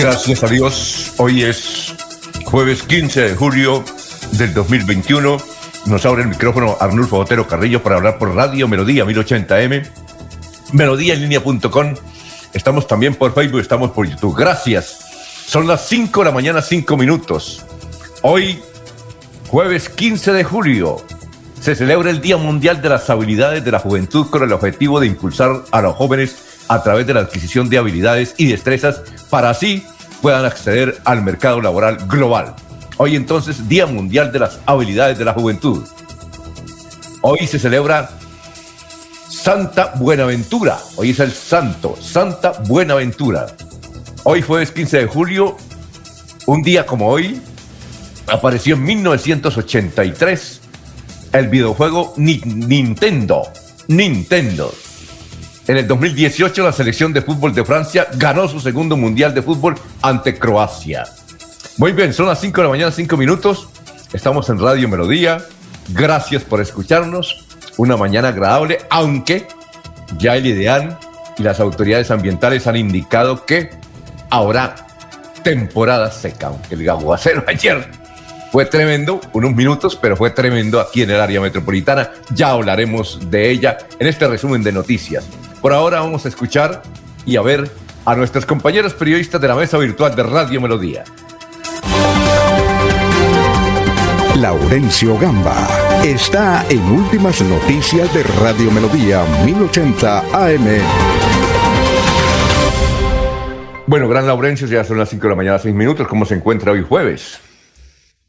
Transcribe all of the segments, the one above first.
Gracias a Dios, hoy es jueves 15 de julio del 2021. Nos abre el micrófono Arnulfo Otero Carrillo para hablar por Radio Melodía 1080M, melodíaenlínea.com. Estamos también por Facebook, estamos por YouTube. Gracias. Son las 5 de la mañana, 5 minutos. Hoy, jueves 15 de julio, se celebra el Día Mundial de las Habilidades de la Juventud con el objetivo de impulsar a los jóvenes a través de la adquisición de habilidades y destrezas para así puedan acceder al mercado laboral global. Hoy entonces, Día Mundial de las Habilidades de la Juventud. Hoy se celebra Santa Buenaventura. Hoy es el santo, Santa Buenaventura. Hoy jueves 15 de julio, un día como hoy, apareció en 1983 el videojuego Nintendo. Nintendo en el 2018 la selección de fútbol de Francia ganó su segundo mundial de fútbol ante Croacia. Muy bien, son las 5 de la mañana, 5 minutos. Estamos en Radio Melodía. Gracias por escucharnos. Una mañana agradable, aunque ya el ideal y las autoridades ambientales han indicado que habrá temporada seca, aunque el aguacero ayer fue tremendo, unos minutos, pero fue tremendo aquí en el área metropolitana. Ya hablaremos de ella en este resumen de noticias. Por ahora vamos a escuchar y a ver a nuestros compañeros periodistas de la mesa virtual de Radio Melodía. Laurencio Gamba está en Últimas Noticias de Radio Melodía 1080 AM. Bueno, gran Laurencio, ya son las 5 de la mañana, 6 minutos. ¿Cómo se encuentra hoy jueves?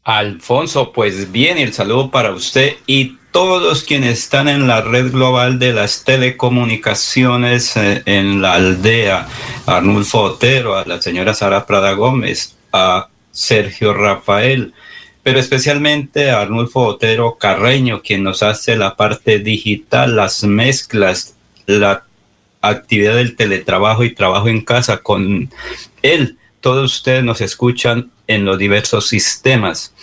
Alfonso, pues bien, el saludo para usted y todos quienes están en la red global de las telecomunicaciones eh, en la aldea, Arnulfo Otero, a la señora Sara Prada Gómez, a Sergio Rafael, pero especialmente a Arnulfo Otero Carreño, quien nos hace la parte digital, las mezclas, la actividad del teletrabajo y trabajo en casa con él. Todos ustedes nos escuchan en los diversos sistemas.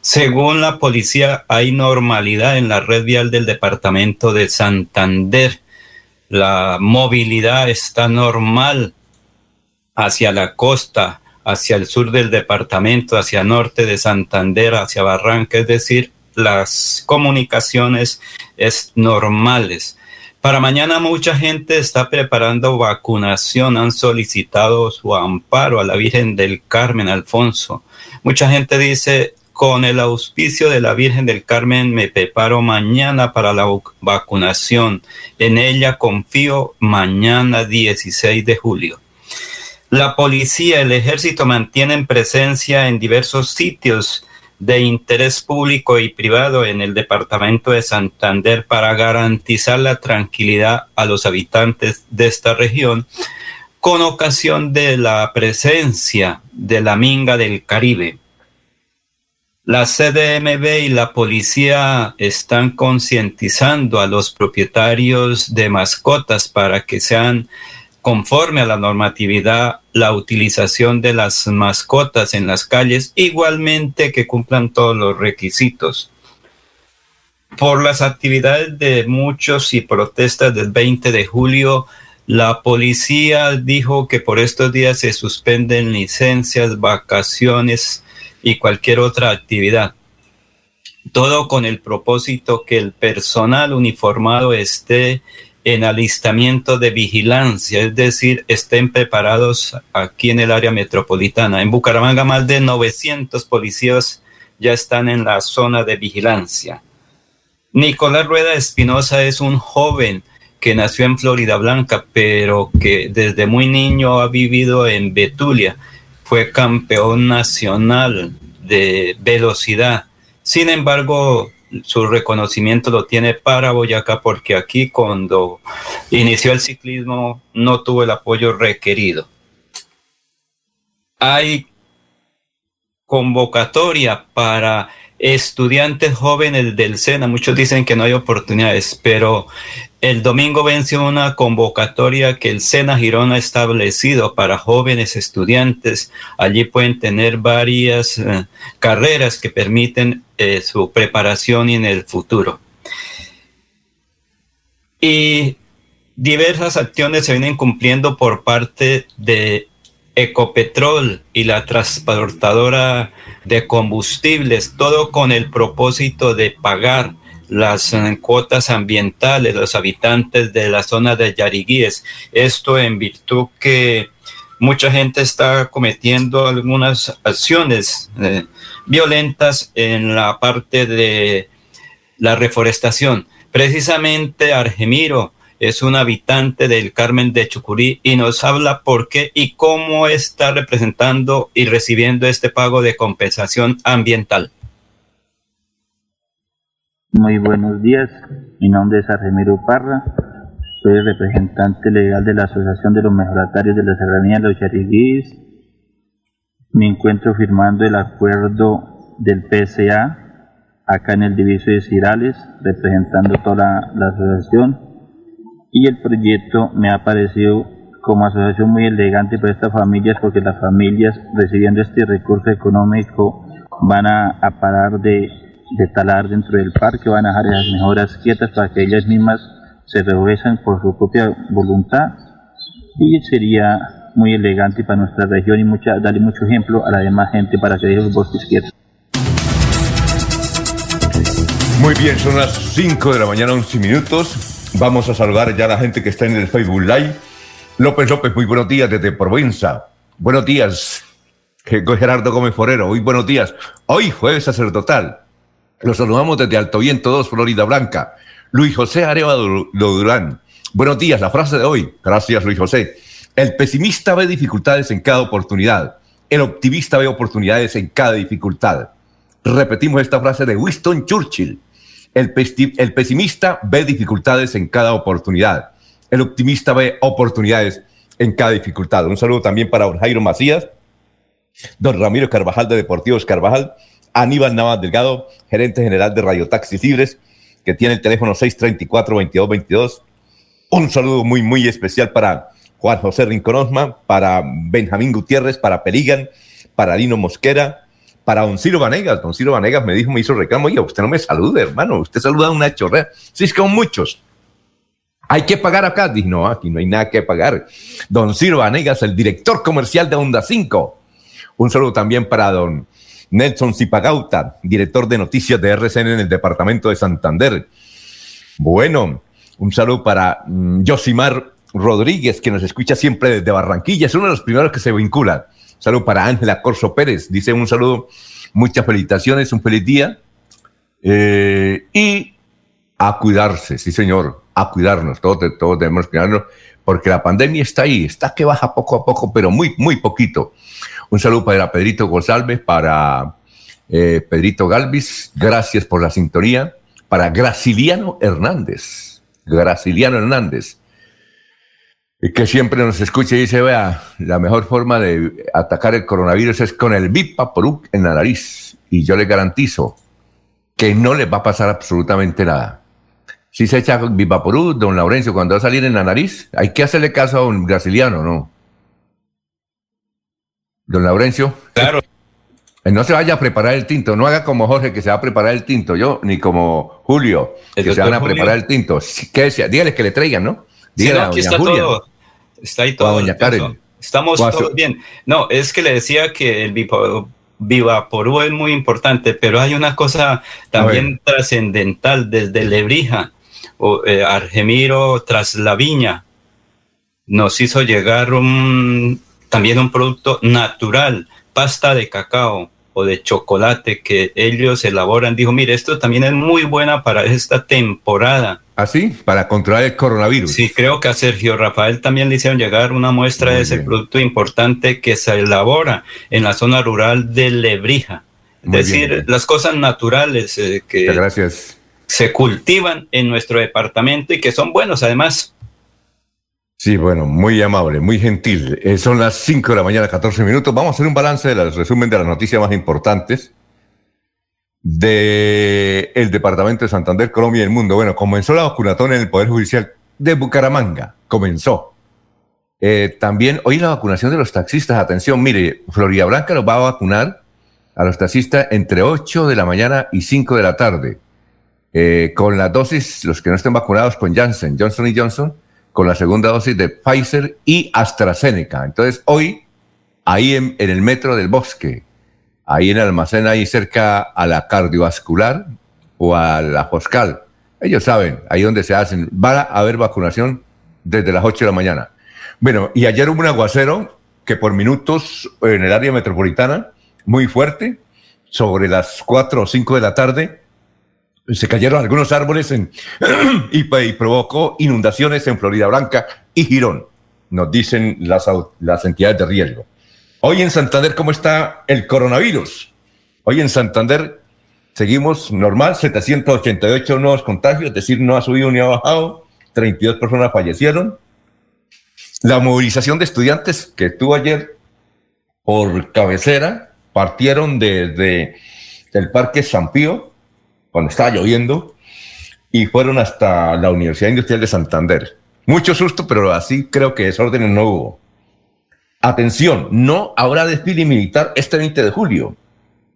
Según la policía, hay normalidad en la red vial del departamento de Santander. La movilidad está normal hacia la costa, hacia el sur del departamento, hacia norte de Santander, hacia Barranca, es decir, las comunicaciones es normales. Para mañana mucha gente está preparando vacunación, han solicitado su amparo a la Virgen del Carmen, Alfonso. Mucha gente dice, con el auspicio de la Virgen del Carmen me preparo mañana para la vacunación. En ella confío mañana 16 de julio. La policía, el ejército mantienen presencia en diversos sitios de interés público y privado en el departamento de Santander para garantizar la tranquilidad a los habitantes de esta región con ocasión de la presencia de la minga del Caribe. La CDMB y la policía están concientizando a los propietarios de mascotas para que sean conforme a la normatividad la utilización de las mascotas en las calles, igualmente que cumplan todos los requisitos. Por las actividades de muchos y protestas del 20 de julio, la policía dijo que por estos días se suspenden licencias, vacaciones y cualquier otra actividad. Todo con el propósito que el personal uniformado esté en alistamiento de vigilancia, es decir, estén preparados aquí en el área metropolitana. En Bucaramanga más de 900 policías ya están en la zona de vigilancia. Nicolás Rueda Espinosa es un joven que nació en Florida Blanca, pero que desde muy niño ha vivido en Betulia. Fue campeón nacional de velocidad. Sin embargo, su reconocimiento lo tiene para Boyacá porque aquí cuando inició el ciclismo no tuvo el apoyo requerido. Hay convocatoria para estudiantes jóvenes del SENA. Muchos dicen que no hay oportunidades, pero el domingo venció una convocatoria que el SENA Girón ha establecido para jóvenes estudiantes. Allí pueden tener varias eh, carreras que permiten eh, su preparación en el futuro. Y diversas acciones se vienen cumpliendo por parte de Ecopetrol y la transportadora de combustibles, todo con el propósito de pagar las eh, cuotas ambientales, los habitantes de la zona de Yariguíes. Esto en virtud que mucha gente está cometiendo algunas acciones eh, violentas en la parte de la reforestación. Precisamente Argemiro es un habitante del Carmen de Chucurí y nos habla por qué y cómo está representando y recibiendo este pago de compensación ambiental. Muy buenos días, mi nombre es Argemiro Parra, soy representante legal de la Asociación de los Mejoratarios de la Serranía de los Yariguís. Me encuentro firmando el acuerdo del PSA acá en el Diviso de Cirales, representando toda la, asociación. Y el proyecto me ha parecido como asociación muy elegante para estas familias, porque las familias recibiendo este recurso económico van a, a parar de de talar dentro del parque, van a dejar esas mejoras quietas para que ellas mismas se rehuesen por su propia voluntad y sería muy elegante para nuestra región y mucha, darle mucho ejemplo a la demás gente para que dejen los bosques quietos. Muy bien, son las 5 de la mañana, 11 minutos. Vamos a saludar ya a la gente que está en el Facebook Live. López López, muy buenos días desde Provenza. Buenos días, Gerardo Gómez Forero. Hoy buenos días. Hoy jueves sacerdotal. Los saludamos desde Alto Viento 2, Florida Blanca. Luis José Arevalo Durán. Buenos días, la frase de hoy. Gracias, Luis José. El pesimista ve dificultades en cada oportunidad. El optimista ve oportunidades en cada dificultad. Repetimos esta frase de Winston Churchill. El, pesimista ve dificultades en cada oportunidad. El optimista ve oportunidades en cada dificultad. Un saludo también para don Jairo Macías, don Ramiro Carvajal de Deportivos Carvajal, Aníbal Navas Delgado, gerente general de Radio Taxis Libres, que tiene el teléfono 634-2222. Un saludo muy, muy especial para Juan José Rinconosma, para Benjamín Gutiérrez, para Perigan, para Lino Mosquera, para Don Ciro Vanegas. Don Ciro Vanegas me dijo, me hizo reclamo, oye, usted no me salude, hermano, usted saluda a una chorrea. Sí, es que son muchos. Hay que pagar acá. Dije, no, aquí no hay nada que pagar. Don Ciro Vanegas, el director comercial de Onda 5. Un saludo también para don Nelson Zipagauta, director de noticias de RCN en el departamento de Santander. Bueno, un saludo para mm, Josimar Rodríguez, que nos escucha siempre desde Barranquilla, es uno de los primeros que se vincula. Un saludo para Ángela Corso Pérez, dice un saludo, muchas felicitaciones, un feliz día. Eh, y a cuidarse, sí señor, a cuidarnos, todos, todos debemos cuidarnos, porque la pandemia está ahí, está que baja poco a poco, pero muy, muy poquito. Un saludo para Pedrito González, para eh, Pedrito Galvis, gracias por la sintonía. Para Graciliano Hernández, Graciliano Hernández, que siempre nos escucha y dice, vea, la mejor forma de atacar el coronavirus es con el Vipaporuk en la nariz. Y yo le garantizo que no le va a pasar absolutamente nada. Si se echa Vipaporuk, don Laurencio, cuando va a salir en la nariz, hay que hacerle caso a un brasiliano, ¿no? Don Laurencio. Claro. Eh, no se vaya a preparar el tinto, no haga como Jorge que se va a preparar el tinto, yo, ni como Julio, que se van a preparar el tinto. ¿Qué decía? Dígale que le traigan, ¿no? Dígale sí, aquí está todo. Está ahí todo. Doña Karen. Estamos todos bien. No, es que le decía que el Vivaporú es muy importante, pero hay una cosa también trascendental desde Lebrija eh, Argemiro Traslaviña nos hizo llegar un, también un producto natural, pasta de cacao o de chocolate que ellos elaboran. Dijo, mire, esto también es muy buena para esta temporada. ¿Así? ¿Ah, para controlar el coronavirus. Sí, creo que a Sergio Rafael también le hicieron llegar una muestra de ese producto importante que se elabora en la zona rural de Lebrija. Es decir, las cosas naturales eh, que gracias. se cultivan en nuestro departamento y que son buenos además. Sí, bueno, muy amable, muy gentil. Eh, son las 5 de la mañana, 14 minutos. Vamos a hacer un balance del resumen de las noticias más importantes del el Departamento de Santander, Colombia y el mundo. Bueno, comenzó la vacunatón en el Poder Judicial de Bucaramanga. Comenzó. Eh, también hoy la vacunación de los taxistas. Atención, mire, Florida Blanca nos va a vacunar a los taxistas entre 8 de la mañana y 5 de la tarde. Eh, con la dosis, los que no estén vacunados con Janssen, Johnson y Johnson, con la segunda dosis de Pfizer y AstraZeneca. Entonces, hoy, ahí en, el metro del bosque, ahí en el almacén, ahí cerca a la cardiovascular o a la Foscal, ellos saben, ahí donde se hacen, va a haber vacunación desde las 8 de la mañana. Bueno, y ayer hubo un aguacero que por minutos en el área metropolitana, muy fuerte, sobre las 4 o 5 de la tarde, se cayeron algunos árboles en, y, provocó inundaciones en Florida Blanca y Girón, nos dicen las, las entidades de riesgo. Hoy en Santander, ¿cómo está el coronavirus? Hoy en Santander seguimos normal, 788 nuevos contagios, es decir, no ha subido ni ha bajado, 32 personas fallecieron. La movilización de estudiantes que estuvo ayer por cabecera partieron desde el Parque San Pío, cuando estaba lloviendo, y fueron hasta la Universidad Industrial de Santander. Mucho susto, pero así creo que desorden no hubo. Atención, no habrá desfile militar este 20 de julio.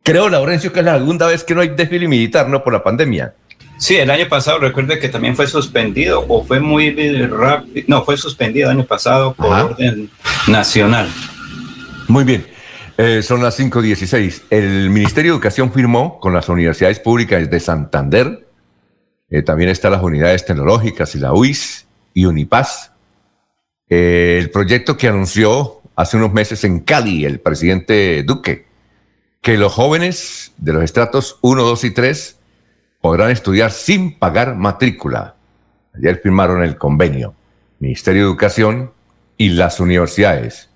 Creo, Laurencio, que es la segunda vez que no hay desfile militar, no por la pandemia. Sí, el año pasado recuerde que también fue suspendido o fue muy rápido, no, fue suspendido el año pasado por orden nacional. Muy bien. Eh, son las 5.16. El Ministerio de Educación firmó con las universidades públicas de Santander, eh, también están las unidades tecnológicas y la UIS y Unipaz, eh, el proyecto que anunció hace unos meses en Cali el presidente Duque, que los jóvenes de los estratos 1, 2 y 3 podrán estudiar sin pagar matrícula. Ayer firmaron el convenio, Ministerio de Educación y las universidades.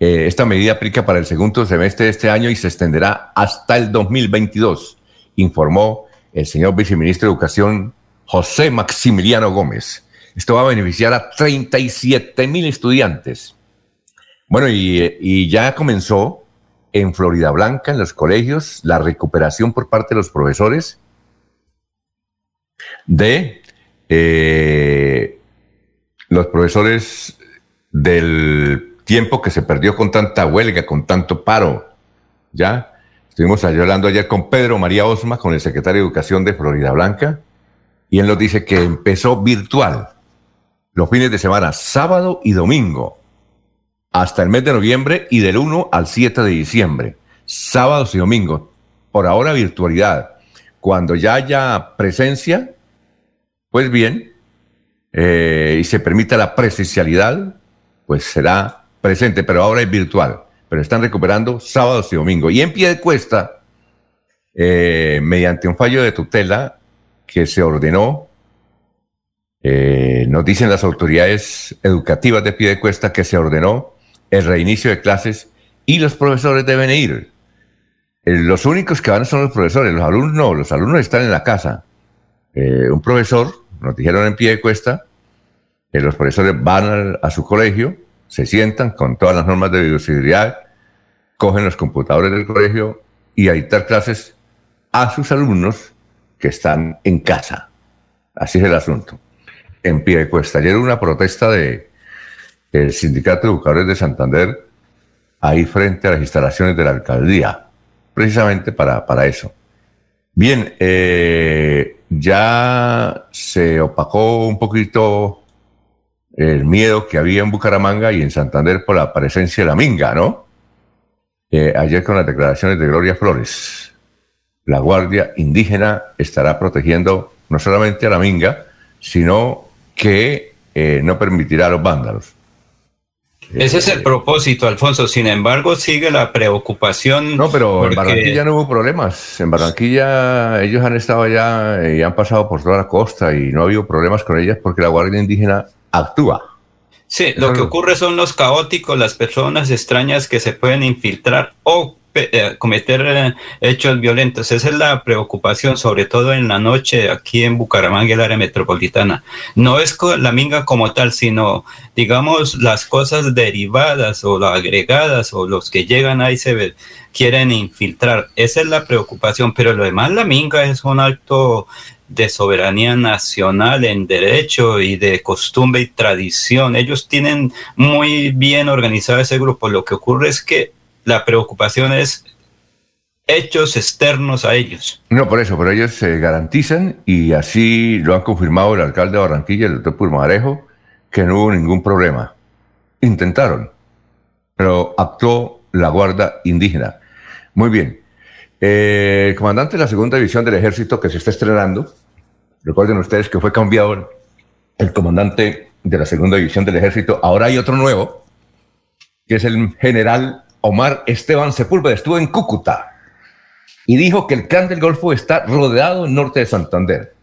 Eh, esta medida aplica para el segundo semestre de este año y se extenderá hasta el 2022, informó el señor viceministro de Educación José Maximiliano Gómez. Esto va a beneficiar a 37 mil estudiantes. Bueno, y, ya comenzó en Florida Blanca, en los colegios, la recuperación por parte de los profesores de eh, los profesores del tiempo que se perdió con tanta huelga, con tanto paro. ¿Ya? Estuvimos hablando ayer con Pedro María Osma, con el secretario de Educación de Florida Blanca, y él nos dice que empezó virtual los fines de semana, sábado y domingo, hasta el mes de noviembre y del 1 al 7 de diciembre, sábados y domingos. Por ahora virtualidad. Cuando ya haya presencia, pues bien, eh, y se permita la presencialidad, pues será presente, pero ahora es virtual. Pero están recuperando sábados y domingos. Y en pie de cuesta, eh, mediante un fallo de tutela que se ordenó, eh, nos dicen las autoridades educativas de pie de cuesta que se ordenó el reinicio de clases y los profesores deben ir. Eh, los únicos que van son los profesores, los alumnos no, los alumnos están en la casa. un profesor, nos dijeron en pie de cuesta, que los profesores van a su colegio, se sientan con todas las normas de bioseguridad, cogen los computadores del colegio y a clases a sus alumnos que están en casa. Así es el asunto. En pie de cuesta. Ayer una protesta de Sindicato de Educadores de Santander ahí frente a las instalaciones de la alcaldía, precisamente para, para eso. Bien, eh, ya se opacó un poquito el miedo que había en Bucaramanga y en Santander por la presencia de la minga, ¿no? Eh, ayer con las declaraciones de Gloria Flores, la Guardia Indígena estará protegiendo no solamente a la minga, sino que eh, no permitirá a los vándalos. Ese es el propósito, Alfonso. Sin embargo, sigue la preocupación. No, pero en Barranquilla no hubo problemas. En Barranquilla ellos han estado allá y han pasado por toda la costa y no ha habido problemas con ellas porque la Guardia Indígena actúa. Sí, lo que ocurre son los caóticos, las personas extrañas que se pueden infiltrar o eh, cometer eh, hechos violentos. Esa es la preocupación, sobre todo en la noche aquí en Bucaramanga, el área metropolitana. No es la minga como tal, sino, digamos, las cosas derivadas o las agregadas o los que llegan ahí se quieren infiltrar. Esa es la preocupación, pero lo demás, la minga es un acto de soberanía nacional en derecho y de costumbre y tradición. Ellos tienen muy bien organizado ese grupo. Lo que ocurre es que la preocupación es hechos externos a ellos. No, por eso, pero ellos se garantizan y así lo han confirmado el alcalde de Barranquilla, el doctor Pulmarejo, que no hubo ningún problema. Intentaron, pero actuó la Guardia Indígena. Muy bien. Eh, comandante de la segunda división del ejército que se está estrenando, recuerden ustedes que fue cambiado el comandante de la segunda división del ejército, ahora hay otro nuevo, que es el general Omar Esteban Sepúlveda estuvo en Cúcuta y dijo que el clan del Golfo está rodeado en norte de Santander.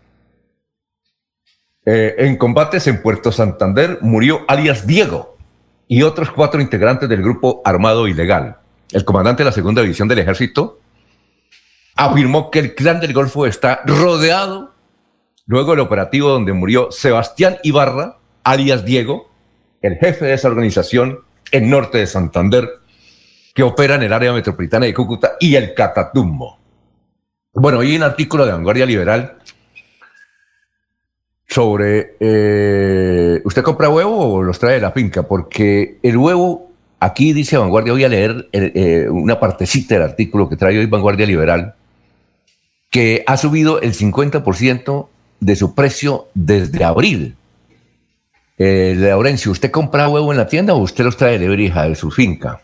Eh, en combates en Puerto Santander murió alias Diego y otros cuatro integrantes del grupo armado ilegal. El comandante de la segunda división del ejército afirmó que el clan del Golfo está rodeado luego del operativo donde murió Sebastián Ibarra, alias Diego, el jefe de esa organización en norte de Santander, que opera en el área metropolitana de Cúcuta y el Catatumbo. Bueno, hay un artículo de Vanguardia Liberal sobre, eh, ¿usted compra huevo o los trae de la finca? Porque el huevo, aquí dice Vanguardia, voy a leer eh, una partecita del artículo que trae hoy Vanguardia Liberal, que ha subido el 50% de su precio desde abril. Eh, Laurencio, ¿usted compra huevo en la tienda o usted los trae de Brija, de su finca?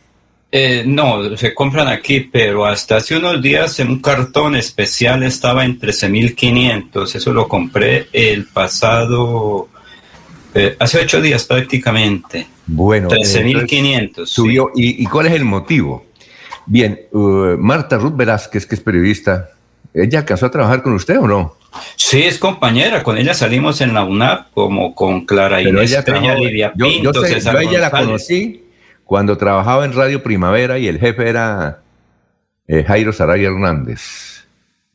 Eh, no, se compran aquí, pero hasta hace unos días en un cartón especial estaba en 13.500. Eso lo compré el pasado, eh, hace ocho días prácticamente. Bueno, 13.500. Subió. ¿Y, cuál es el motivo? Bien, uh, Marta Ruth Velázquez, que es periodista, ¿ella alcanzó a trabajar con usted o no? Sí, es compañera. Con ella salimos en la UNAP, como con Clara Inés Peña, Lidia Pinto, yo, ella la conocí cuando trabajaba en Radio Primavera y el jefe era eh, Jairo Saraya Hernández.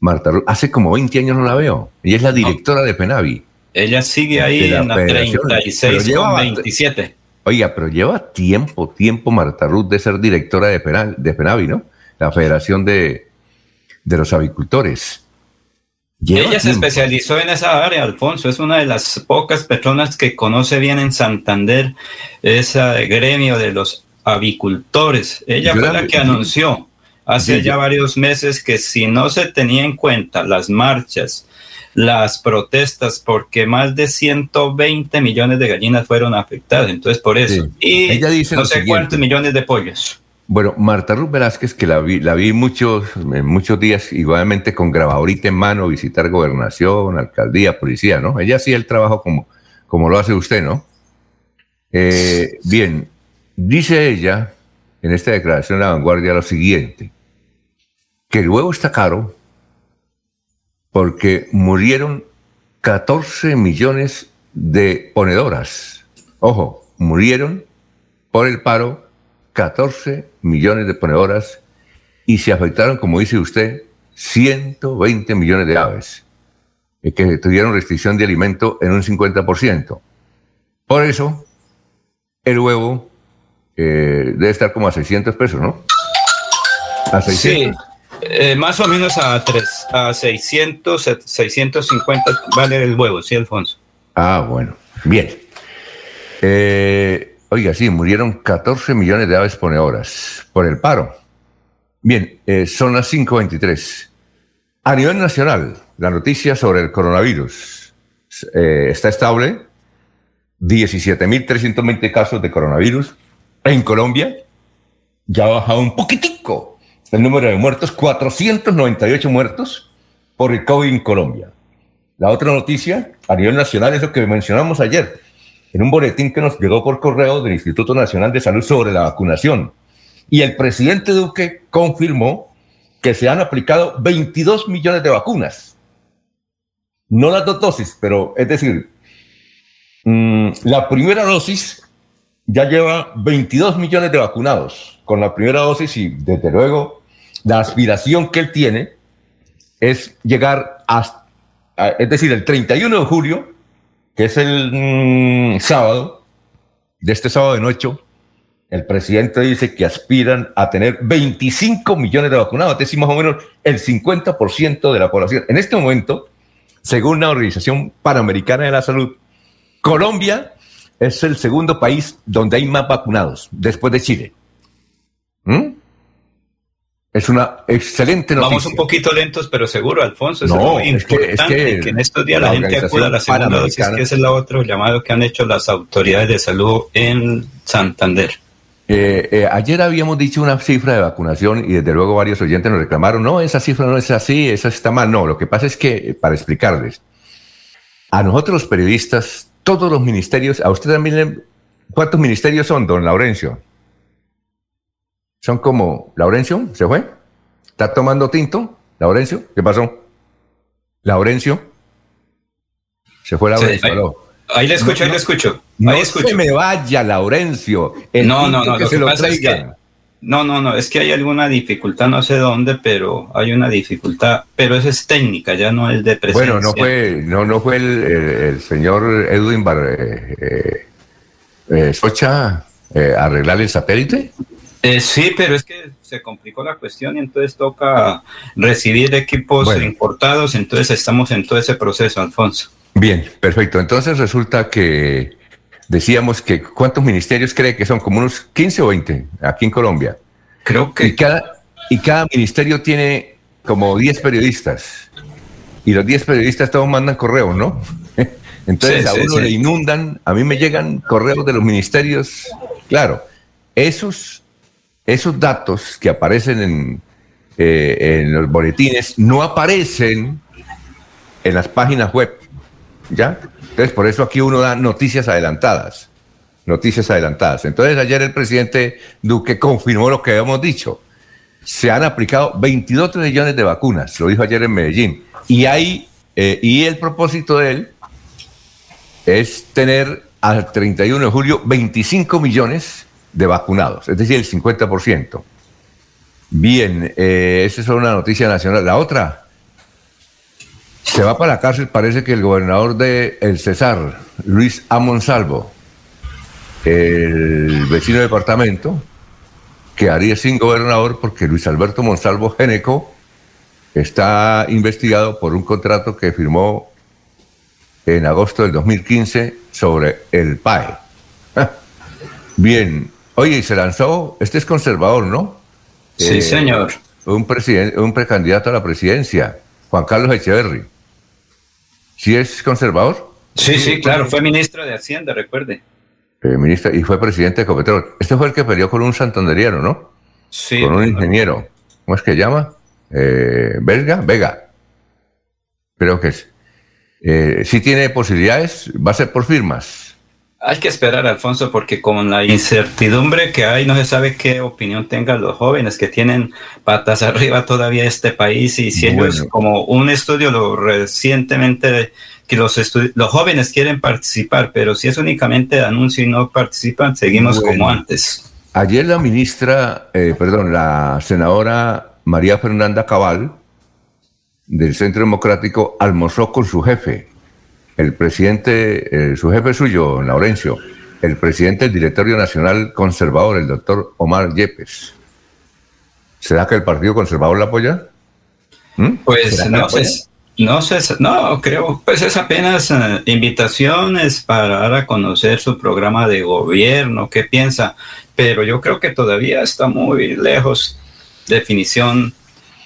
Marta, hace como 20 años no la veo. Ella es la directora de Penavi. Ella sigue ahí en la 36 lleva, 27. Oiga, pero lleva tiempo, tiempo Marta Ruth de ser directora de, de Penavi, ¿no? La Federación de, de los Avicultores. Ella se especializó en esa área, Alfonso. Es una de las pocas personas que conoce bien en Santander ese gremio de los avicultores. Ella fue la que anunció hace ya varios meses que si no se tenía en cuenta las marchas, las protestas, porque más de 120 millones de gallinas fueron afectadas. Entonces, por eso. Y no sé cuántos millones de pollos. Bueno, Marta Ruth Velázquez, que la vi, la vi muchos, muchos días, igualmente con grabadorita en mano, visitar gobernación, alcaldía, policía, ¿no? Ella hacía el trabajo como, como lo hace usted, ¿no? Eh, bien, dice ella en esta declaración de la vanguardia lo siguiente, que el huevo está caro porque murieron 14 millones de ponedoras. Ojo, murieron por el paro 14 millones de ponedoras y se afectaron, como dice usted, 120 millones de aves eh, que tuvieron restricción de alimento en un 50%. Por eso, el huevo eh, debe estar como a 600 pesos, ¿no? A 600. Sí, eh, más o menos a, 3, a 600, 650 vale el huevo, ¿sí, Alfonso? Ah, bueno, bien. Eh, Oiga, sí, murieron 14 millones de aves ponedoras por el paro. Bien, eh, son las 5.23. A nivel nacional, la noticia sobre el coronavirus eh, está estable. 17.320 casos de coronavirus. En Colombia ya ha bajado un poquitico el número de muertos, 498 muertos por el COVID en Colombia. la otra noticia a nivel nacional es lo que mencionamos ayer, en un boletín que nos llegó por correo del Instituto Nacional de Salud sobre la vacunación. Y el presidente Duque confirmó que se han aplicado 22 millones de vacunas. No las dos dosis, pero es decir, mm, la primera dosis ya lleva 22 millones de vacunados con la primera dosis y desde luego la aspiración que él tiene es llegar hasta, es decir, el 31 de julio, que es el mm, sábado, de este sábado de noche, el presidente dice que aspiran a tener 25 millones de vacunados, es decir, más o menos el 50% de la población. En este momento, según la Organización Panamericana de la Salud, Colombia es el segundo país donde hay más vacunados, después de Chile. ¿Mm? Es una excelente noticia. Vamos un poquito lentos, pero seguro, Alfonso. Es muy importante que, en estos días la, gente acuda a la segunda dosis, que es el otro llamado que han hecho las autoridades de salud en Santander. Eh, eh, ayer habíamos dicho una cifra de vacunación y desde luego varios oyentes nos reclamaron, no, esa cifra no es así, esa está mal. No, lo que pasa es que, eh, para explicarles, a nosotros los periodistas, todos los ministerios, a usted también, ¿cuántos ministerios son, don Laurencio? Son como, Laurencio, ¿se fue? ¿Está tomando tinto? Laurencio, ¿qué pasó? Laurencio. Se fue Laurencio. ahí, le escucho, ahí le escucho. no escucho. se me vaya, Laurencio. no, no, no, que lo no, no, no, es que hay alguna dificultad, no sé dónde, pero hay una dificultad, pero esa es técnica, ya no es de presencia. Bueno, no fue, no, no fue el, señor Edwin Bar, eh, eh, eh Socha eh, arreglar el satélite. Eh, sí, pero es que se complicó la cuestión y entonces toca recibir equipos importados, entonces estamos en todo ese proceso, Alfonso. Bien, perfecto. Entonces resulta que decíamos que ¿cuántos ministerios cree que son? Como unos 15 o 20 aquí en Colombia. Creo que... Y cada, y cada ministerio tiene como 10 periodistas. Y los 10 periodistas todos mandan correos, ¿no? Entonces a uno le inundan, a mí me llegan correos de los ministerios. Claro, esos esos datos que aparecen eh, en, los boletines no aparecen en las páginas web. ¿Ya? Entonces, por eso aquí uno da noticias adelantadas. Noticias adelantadas. Entonces, ayer el presidente Duque confirmó lo que habíamos dicho. Se han aplicado 22 millones de vacunas, lo dijo ayer en Medellín. Y hay, eh, y el propósito de él es tener al 31 de julio 25 millones de vacunados, es decir, el 50%. Bien, eh, esa es una noticia nacional. La otra, se va para la cárcel, parece que el gobernador de El Cesar, Luis A. Monsalvo, el vecino departamento, quedaría sin gobernador porque Luis Alberto Monsalvo Geneco está investigado por un contrato que firmó en agosto del 2015 sobre el PAE. Bien, Oye, y se lanzó, este es conservador, ¿no? Sí, eh, señor. Un, presidente, un precandidato a la presidencia, Juan Carlos Echeverry. ¿Sí es conservador? Sí, sí, claro, fue ministro de Hacienda, recuerde. Eh, ministro, y fue presidente de Copetrol. Este fue el que peleó con un santanderiano, ¿no? Sí. Con un ingeniero. ¿Cómo es que llama? Eh, ¿Vega? Vega. Creo que es. Eh, si tiene posibilidades, va a ser por firmas. Hay que esperar, Alfonso, porque con la incertidumbre que hay, no se sabe qué opinión tengan los jóvenes que tienen patas arriba todavía este país y si ellos, como un estudio lo recientemente, que los, los jóvenes quieren participar, pero si es únicamente de anuncio y no participan, seguimos como antes. Ayer la ministra, eh, perdón, la senadora María Fernanda Cabal del Centro Democrático almorzó con su jefe, el presidente, eh, su jefe suyo, Laurencio, el presidente del Directorio Nacional Conservador, el doctor Omar Yepes. ¿Será que el Partido Conservador la apoya? ¿Mm? Pues no sé, no sé, no creo, pues es apenas eh, invitaciones para dar a conocer su programa de gobierno, qué piensa, pero yo creo que todavía está muy lejos definición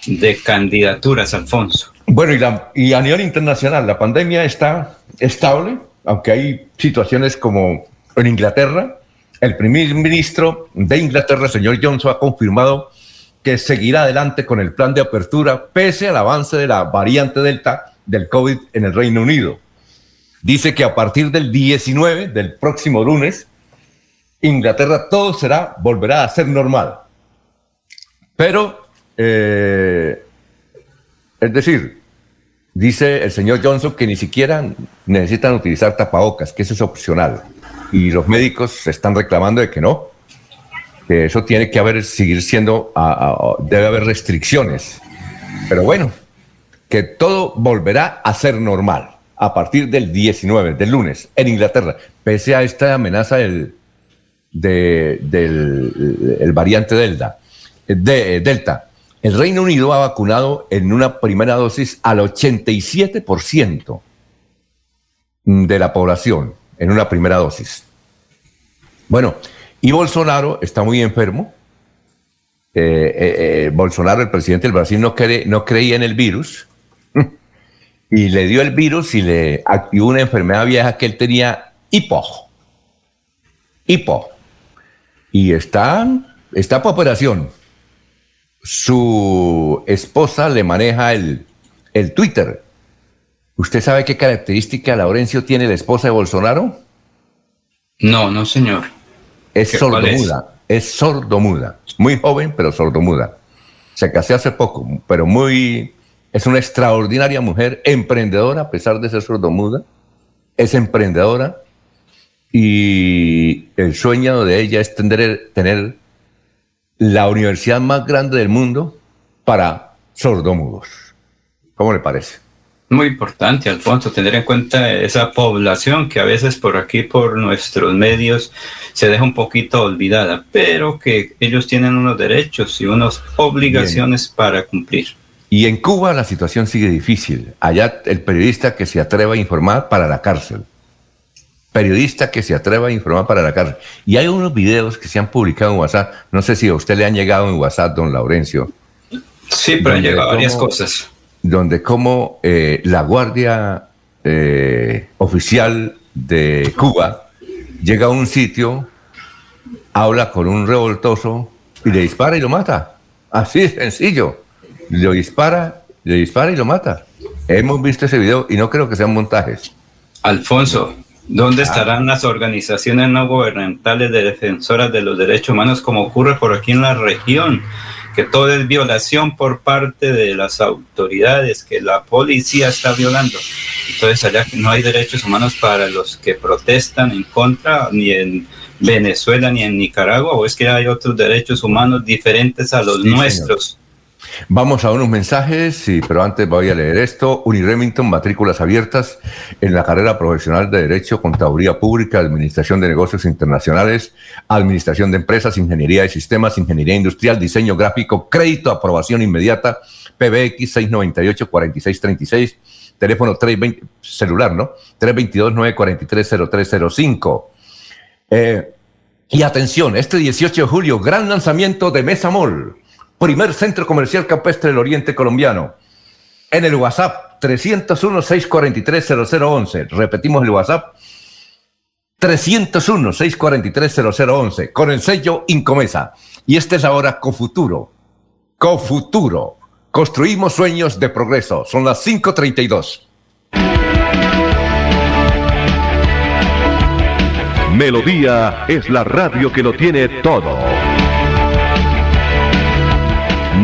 de candidaturas, Alfonso. Bueno, y, a nivel internacional, la pandemia está estable, aunque hay situaciones como en Inglaterra. El primer ministro de Inglaterra, señor Johnson, ha confirmado que seguirá adelante con el plan de apertura pese al avance de la variante Delta del COVID en el Reino Unido. Dice que a partir del 19, del próximo lunes, Inglaterra todo será, volverá a ser normal. Pero, eh, es decir, dice el señor Johnson que ni siquiera necesitan utilizar tapabocas, que eso es opcional. Y los médicos están reclamando de que no, que eso tiene que haber, seguir siendo, debe haber restricciones. Pero bueno, que todo volverá a ser normal a partir del 19, del lunes, en Inglaterra, pese a esta amenaza del, del el variante Delta. De, Delta. El Reino Unido ha vacunado en una primera dosis al 87% de la población en una primera dosis. Bueno, y Bolsonaro está muy enfermo. Eh, eh, eh, Bolsonaro, el presidente del Brasil, no, no creía en el virus y le dio el virus y le activó una enfermedad vieja que él tenía hipo. Hipo. Y está, está por operación. Su esposa le maneja el, el Twitter. ¿Usted sabe qué característica Laurencio tiene la esposa de Bolsonaro? No, no, señor. Es sordomuda. Es? es sordomuda. Muy joven, pero sordomuda. Se casó hace poco, pero muy es una extraordinaria mujer, emprendedora, a pesar de ser sordomuda. Es emprendedora y el sueño de ella es tener, tener la universidad más grande del mundo para sordomudos. ¿Cómo le parece? Muy importante, Alfonso, tener en cuenta esa población que a veces por aquí, por nuestros medios, se deja un poquito olvidada, pero que ellos tienen unos derechos y unas obligaciones para cumplir. Y en Cuba la situación sigue difícil. Allá el periodista que se atreva a informar para la cárcel. Periodista que se atreva a informar para la cárcel. Y hay unos videos que se han publicado en WhatsApp. No sé si a usted le han llegado en WhatsApp, don Laurencio. Sí, pero han llegado varias cosas. Donde como eh, la Guardia eh, Oficial de Cuba llega a un sitio, habla con un revoltoso y le dispara y lo mata. Así de sencillo lo dispara, le dispara y lo mata. Hemos visto ese video y no creo que sean montajes. Alfonso, ¿dónde ah. estarán las organizaciones no gubernamentales de defensoras de los derechos humanos como ocurre por aquí en la región? Que todo es violación por parte de las autoridades, que la policía está violando. Entonces allá no hay derechos humanos para los que protestan en contra, ni en Venezuela ni en Nicaragua, o es que hay otros derechos humanos diferentes a los nuestros. Vamos a unos mensajes, pero antes voy a leer esto. Uniremington, matrículas abiertas en la carrera profesional de Derecho, Contaduría Pública, Administración de Negocios Internacionales, Administración de Empresas, Ingeniería de Sistemas, Ingeniería Industrial, Diseño Gráfico, Crédito, Aprobación Inmediata, PBX 698-4636, teléfono 320, celular, ¿no? 322-943-0305. Eh, y atención, este 18 de julio, gran lanzamiento de Mesa Mall primer centro comercial campestre del Oriente Colombiano. En el WhatsApp 301-643-0011. Repetimos el WhatsApp 301-643-0011 con el sello Incomesa. Y este es ahora Cofuturo. Cofuturo. Construimos sueños de progreso. Son las 5.32. Melodía es la radio que lo tiene todo.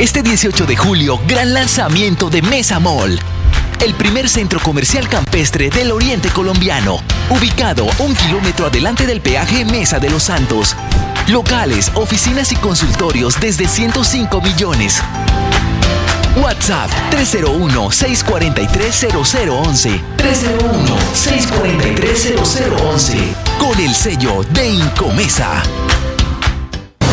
Este 18 de julio, gran lanzamiento de Mesa Mall. El primer centro comercial campestre del oriente colombiano, ubicado un kilómetro adelante del peaje Mesa de los Santos. Locales, oficinas y consultorios desde 105 millones. WhatsApp 301-643-0011. 301-643-0011. Con el sello de Incomesa.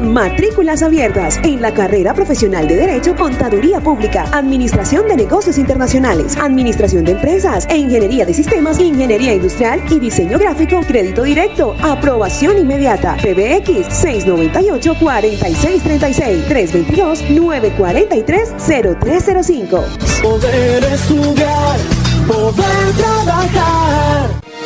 Matrículas abiertas en la carrera profesional de Derecho, Contaduría Pública, Administración de Negocios Internacionales, Administración de Empresas e Ingeniería de Sistemas, Ingeniería Industrial y Diseño Gráfico, Crédito Directo, Aprobación Inmediata, PBX 698-4636, 322-943-0305. Poder estudiar, poder trabajar.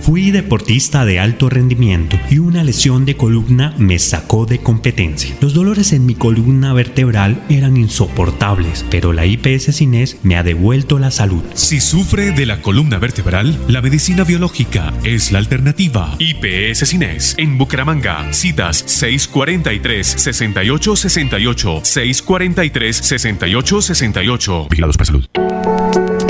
Fui deportista de alto rendimiento y una lesión de columna me sacó de competencia. Los dolores en mi columna vertebral eran insoportables, pero la IPS Cines me ha devuelto la salud. Si sufre de la columna vertebral, la medicina biológica es la alternativa. IPS Cines en Bucaramanga. Citas 643 6868 643 6868. Vigilados para salud.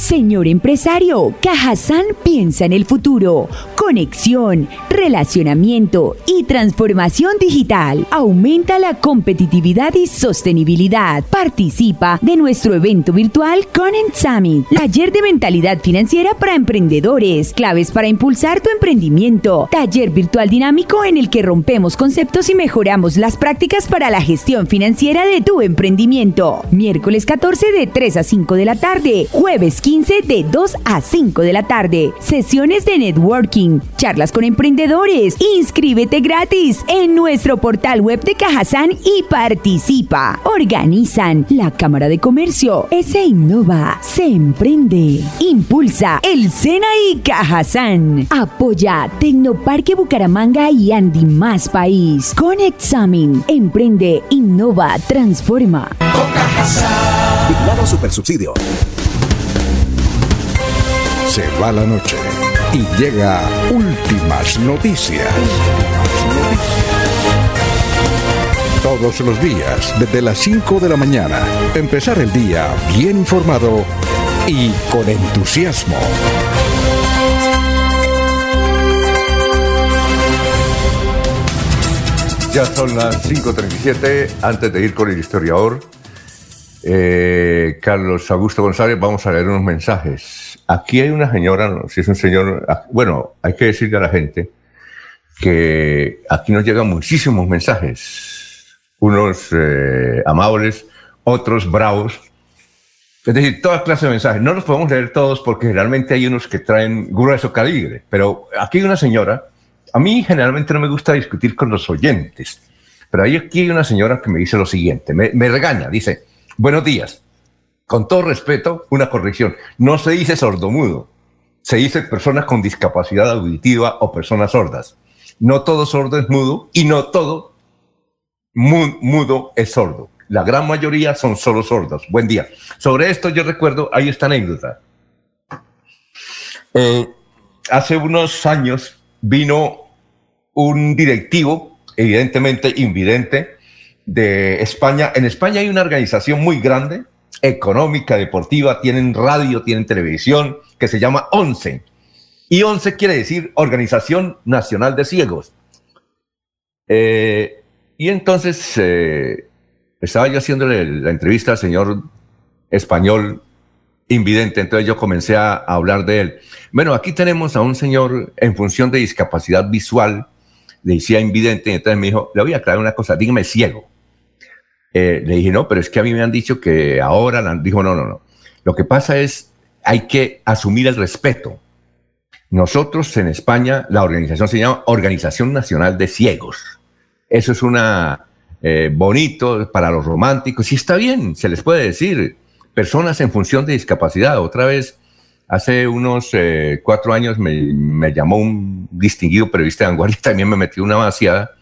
Señor empresario, Cajazán piensa en el futuro. Conexión, relacionamiento y transformación digital. Aumenta la competitividad y sostenibilidad. Participa de nuestro evento virtual Conent Summit, taller de mentalidad financiera para emprendedores, claves para impulsar tu emprendimiento, taller virtual dinámico en el que rompemos conceptos y mejoramos las prácticas para la gestión financiera de tu emprendimiento. Miércoles 14 de 3 a 5 de la tarde, jueves 15 de 2 a 5 de la tarde. Sesiones de networking, charlas con emprendedores. Inscríbete gratis en nuestro portal web de Cajazán y participa. Organizan la Cámara de Comercio, se innova, se emprende, impulsa el Sena y Cajazán. Apoya Tecnoparque Bucaramanga y Andy Más País. Con Examen, emprende, innova, transforma. Con Cajazán. Super Subsidio. Se va la noche y llega últimas noticias. Todos los días, desde las 5 de la mañana, empezar el día bien informado y con entusiasmo. Ya son las 5.37, antes de ir con el historiador, eh, Carlos Augusto González, vamos a leer unos mensajes. Aquí hay una señora, si es un señor, ah, bueno, hay que decirle a la gente que aquí nos llegan muchísimos mensajes, unos eh, amables, otros bravos, es decir, toda clase de mensajes. No los podemos leer todos porque generalmente hay unos que traen grueso calibre, pero aquí hay una señora, a mí generalmente no me gusta discutir con los oyentes, pero aquí hay una señora que me dice lo siguiente, me regaña, dice, buenos días con todo respeto, una corrección. No se dice sordomudo, se dice personas con discapacidad auditiva o personas sordas. No todo sordo es mudo y no todo mudo es sordo. La gran mayoría son solo sordos. Buen día. Sobre esto yo recuerdo, hay esta anécdota. Eh, hace unos años vino un directivo, evidentemente invidente, de España. En España hay una organización muy grande, económica, deportiva, tienen radio, tienen televisión, que se llama ONCE. Y ONCE quiere decir Organización Nacional de Ciegos. Eh, y entonces eh, estaba yo haciéndole la entrevista al señor español invidente, entonces yo comencé a, hablar de él. Bueno, aquí tenemos a un señor en función de discapacidad visual, le decía invidente, y entonces me dijo, le voy a aclarar una cosa, dígame ciego. Eh, le dije, no, pero es que a mí me han dicho que ahora, dijo, no, no, no. Lo que pasa es, hay que asumir el respeto. Nosotros en España, la organización se llama Organización Nacional de Ciegos. Eso es una eh, bonito para los románticos y está bien, se les puede decir. Personas en función de discapacidad. Otra vez, hace unos eh, cuatro años me, llamó un distinguido periodista de vanguardia, también me metió una vaciada,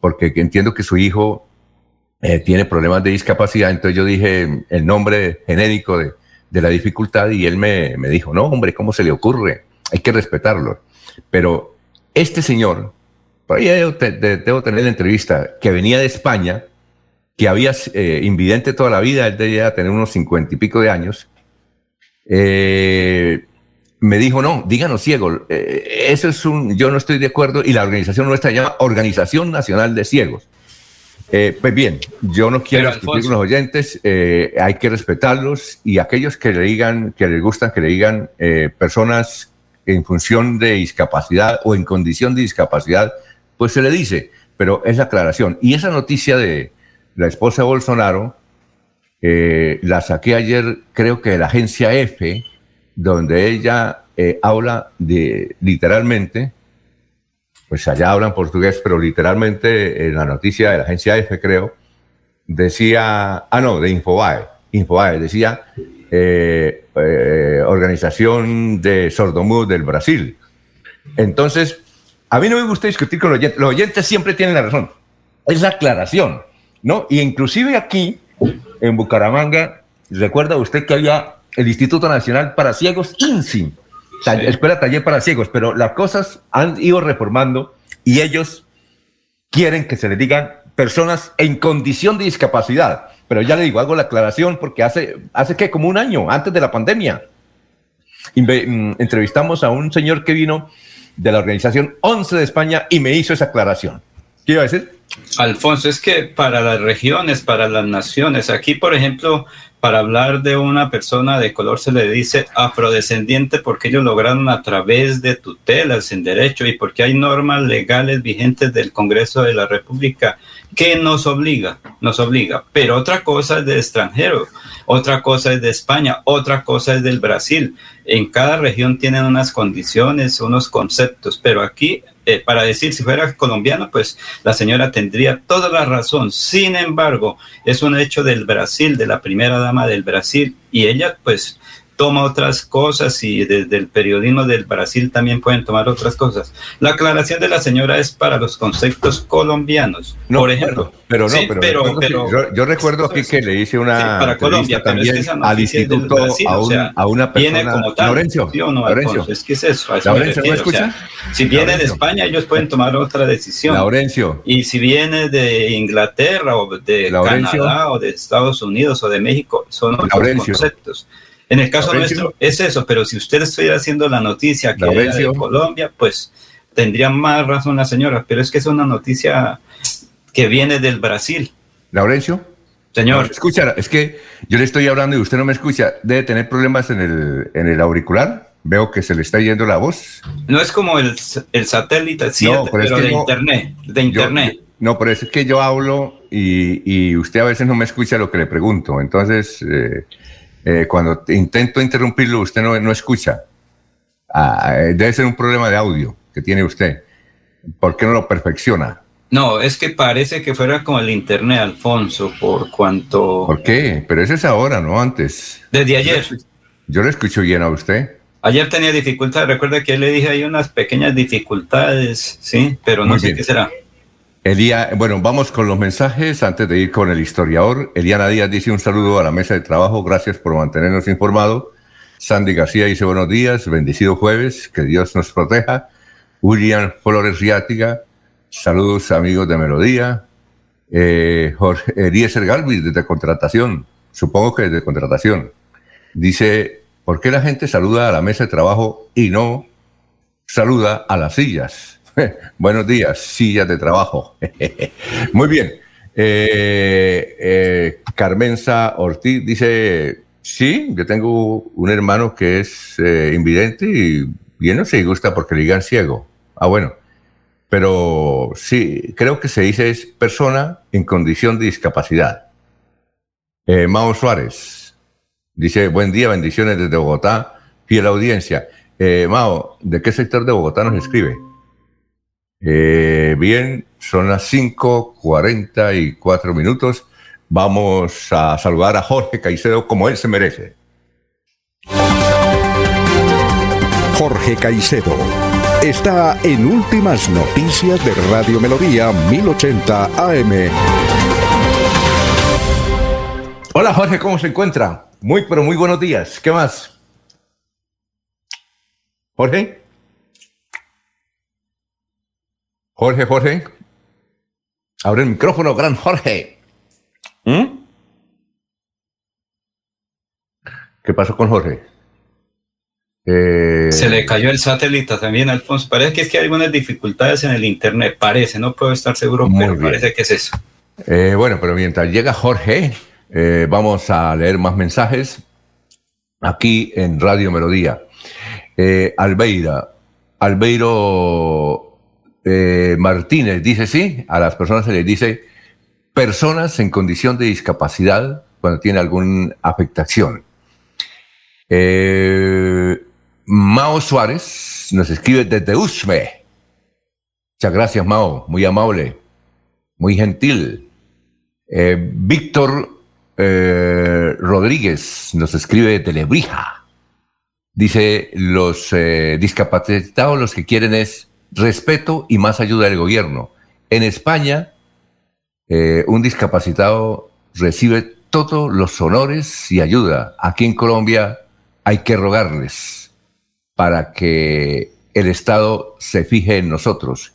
porque entiendo que su hijo eh, tiene problemas de discapacidad. Entonces yo dije el nombre genérico de, la dificultad y él me, me dijo, no, hombre, ¿cómo se le ocurre? Hay que respetarlo. Pero este señor, por ahí debo, tener la entrevista, que venía de España, que había eh, invidente toda la vida, él debía tener unos cincuenta y pico de años, eh, me dijo, no, díganos ciego, eso es un, yo no estoy de acuerdo, y la organización nuestra se llama Organización Nacional de Ciegos. Eh, pues bien, yo no quiero discutir con los oyentes, eh, hay que respetarlos y aquellos que le digan, que les gustan, que le digan eh, personas en función de discapacidad o en condición de discapacidad, pues se le dice, pero es la aclaración. Y esa noticia de la esposa de Bolsonaro, la saqué ayer, creo que de la agencia F, donde ella habla de literalmente pues allá hablan portugués, pero literalmente en la noticia de la agencia F, creo, decía, ah, no, de Infobae, Infobae decía eh, eh, Organización de Sordomudos del Brasil. Entonces, a mí no me gusta discutir con los oyentes, los oyentes siempre tienen la razón, es la aclaración, ¿no? Y inclusive aquí, en Bucaramanga, recuerda usted que había el Instituto Nacional para Ciegos, INSI, escuela taller para ciegos, pero las cosas han ido reformando y ellos quieren que se les digan personas en condición de discapacidad. Pero ya le digo, hago la aclaración porque hace, hace que como un año, antes de la pandemia, mm, entrevistamos a un señor que vino de la organización 11 de España y me hizo esa aclaración. ¿Qué iba a decir? Alfonso, es que para las regiones, para las naciones, aquí por ejemplo, para hablar de una persona de color se le dice afrodescendiente porque ellos lograron a través de tutelas en derecho y porque hay normas legales vigentes del Congreso de la República que nos obliga, nos obliga. Pero otra cosa es de extranjero, otra cosa es de España, otra cosa es del Brasil. En cada región tienen unas condiciones, unos conceptos, pero aquí eh, para decir si fuera colombiano, pues la señora tendría toda la razón. Sin embargo, es un hecho del Brasil, de la primera dama del Brasil, y ella pues toma otras cosas y desde el periodismo del Brasil también pueden tomar otras cosas. La aclaración de la señora es para los conceptos colombianos, por ejemplo. Pero, no, pero, yo, recuerdo aquí que le hice una para Colombia también al instituto a, una persona. Viene como tal, Lorenzo, Lorenzo. Es que es eso. Lorenzo, ¿no escucha? si viene de España, ellos pueden tomar otra decisión. Laurencio. Y si viene de Inglaterra o de Canadá o de Estados Unidos o de México, son otros conceptos. En el caso nuestro es eso, pero si usted estuviera haciendo la noticia que era de Colombia, pues tendría más razón la señora, pero es que es una noticia que viene del Brasil. Laurencio. Señor. escucha, es que yo le estoy hablando y usted no me escucha. Debe tener problemas en el, en el auricular. Veo que se le está yendo la voz. No es como el, el satélite, sí, pero, de internet. De internet. no, pero es que yo hablo y, y, usted a veces no me escucha lo que le pregunto. Entonces, eh, eh, cuando intento interrumpirlo, usted no, no escucha. Ah, eh, debe ser un problema de audio que tiene usted. ¿Por qué no lo perfecciona? No, es que parece que fuera como el internet, Alfonso, por cuanto... ¿Por qué? Pero eso es ahora, no antes. Desde ayer. Yo le escucho bien a usted. Ayer tenía dificultades, recuerda que le dije hay unas pequeñas dificultades, sí, pero no Muy sé bien. qué será. Elía, bueno, vamos con los mensajes antes de ir con el historiador. Eliana Díaz dice un saludo a la mesa de trabajo, gracias por mantenernos informados. Sandy García dice buenos días, bendecido jueves, que Dios nos proteja. William Flores Riátiga, saludos amigos de Melodía. Eh, Jorge Eliezer Galvis, desde contratación, supongo que desde contratación. Dice, ¿por qué la gente saluda a la mesa de trabajo y no saluda a las sillas? Buenos días, sillas de trabajo. Muy bien. Eh, eh, Carmenza Ortiz dice, sí, yo tengo un hermano que es eh, invidente y bien no se gusta porque le digan ciego. Ah, bueno. Pero sí, creo que se dice es persona en condición de discapacidad. Mao Suárez dice, buen día, bendiciones desde Bogotá, fiel audiencia. Mao, ¿de qué sector de Bogotá nos escribe? Eh, bien, son las 5.44 minutos. Vamos a saludar a Jorge Caicedo como él se merece. Jorge Caicedo está en Últimas Noticias de Radio Melodía 1080 AM. Hola Jorge, ¿cómo se encuentra? Muy, pero muy buenos días. ¿Qué más? Jorge. Jorge, Jorge. Abre el micrófono, gran Jorge. ¿Mm? ¿Qué pasó con Jorge? Eh, Se le cayó el satélite también, Alfonso. Parece que es que hay algunas dificultades en el internet, parece, no puedo estar seguro, Muy pero bien. parece que es eso. Eh, bueno, pero mientras llega Jorge, eh, vamos a leer más mensajes aquí en Radio Melodía. Albeira, Albeiro eh, Martínez dice sí, a las personas se les dice personas en condición de discapacidad cuando tiene alguna afectación. Eh, Mao Suárez nos escribe desde Usme. Muchas gracias, Mao, muy amable, muy gentil. Eh, Víctor Rodríguez nos escribe de Lebrija. Dice, los discapacitados los que quieren es respeto y más ayuda del gobierno. En España, eh, un discapacitado recibe todos los honores y ayuda. Aquí en Colombia hay que rogarles para que el Estado se fije en nosotros.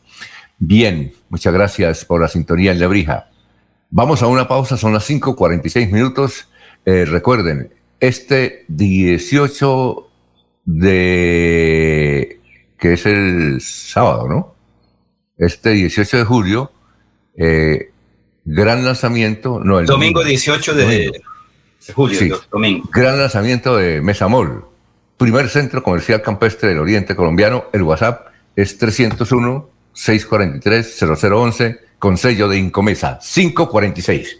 Bien, muchas gracias por la sintonía en Lebrija. Vamos a una pausa, son las 5.46 minutos. Eh, recuerden, este 18 de... que es el sábado, ¿no? Este 18 de julio, eh, gran lanzamiento, no, el Domingo 18 de, Domingo. de julio, Sí. domingo. Gran lanzamiento de Mesamol, primer centro comercial campestre del oriente colombiano. El WhatsApp es 301-643-0011 con sello de Incomesa 546.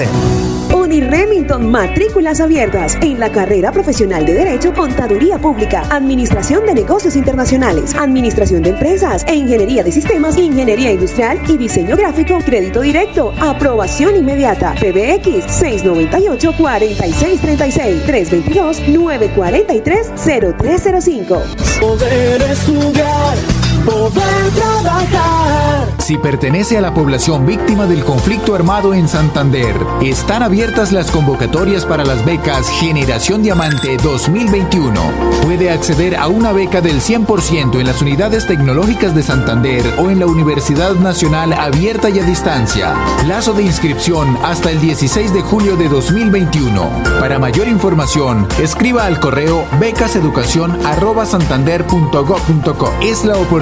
Uniremington, matrículas abiertas. En la carrera profesional de Derecho, Contaduría Pública, Administración de Negocios Internacionales, Administración de Empresas e Ingeniería de Sistemas, Ingeniería Industrial y Diseño Gráfico, Crédito Directo, Aprobación Inmediata, PBX 698-4636, 322-943-0305. Poder estudiar, Si pertenece a la población víctima del conflicto armado en Santander, están abiertas las convocatorias para las becas Generación Diamante 2021. Puede acceder a una beca del 100% en las unidades tecnológicas de Santander o en la Universidad Nacional Abierta y a Distancia. Plazo de inscripción hasta el 16 de julio de 2021. Para mayor información, escriba al correo becaseducación@santander.gov.co. Es la oportunidad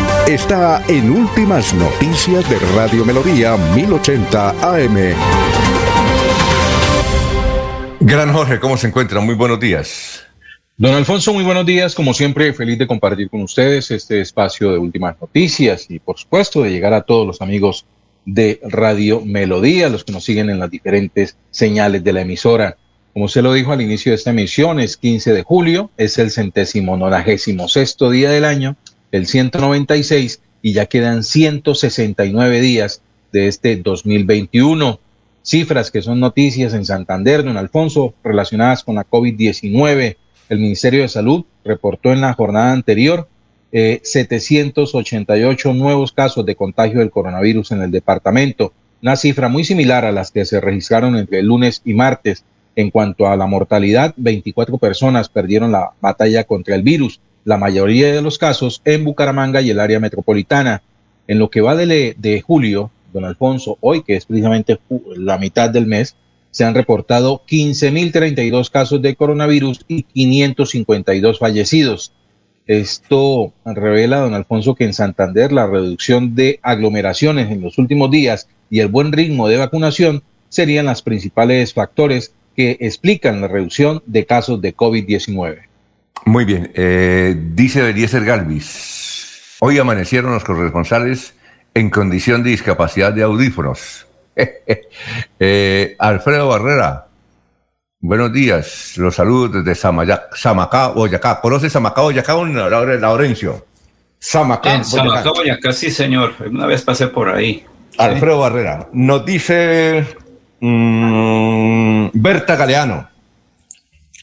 está en Últimas Noticias de Radio Melodía 1080 AM. Gran Jorge, ¿cómo se encuentra? Muy buenos días. Don Alfonso, muy buenos días. Como siempre, feliz de compartir con ustedes este espacio de últimas noticias y, por supuesto, de llegar a todos los amigos de Radio Melodía, los que nos siguen en las diferentes señales de la emisora. Como se lo dijo al inicio de esta emisión, es 15 de julio, es el centésimo nonagésimo sexto día del año, el 196, y ya quedan 169 días de este 2021. Cifras que son noticias en Santander, don Alfonso, relacionadas con la COVID-19. El Ministerio de Salud reportó en la jornada anterior eh, 788 nuevos casos de contagio del coronavirus en el departamento, una cifra muy similar a las que se registraron entre el lunes y martes en cuanto a la mortalidad, 24 personas perdieron la batalla contra el virus, la mayoría de los casos en Bucaramanga y el área metropolitana. En lo que va de, de julio, don Alfonso, hoy que es precisamente la mitad del mes, se han reportado 15.032 casos de coronavirus y 552 fallecidos. Esto revela, don Alfonso, que en Santander la reducción de aglomeraciones en los últimos días y el buen ritmo de vacunación serían los principales factores que explican la reducción de casos de COVID-19. Muy bien, eh, dice Eliezer Galvis, hoy amanecieron los corresponsales en condición de discapacidad de audífonos. eh, Alfredo Barrera, buenos días, los saludos desde Samaya, Samacá, Boyacá. ¿Conoce Samacá, Boyacá o Laurencio? Samacá, en Samacá, Boyacá, sí señor, una vez pasé por ahí. Alfredo Barrera, nos dice Mm, Berta Galeano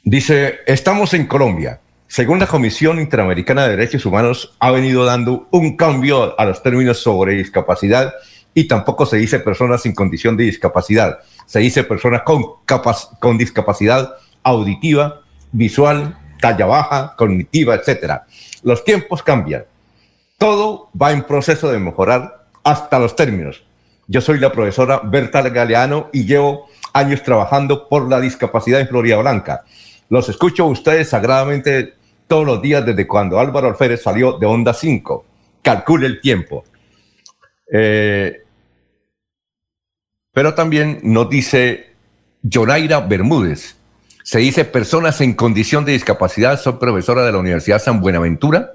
dice, estamos en Colombia. Según la Comisión Interamericana de Derechos Humanos, ha venido dando un cambio a los términos sobre discapacidad y tampoco se dice personas sin condición de discapacidad. Se dice personas con, con discapacidad auditiva, visual, talla baja, cognitiva, etc. Los tiempos cambian. Todo va en proceso de mejorar hasta los términos. Yo soy la profesora Berta Galeano y llevo años trabajando por la discapacidad en Florida Blanca. Los escucho a ustedes sagradamente todos los días desde cuando Álvaro Alférez salió de Onda 5. Calcule el tiempo. Eh, pero también nos dice Jonaira Bermúdez. Se dice personas en condición de discapacidad son profesora de la Universidad San Buenaventura.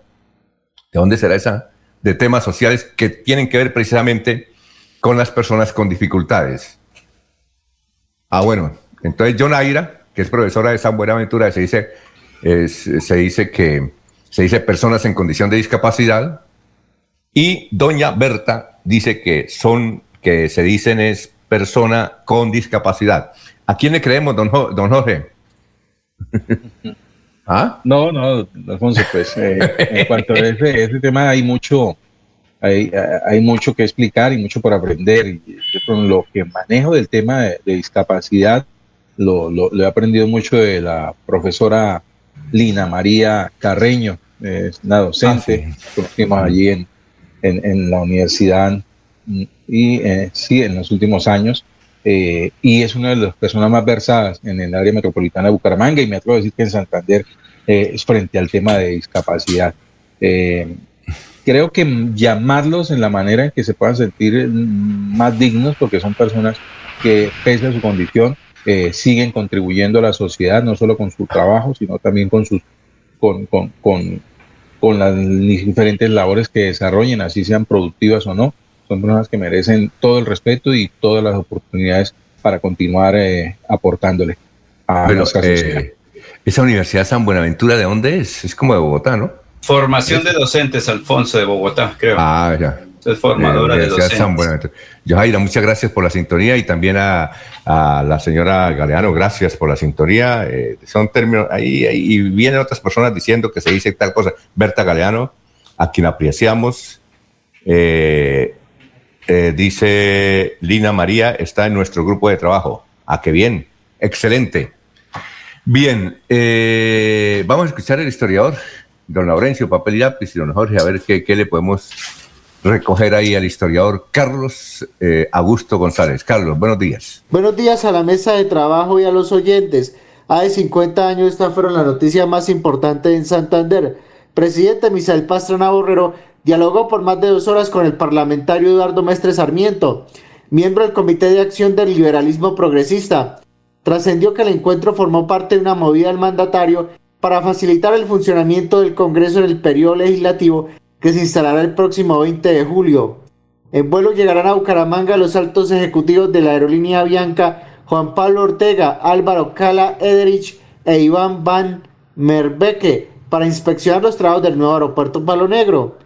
¿De dónde será esa? De temas sociales que tienen que ver precisamente con las personas con dificultades. Ah, bueno, entonces John Aira, que es profesora de San Buenaventura, se dice, se dice que se dice personas en condición de discapacidad, y doña Berta dice que son, que se dicen es persona con discapacidad. ¿A quién le creemos, don, don Jorge? ¿Ah? No, no, Alfonso, pues eh, en cuanto a ese, tema hay mucho, hay, hay, mucho que explicar y mucho por aprender. Lo que manejo del tema de, discapacidad, lo, lo, he aprendido mucho de la profesora Lina María Carreño, es una docente, ah, conocimos allí en, en, en, la universidad y eh, sí, en los últimos años. Eh, y es una de las personas más versadas en el área metropolitana de Bucaramanga y me atrevo a decir que en Santander eh, es frente al tema de discapacidad. Eh, creo que llamarlos en la manera en que se puedan sentir más dignos, porque son personas que, pese a su condición, eh, siguen contribuyendo a la sociedad, no solo con su trabajo, sino también con sus con, con, con, con las diferentes labores que desarrollen, así sean productivas o no. Son personas que merecen todo el respeto y todas las oportunidades para continuar eh, aportándole a nuestra sociedad. Eh, esa Universidad San Buenaventura, ¿de dónde es? Es como de Bogotá, ¿no? Formación de docentes, Alfonso, de Bogotá, creo. Ah, ya. Es formadora de docentes. Johaira, muchas gracias por la sintonía y también a, la señora Galeano, gracias por la sintonía. Eh, son términos, ahí, y vienen otras personas diciendo que se dice tal cosa. Berta Galeano, a quien apreciamos, eh, eh, dice Lina María, está en nuestro grupo de trabajo. Ah, qué bien, excelente. Bien, vamos a escuchar el historiador don Laurencio, papel y lápiz, y don Jorge, a ver qué, qué le podemos recoger ahí al historiador Carlos eh, Augusto González. Carlos, buenos días. Buenos días a la mesa de trabajo y a los oyentes. Hace 50 años esta fueron la noticia más importante en Santander. Presidente Misael Pastrana Borrero dialogó por más de dos horas con el parlamentario Eduardo Mestre Sarmiento, miembro del Comité de Acción del Liberalismo Progresista. Trascendió que el encuentro formó parte de una movida del mandatario para facilitar el funcionamiento del Congreso en el periodo legislativo que se instalará el próximo 20 de julio. En vuelo llegarán a Bucaramanga los altos ejecutivos de la aerolínea Avianca Juan Pablo Ortega, Álvaro Cala Ederich e Iván Van Merbeque para inspeccionar los trabajos del nuevo aeropuerto Palo Negro.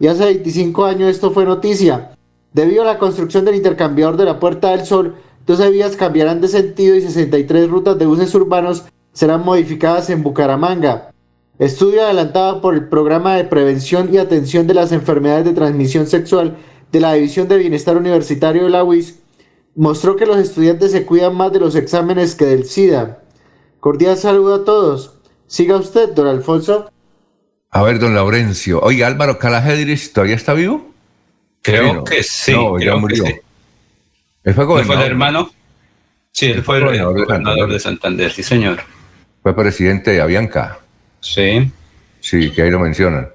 Y hace 25 años esto fue noticia. Debido a la construcción del intercambiador de la Puerta del Sol, 12 vías cambiarán de sentido y 63 rutas de buses urbanos serán modificadas en Bucaramanga. Estudio adelantado por el Programa de Prevención y Atención de las Enfermedades de Transmisión Sexual de la División de Bienestar Universitario de la UIS mostró que los estudiantes se cuidan más de los exámenes que del SIDA. Cordial saludo a todos. Siga usted, don Alfonso. A ver, don Laurencio. Oye, Álvaro Calajediris, ¿todavía está vivo? Creo que sí. No, ya creo murió. que sí. Él fue ¿No fue el hermano? Sí, él fue el Gobernador de gobernador Santander. de Santander, sí, señor. Fue presidente de Avianca. Sí. Sí, que ahí lo mencionan.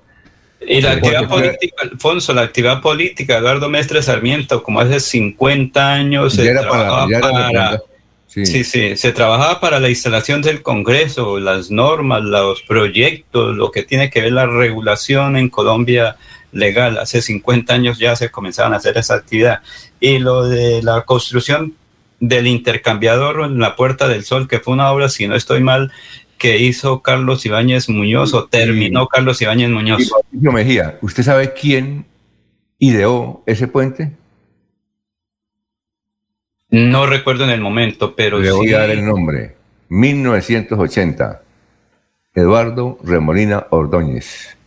Y la actividad política, Alfonso, la actividad política, Eduardo Mestre Sarmiento, como hace 50 años, se era para- trabajaba para. Sí. sí, sí, se trabajaba para la instalación del Congreso, las normas, los proyectos, lo que tiene que ver la regulación en Colombia legal. Hace 50 años ya se comenzaban a hacer esa actividad. Y lo de la construcción del intercambiador en la Puerta del Sol, que fue una obra, si no estoy mal, que hizo Carlos Ibáñez Muñoz o terminó Carlos Ibáñez Muñoz. Y Patricio Mejía, ¿usted sabe quién ideó ese puente? No recuerdo en el momento, pero Le voy sí. a dar el nombre. 1980. Eduardo Remolina Ordóñez.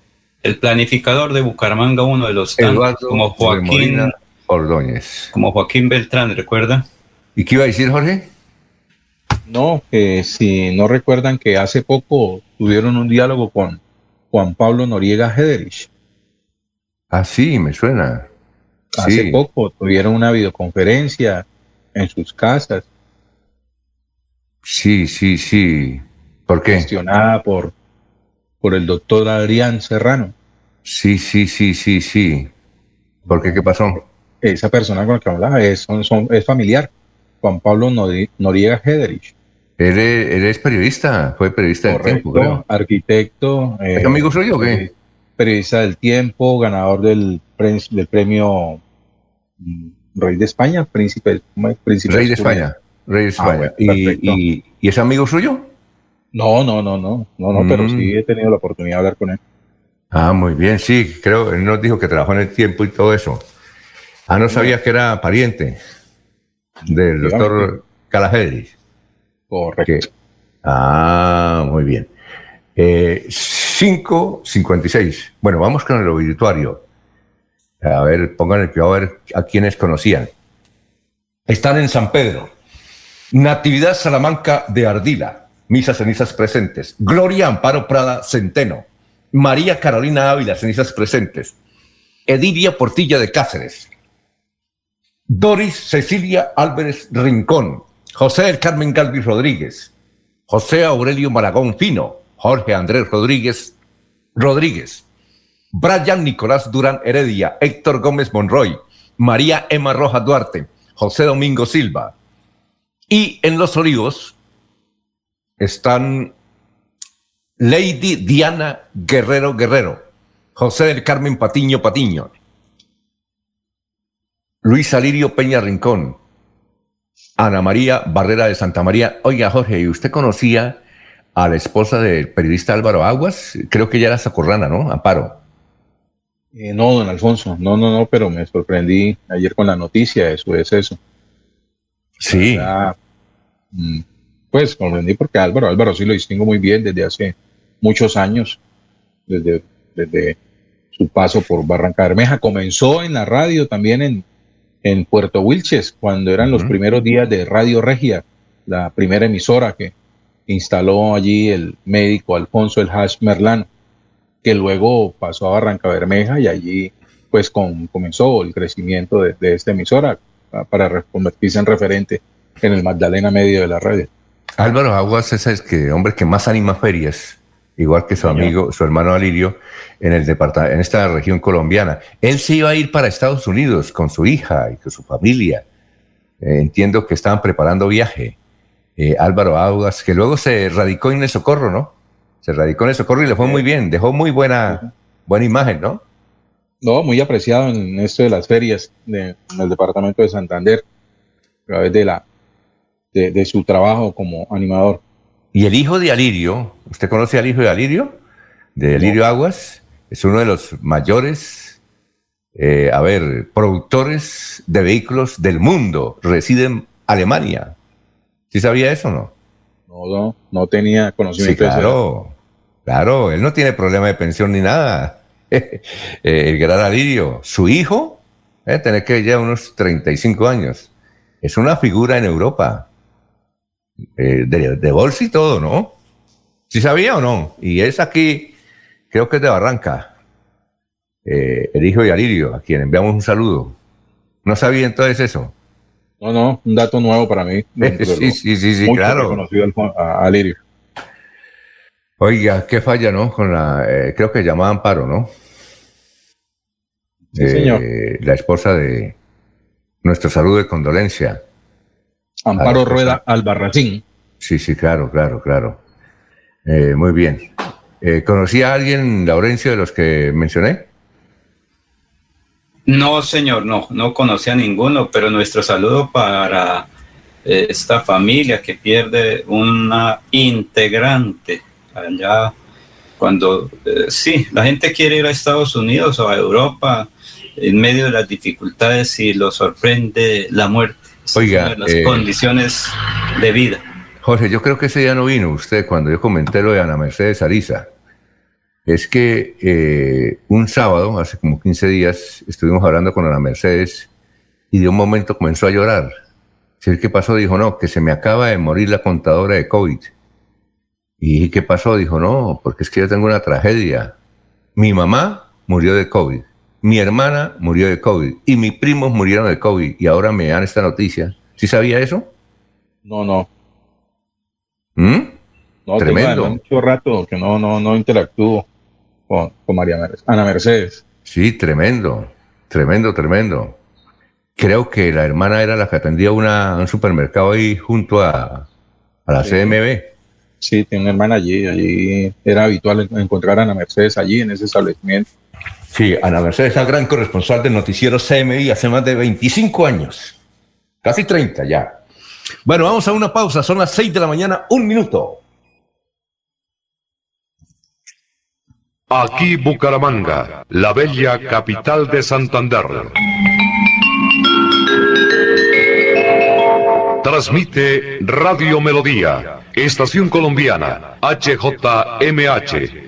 El planificador de Bucaramanga, uno de los tantos, Eduardo como Joaquín, Remolina Ordóñez. como Joaquín Beltrán, ¿recuerda? ¿Y qué iba a decir, Jorge? No, que si no recuerdan que hace poco tuvieron un diálogo con Juan Pablo Noriega Hederich. Ah, sí, me suena. Hace Sí. poco tuvieron una videoconferencia en sus casas, Sí, sí, sí. ¿Por qué? gestionada por, por el doctor Adrián Serrano. Sí, sí, sí, sí, sí. ¿Por qué? ¿Qué pasó? Esa persona con la que hablaba es, son- son- es familiar, Juan Pablo Nori- Noriega Hederich. Él es, él es periodista, fue periodista del tiempo, creo. arquitecto. eh, ¿Es amigo suyo o qué? Periodista del tiempo, ganador del, pre- del premio mm, Rey de España, príncipe. Príncipe Rey de. España. Rey de Ah, España. bueno, y, perfecto. y- y es amigo suyo? No, no, no, no, no, no, pero Mm. sí he tenido la oportunidad de hablar con él. Ah, muy bien, sí, creo, él nos dijo que trabajó en el tiempo y todo eso. Ah, no sabía que era pariente del doctor Calajedris. Correcto. Ah, muy bien. Eh, 5.56. Bueno, vamos con el obituario. A ver, pongan el cuidado a ver a quienes conocían. Están en San Pedro. Natividad Salamanca de Ardila. Misas cenizas presentes. Gloria Amparo Prada Centeno. María Carolina Ávila, cenizas presentes. Edilia Portilla de Cáceres. Doris Cecilia Álvarez Rincón. José del Carmen Galvis Rodríguez. José Aurelio Maragón Fino. Jorge Andrés Rodríguez Rodríguez. Brian Nicolás Durán Heredia. Héctor Gómez Monroy. María Emma Rojas Duarte. José Domingo Silva. Y en Los Olivos están Lady Diana Guerrero Guerrero, José del Carmen Patiño Patiño, Luis Alirio Peña Rincón, Ana María Barrera de Santa María. Oiga, Jorge, ¿y usted conocía a la esposa del periodista Álvaro Aguas? Creo que ella era sacorrana, ¿no? Amparo. Eh, no, don Alfonso, no, no, no, pero me sorprendí ayer con la noticia de su deceso. Sí. Verdad, mm, pues sorprendí porque Álvaro, Álvaro sí lo distingo muy bien desde hace muchos años, desde, desde su paso por Barranca Bermeja. Comenzó en la radio también en, en Puerto Wilches, cuando eran los primeros días de Radio Regia, la primera emisora que instaló allí el médico Alfonso El Hash Merlano. que luego pasó a Barranca Bermeja y allí pues con, comenzó el crecimiento de, de esta emisora para convertirse en referente en el Magdalena Medio de la red. Álvaro Aguas es el que, hombre que más anima ferias, igual que su amigo, su hermano Alirio, en, el departamento, en esta región colombiana. Él se iba a ir para Estados Unidos con su hija y con su familia. Eh, entiendo que estaban preparando viaje. Eh, Álvaro Aguas, que luego se radicó en el Socorro, ¿no? Se radicó en el Socorro y le fue muy bien, dejó muy buena, buena imagen, ¿no? No, muy apreciado en esto de las ferias de, en el departamento de Santander, a través de, la, de, su trabajo como animador. Y el hijo de Alirio, ¿usted conoce al hijo de Alirio? De Alirio Aguas, es uno de los mayores, eh, a ver, productores de vehículos del mundo, reside en Alemania. ¿Sí sabía eso o no? No, no, no tenía conocimiento sí, claro, Claro, él no tiene problema de pensión ni nada. Eh, el gran Alirio, su hijo, eh, tener que ya unos 35 años, es una figura en Europa, eh, de, bolsa y todo, ¿no? ¿Sí sabía o no? Y es aquí, creo que es de Barranca, eh, el hijo de Alirio, a quien enviamos un saludo. ¿No sabía entonces eso? No, no, un dato nuevo para mí. sí, sí, sí, sí, claro. Conocido a Alirio. Oiga, qué falla, ¿no? Con la, eh, creo que llamaba Amparo, ¿no? Sí, señor. Eh, la esposa de nuestro saludo de condolencia. Amparo Rueda Albarracín. Sí, sí, claro, claro, claro. Eh, muy bien. ¿Conocía a alguien, Laurencio, de los que mencioné? No, señor, no, no conocía a ninguno, pero nuestro saludo para esta familia que pierde una integrante allá cuando eh, sí, la gente quiere ir a Estados Unidos o a Europa en medio de las dificultades y lo sorprende la muerte. Oiga, las eh, condiciones de vida. Jorge, yo creo que ese día no vino usted cuando yo comenté lo de Ana Mercedes Ariza. Es que eh, un sábado, hace como 15 días, estuvimos hablando con Ana Mercedes y de un momento comenzó a llorar. ¿Qué pasó? Dijo, no, que se me acaba de morir la contadora de COVID. ¿Y qué pasó? Dijo, no, porque es que yo tengo una tragedia. Mi mamá murió de COVID, mi hermana murió de COVID y mis primos murieron de COVID y ahora me dan esta noticia. ¿Sí sabía eso? No, no. ¿Mm? No, Tremendo. mucho rato que no, no, no interactúo con, con María Mercedes. Ana Mercedes. Sí, tremendo, tremendo, tremendo. Creo que la hermana era la que atendía una, un supermercado ahí junto a, a la CMB. Sí, tengo una hermana allí, allí era habitual encontrar a Ana Mercedes allí en ese establecimiento. Sí, Ana Mercedes es gran corresponsal del noticiero CMI hace más de 25 años, casi 30 ya. Bueno, vamos a una pausa, son las 6 de la mañana, un minuto. Aquí Bucaramanga, la bella capital de Santander. Transmite Radio Melodía Estación Colombiana, HJMH,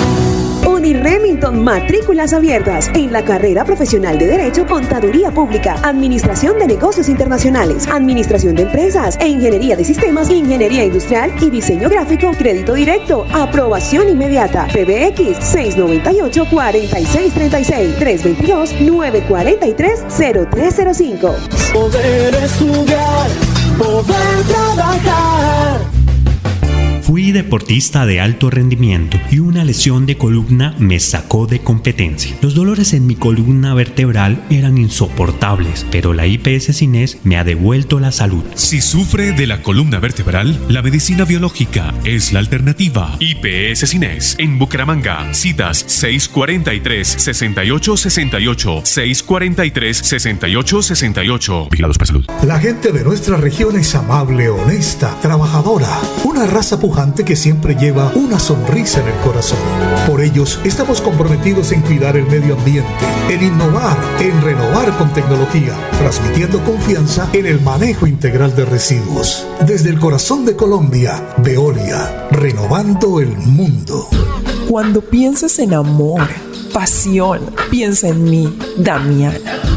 Remington, matrículas abiertas en la carrera profesional de Derecho, Contaduría Pública, Administración de Negocios Internacionales, Administración de Empresas e Ingeniería de Sistemas, Ingeniería Industrial y Diseño Gráfico, Crédito Directo, Aprobación Inmediata, PBX 698-4636, 322-943-0305. Poder estudiar, poder trabajar. Fui deportista de alto rendimiento y una lesión de columna me sacó de competencia. Los dolores en mi columna vertebral eran insoportables, pero la IPS Cines me ha devuelto la salud. Si sufre de la columna vertebral, la medicina biológica es la alternativa. IPS Cines en Bucaramanga. Citas 643-6868, 643-6868. Vigilados para salud. La gente de nuestra región es amable, honesta, trabajadora. Una raza pujante que siempre lleva una sonrisa en el corazón. Por ellos estamos comprometidos en cuidar el medio ambiente, en innovar, en renovar con tecnología, transmitiendo confianza en el manejo integral de residuos. Desde el corazón de Colombia, Veolia, renovando el mundo. Cuando pienses en amor, pasión, piensa en mí, Damiana.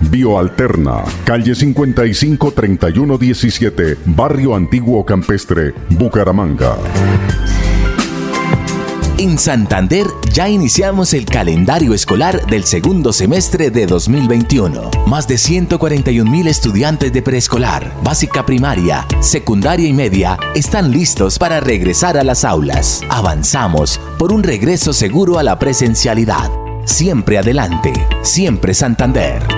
Bioalterna, calle 55 3117, Barrio Antiguo Campestre, Bucaramanga. En Santander ya iniciamos el calendario escolar del segundo semestre de 2021. Más de 141 mil estudiantes de preescolar, básica primaria, secundaria y media están listos para regresar a las aulas. Avanzamos por un regreso seguro a la presencialidad. Siempre adelante, siempre Santander.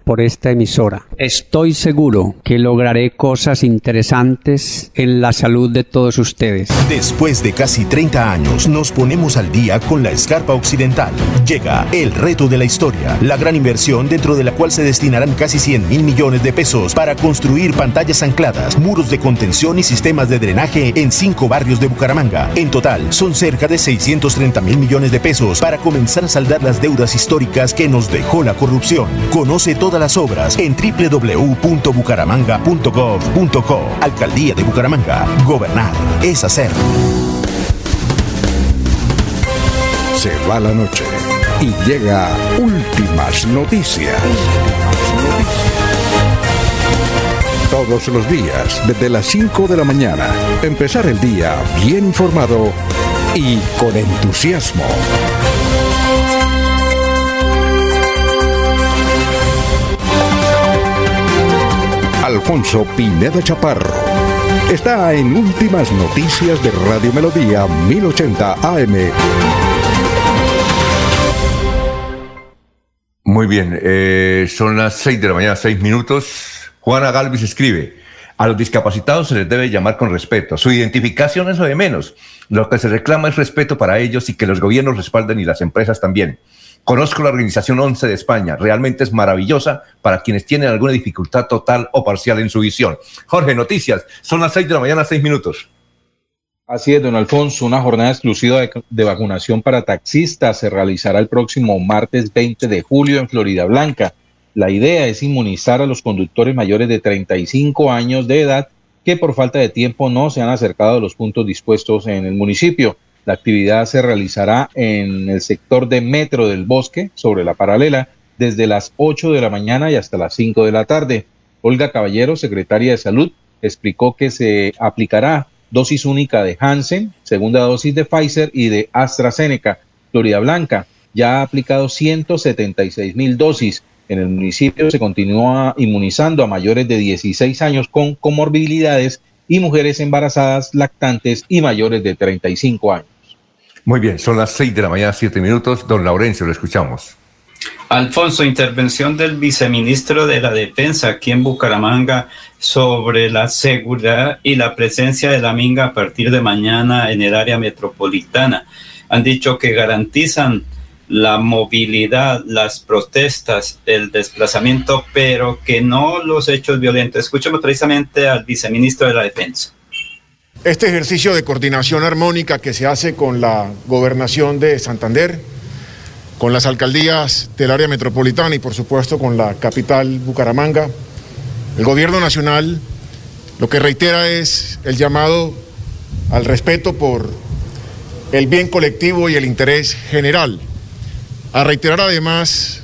por esta emisora. Estoy seguro que lograré cosas interesantes en la salud de todos ustedes. Después de casi 30 años, nos ponemos al día con la escarpa occidental. Llega el reto de la historia, la gran inversión dentro de la cual se destinarán casi 100 mil millones de pesos para construir pantallas ancladas, muros de contención y sistemas de drenaje en cinco barrios de Bucaramanga. En total, son cerca de 630 mil millones de pesos para comenzar a saldar las deudas históricas que nos dejó la corrupción. Conoce todas las obras en www.bucaramanga.gov.co. Alcaldía de Bucaramanga. Gobernar es hacer. Se va la noche y llega últimas noticias. Todos los días, desde las 5 de la mañana, empezar el día bien informado y con entusiasmo. Alfonso Pineda Chaparro. Está en Últimas Noticias de Radio Melodía 1080 AM. Muy bien, eh, son las 6 de la mañana, 6 minutos. Juana Galvis escribe, a los discapacitados se les debe llamar con respeto. Su identificación es lo de menos. Lo que se reclama es respeto para ellos y que los gobiernos respalden y las empresas también. Conozco la Organización 11 de España, realmente es maravillosa para quienes tienen alguna dificultad total o parcial en su visión. Jorge, noticias, son las 6 de la mañana, 6 minutos. Así es, don Alfonso, una jornada exclusiva de, de, vacunación para taxistas se realizará el próximo martes 20 de julio en Florida Blanca. La idea es inmunizar a los conductores mayores de 35 años de edad que por falta de tiempo no se han acercado a los puntos dispuestos en el municipio. La actividad se realizará en el sector de Metro del Bosque, sobre la paralela, desde las 8 de la mañana y hasta las 5 de la tarde. Olga Caballero, secretaria de Salud, explicó que se aplicará dosis única de Hansen, segunda dosis de Pfizer y de AstraZeneca. Florida Blanca ya ha aplicado 176 mil dosis. En el municipio se continúa inmunizando a mayores de 16 años con comorbilidades y mujeres embarazadas, lactantes y mayores de 35 años. Muy bien, son las 6 de la mañana, 7 minutos. Don Laurencio, lo escuchamos. Alfonso, intervención del viceministro de la Defensa aquí en Bucaramanga sobre la seguridad y la presencia de la minga a partir de mañana en el área metropolitana. Han dicho que garantizan la movilidad, las protestas, el desplazamiento, pero que no los hechos violentos. Escuchemos precisamente al viceministro de la Defensa. Este ejercicio de coordinación armónica que se hace con la gobernación de Santander, con las alcaldías del área metropolitana y por supuesto con la capital Bucaramanga, el gobierno nacional lo que reitera es el llamado al respeto por el bien colectivo y el interés general. A reiterar además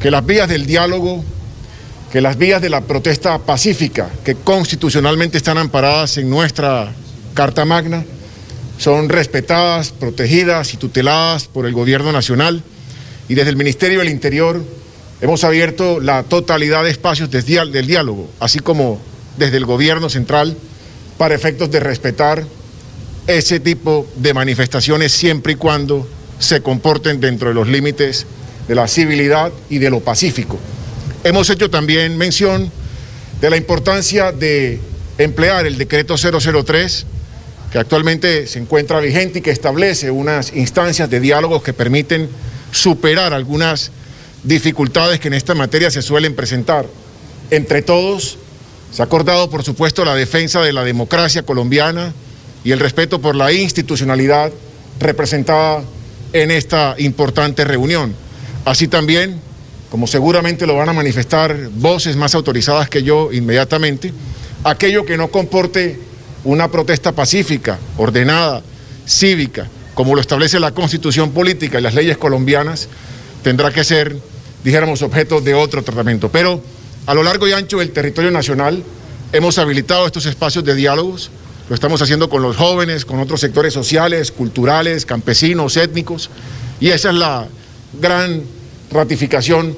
que las vías del diálogo, que las vías de la protesta pacífica, que constitucionalmente están amparadas en nuestra Carta Magna, son respetadas, protegidas y tuteladas por el Gobierno Nacional y desde el Ministerio del Interior hemos abierto la totalidad de espacios del diálogo, así como desde el Gobierno Central, para efectos de respetar ese tipo de manifestaciones siempre y cuando se comporten dentro de los límites de la civilidad y de lo pacífico. Hemos hecho también mención de la importancia de emplear el decreto 003, que actualmente se encuentra vigente y que establece unas instancias de diálogos que permiten superar algunas dificultades que en esta materia se suelen presentar. Entre todos, se ha acordado, por supuesto, la defensa de la democracia colombiana y el respeto por la institucionalidad representada en esta importante reunión. Así también, como seguramente lo van a manifestar voces más autorizadas que yo inmediatamente, aquello que no comporte una protesta pacífica, ordenada, cívica, como lo establece la constitución política y las leyes colombianas, tendrá que ser, dijéramos, objeto de otro tratamiento. Pero a lo largo y ancho del territorio nacional hemos habilitado estos espacios de diálogos lo estamos haciendo con los jóvenes, con otros sectores sociales, culturales, campesinos, étnicos. Y esa es la gran ratificación,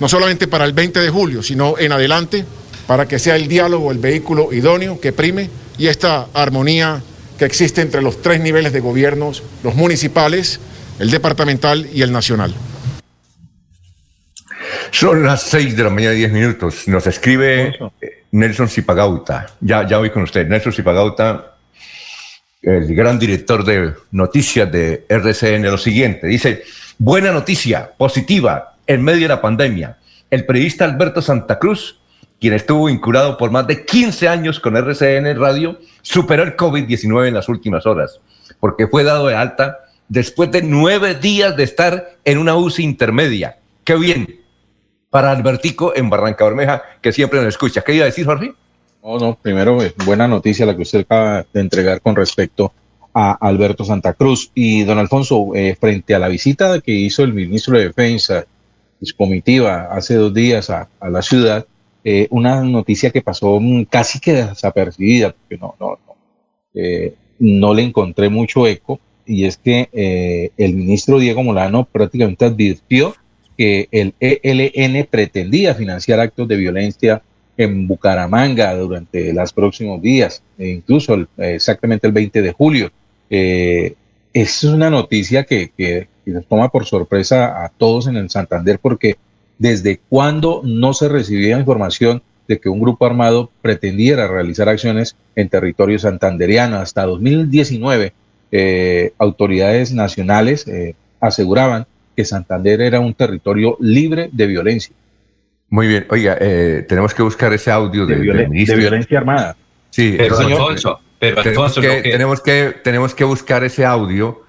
no solamente para el 20 de julio, sino en adelante, para que sea el diálogo el vehículo idóneo que prime y esta armonía que existe entre los tres niveles de gobiernos, los municipales, el departamental y el nacional. Son las seis de la mañana, diez minutos. Nos escribe Nelson Zipagauta. Ya, ya voy con usted. Nelson Zipagauta, el gran director de noticias de RCN, lo siguiente. Dice, buena noticia, positiva, en medio de la pandemia. El periodista Alberto Santa Cruz, quien estuvo incurado por más de 15 años con RCN Radio, superó el COVID-19 en las últimas horas, porque fue dado de alta después de nueve días de estar en una UCI intermedia. Qué bien, para Albertico en Barranca Bermeja, que siempre nos escucha. ¿Qué iba a decir, Jorge? No, no, primero, eh, buena noticia la que usted acaba de entregar con respecto a Alberto Santa Cruz. Y don Alfonso, eh, frente a la visita que hizo el ministro de Defensa su comitiva hace dos días a, la ciudad, eh, una noticia que pasó casi que desapercibida, porque no, no, no, no le encontré mucho eco, y es que el ministro Diego Molano prácticamente advirtió que el ELN pretendía financiar actos de violencia en Bucaramanga durante los próximos días, e incluso exactamente el 20 de julio. Eh, es una noticia que, que, nos toma por sorpresa a todos en el Santander porque desde cuando no se recibía información de que un grupo armado pretendiera realizar acciones en territorio santanderiano. Hasta 2019, eh, autoridades nacionales eh, aseguraban que Santander era un territorio libre de violencia. Muy bien, oiga, eh, tenemos que buscar ese audio de, de, violencia armada. Sí, pero Alfonso, pero tenemos, que, tenemos, que, tenemos que buscar ese audio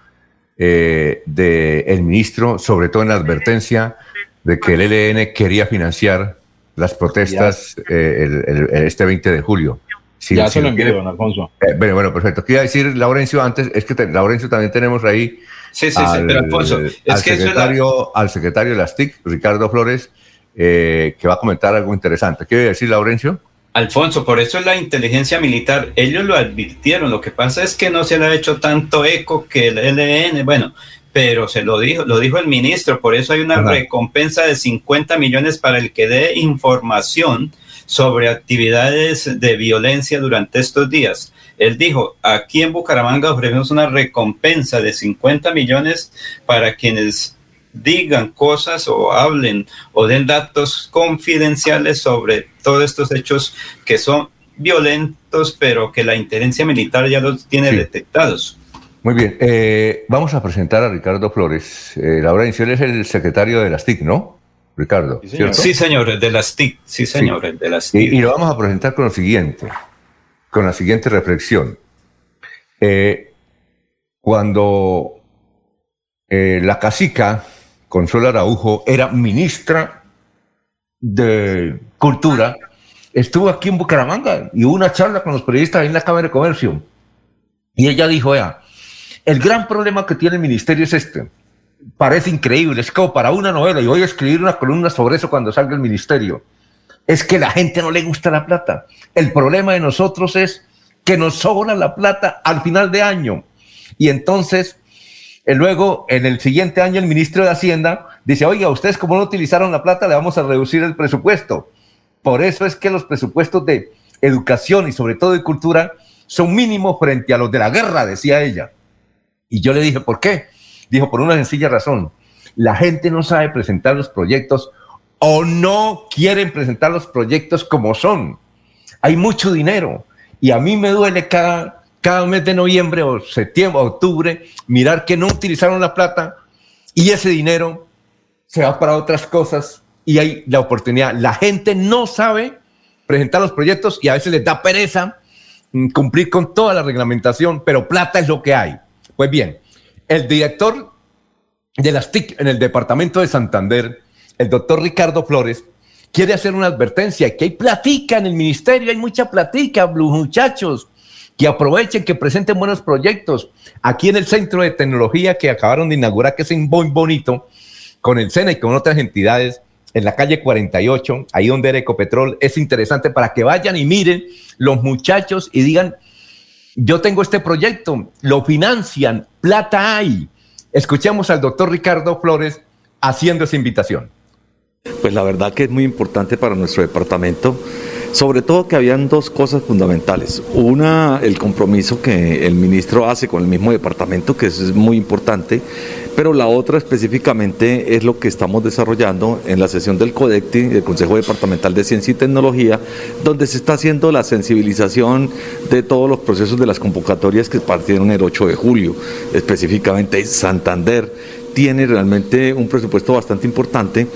eh, del ministro, sobre todo en la advertencia de que el ELN quería financiar las protestas eh, este 20 de julio. ya se lo envié, don Alfonso. bueno, bueno, perfecto. Quería decir, Laurencio, antes, es que Laurencio también tenemos ahí Sí, sí, sí, pero Alfonso, es al que secretario, al secretario de las TIC, Ricardo Flores, eh, que va a comentar algo interesante. ¿Qué decir, Laurencio? Alfonso, por eso es la inteligencia militar. Ellos lo advirtieron. Lo que pasa es que no se le ha hecho tanto eco que el LN, bueno, pero se lo dijo, lo dijo el ministro. Por eso hay una recompensa de 50 millones para el que dé información sobre actividades de violencia durante estos días. Él dijo, aquí en Bucaramanga ofrecemos una recompensa de 50 millones para quienes digan cosas o hablen o den datos confidenciales sobre todos estos hechos que son violentos, pero que la inteligencia militar ya los tiene detectados. Muy bien, eh, vamos a presentar a Ricardo Flores. Eh, Laura Inciel es el secretario de las TIC, ¿no? Ricardo. Sí, señor, sí, de las TIC. Sí, señor, el de las TIC. Y, lo vamos a presentar con lo siguiente, con la siguiente reflexión. Eh, cuando la cacica Consuelo Araujo era ministra de Cultura, estuvo aquí en Bucaramanga y hubo una charla con los periodistas en la Cámara de Comercio. Y ella dijo, vea, el gran problema que tiene el ministerio es este. Parece increíble, es como para una novela, y voy a escribir una columna sobre eso cuando salga el ministerio. Es que la gente no le gusta la plata. El problema de nosotros es que nos sobra la plata al final de año. Y entonces, eh, luego, en el siguiente año, el ministro de Hacienda dice, oiga, ustedes como no utilizaron la plata, le vamos a reducir el presupuesto. Por eso es que los presupuestos de educación y sobre todo de cultura son mínimos frente a los de la guerra, decía ella. Y yo le dije, ¿por qué? Dijo, por una sencilla razón. La gente no sabe presentar los proyectos o no quieren presentar los proyectos como son. Hay mucho dinero y a mí me duele cada, cada mes de noviembre o septiembre, octubre, mirar que no utilizaron la plata y ese dinero se va para otras cosas y hay la oportunidad. La gente no sabe presentar los proyectos y a veces les da pereza mm, cumplir con toda la reglamentación, pero plata es lo que hay. Pues bien, el director de las TIC en el departamento de Santander, el doctor Ricardo Flores, quiere hacer una advertencia, que hay platica en el ministerio, hay mucha platica, muchachos, que aprovechen, que presenten buenos proyectos. Aquí en el Centro de Tecnología que acabaron de inaugurar, que es muy bonito, con el SENA y con otras entidades, en la calle 48, ahí donde era Ecopetrol, es interesante para que vayan y miren los muchachos y digan, yo tengo este proyecto, lo financian, plata hay. Escuchemos al doctor Ricardo Flores haciendo esa invitación. Pues la verdad que es muy importante para nuestro departamento, sobre todo que habían dos cosas fundamentales. Una, el compromiso que el ministro hace con el mismo departamento, que es muy importante, pero la otra específicamente es lo que estamos desarrollando en la sesión del CODECTI, del Consejo Departamental de Ciencia y Tecnología, donde se está haciendo la sensibilización de todos los procesos de las convocatorias que partieron el 8 de julio, específicamente Santander tiene realmente un presupuesto bastante importante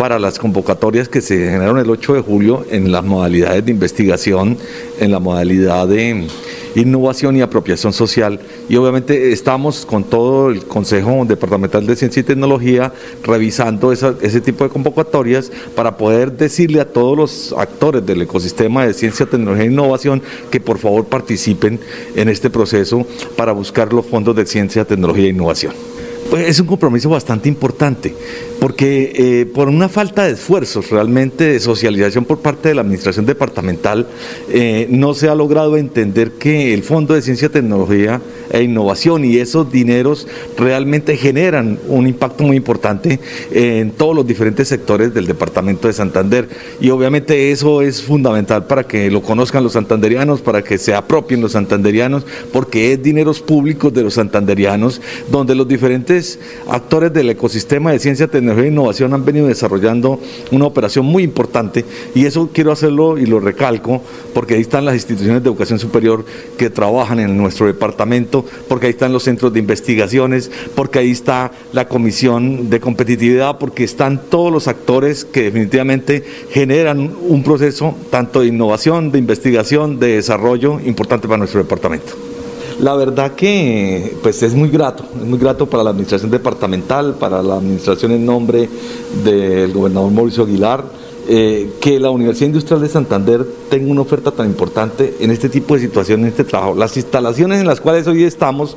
para las convocatorias que se generaron el 8 de julio en las modalidades de investigación, en la modalidad de innovación y apropiación social. Y obviamente estamos con todo el Consejo Departamental de Ciencia y Tecnología revisando ese tipo de convocatorias para poder decirle a todos los actores del ecosistema de ciencia, tecnología e innovación que por favor participen en este proceso para buscar los fondos de ciencia, tecnología e innovación. Pues es un compromiso bastante importante porque eh, por una falta de esfuerzos realmente de socialización por parte de la administración departamental eh, no se ha logrado entender que el Fondo de Ciencia, Tecnología e Innovación y esos dineros realmente generan un impacto muy importante en todos los diferentes sectores del departamento de Santander. Y obviamente eso es fundamental para que lo conozcan los santanderianos, para que se apropien los santanderianos, porque es dineros públicos de los santanderianos donde los diferentes actores del ecosistema de ciencia, tecnología e Innovación han venido desarrollando una operación muy importante. Y eso quiero hacerlo y lo recalco porque ahí están las instituciones de educación superior que trabajan en nuestro departamento, porque ahí están los centros de investigaciones, porque ahí está la comisión de competitividad, porque están todos los actores que definitivamente generan un proceso tanto de innovación, de investigación, de desarrollo importante para nuestro departamento. La verdad que pues es muy grato, es muy grato para la administración departamental, para la administración en nombre del gobernador Mauricio Aguilar, eh, que la Universidad Industrial de Santander tenga una oferta tan importante en este tipo de situaciones, en este trabajo. Las instalaciones en las cuales hoy estamos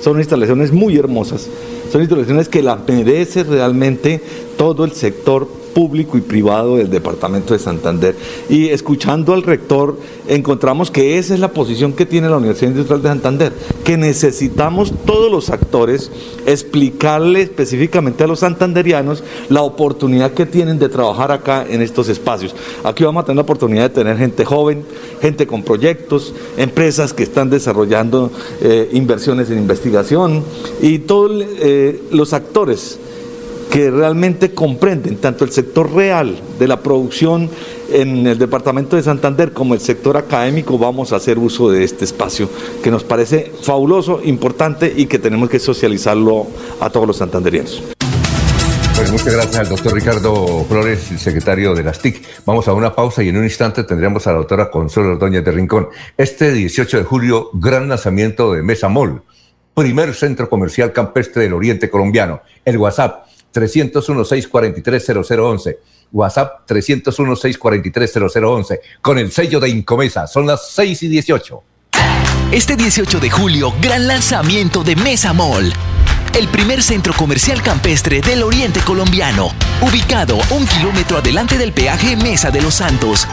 son instalaciones muy hermosas, son instalaciones que la merece realmente todo el sector público y privado del Departamento de Santander. Y escuchando al rector, encontramos que esa es la posición que tiene la Universidad Industrial de Santander, que necesitamos todos los actores explicarle específicamente a los santanderianos la oportunidad que tienen de trabajar acá en estos espacios. Aquí vamos a tener la oportunidad de tener gente joven, gente con proyectos, empresas que están desarrollando eh, inversiones en investigación y todos eh, los actores que realmente comprenden tanto el sector real de la producción en el departamento de Santander como el sector académico, vamos a hacer uso de este espacio que nos parece fabuloso, importante y que tenemos que socializarlo a todos los santanderianos. Pues muchas gracias al doctor Ricardo Flores, el secretario de las TIC. Vamos a una pausa y en un instante tendremos a la doctora Consuelo Ordóñez de Rincón. Este 18 de julio, gran lanzamiento de Mesa Mall, primer centro comercial campestre del oriente colombiano. El WhatsApp 301-643-0011. WhatsApp 301-643-0011. Con el sello de Incomesa. Son las 6 y 18. Este 18 de julio, gran lanzamiento de Mesa Mall el primer centro comercial campestre del oriente colombiano, ubicado un kilómetro adelante del peaje Mesa de los Santos.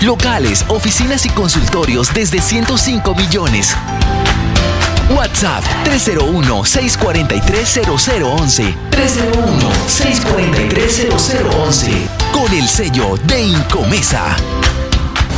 Locales, oficinas y consultorios desde 105 millones. WhatsApp 301-643-0011. 301-643-0011. Con el sello de Incomesa.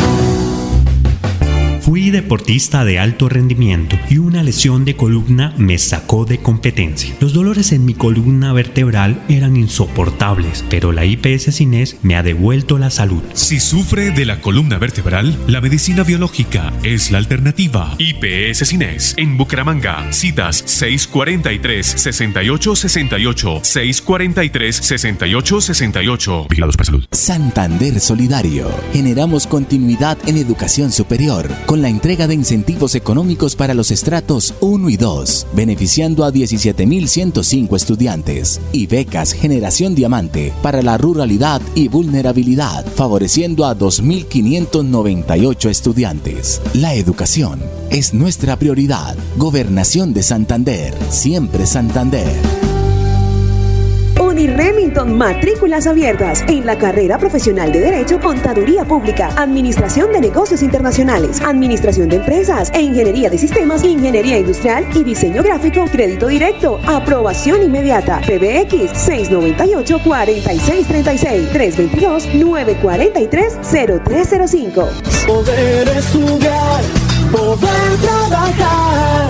Thank you. Fui deportista de alto rendimiento y una lesión de columna me sacó de competencia. Los dolores en mi columna vertebral eran insoportables, pero la IPS Cines me ha devuelto la salud. Si sufre de la columna vertebral, la medicina biológica es la alternativa. IPS Cines en Bucaramanga. Citas 643-6868, 643-6868. Vigilados para salud. Santander Solidario. Generamos continuidad en educación superior con la entrega de incentivos económicos para los estratos 1 y 2, beneficiando a 17.105 estudiantes, y becas Generación Diamante para la ruralidad y vulnerabilidad, favoreciendo a 2.598 estudiantes. La educación es nuestra prioridad. Gobernación de Santander, siempre Santander. Remington, matrículas abiertas en la carrera profesional de Derecho, Contaduría Pública, Administración de Negocios Internacionales, Administración de Empresas e Ingeniería de Sistemas, Ingeniería Industrial y Diseño Gráfico, Crédito Directo, Aprobación Inmediata, PBX 698-4636, 322-943-0305. Poder estudiar, poder trabajar.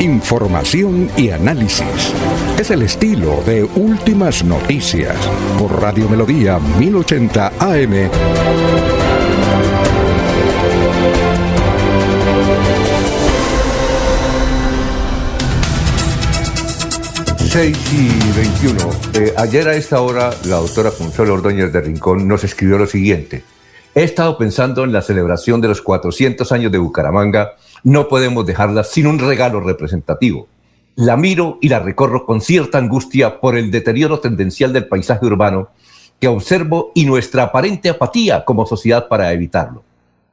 Información y análisis. Es el estilo de Últimas Noticias por Radio Melodía 1080 AM. Seis y 21. Eh, ayer a esta hora, la doctora Consuelo Ordóñez de Rincón nos escribió lo siguiente. He estado pensando en la celebración de los 400 años de Bucaramanga. No podemos dejarla sin un regalo representativo. La miro y la recorro con cierta angustia por el deterioro tendencial del paisaje urbano que observo y nuestra aparente apatía como sociedad para evitarlo.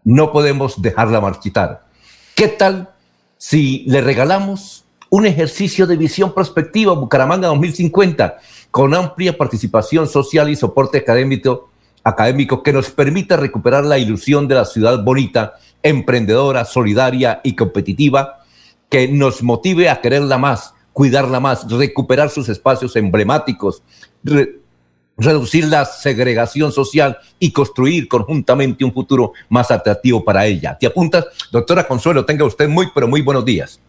No podemos dejarla marchitar. ¿Qué tal si le regalamos un ejercicio de visión prospectiva Bucaramanga 2050 con amplia participación social y soporte académico, académico que nos permita recuperar la ilusión de la ciudad bonita, emprendedora, solidaria y competitiva, que nos motive a quererla más, cuidarla más, recuperar sus espacios emblemáticos, re- reducir la segregación social y construir conjuntamente un futuro más atractivo para ella. ¿Te apuntas? Doctora Consuelo, tenga usted muy, pero muy buenos días.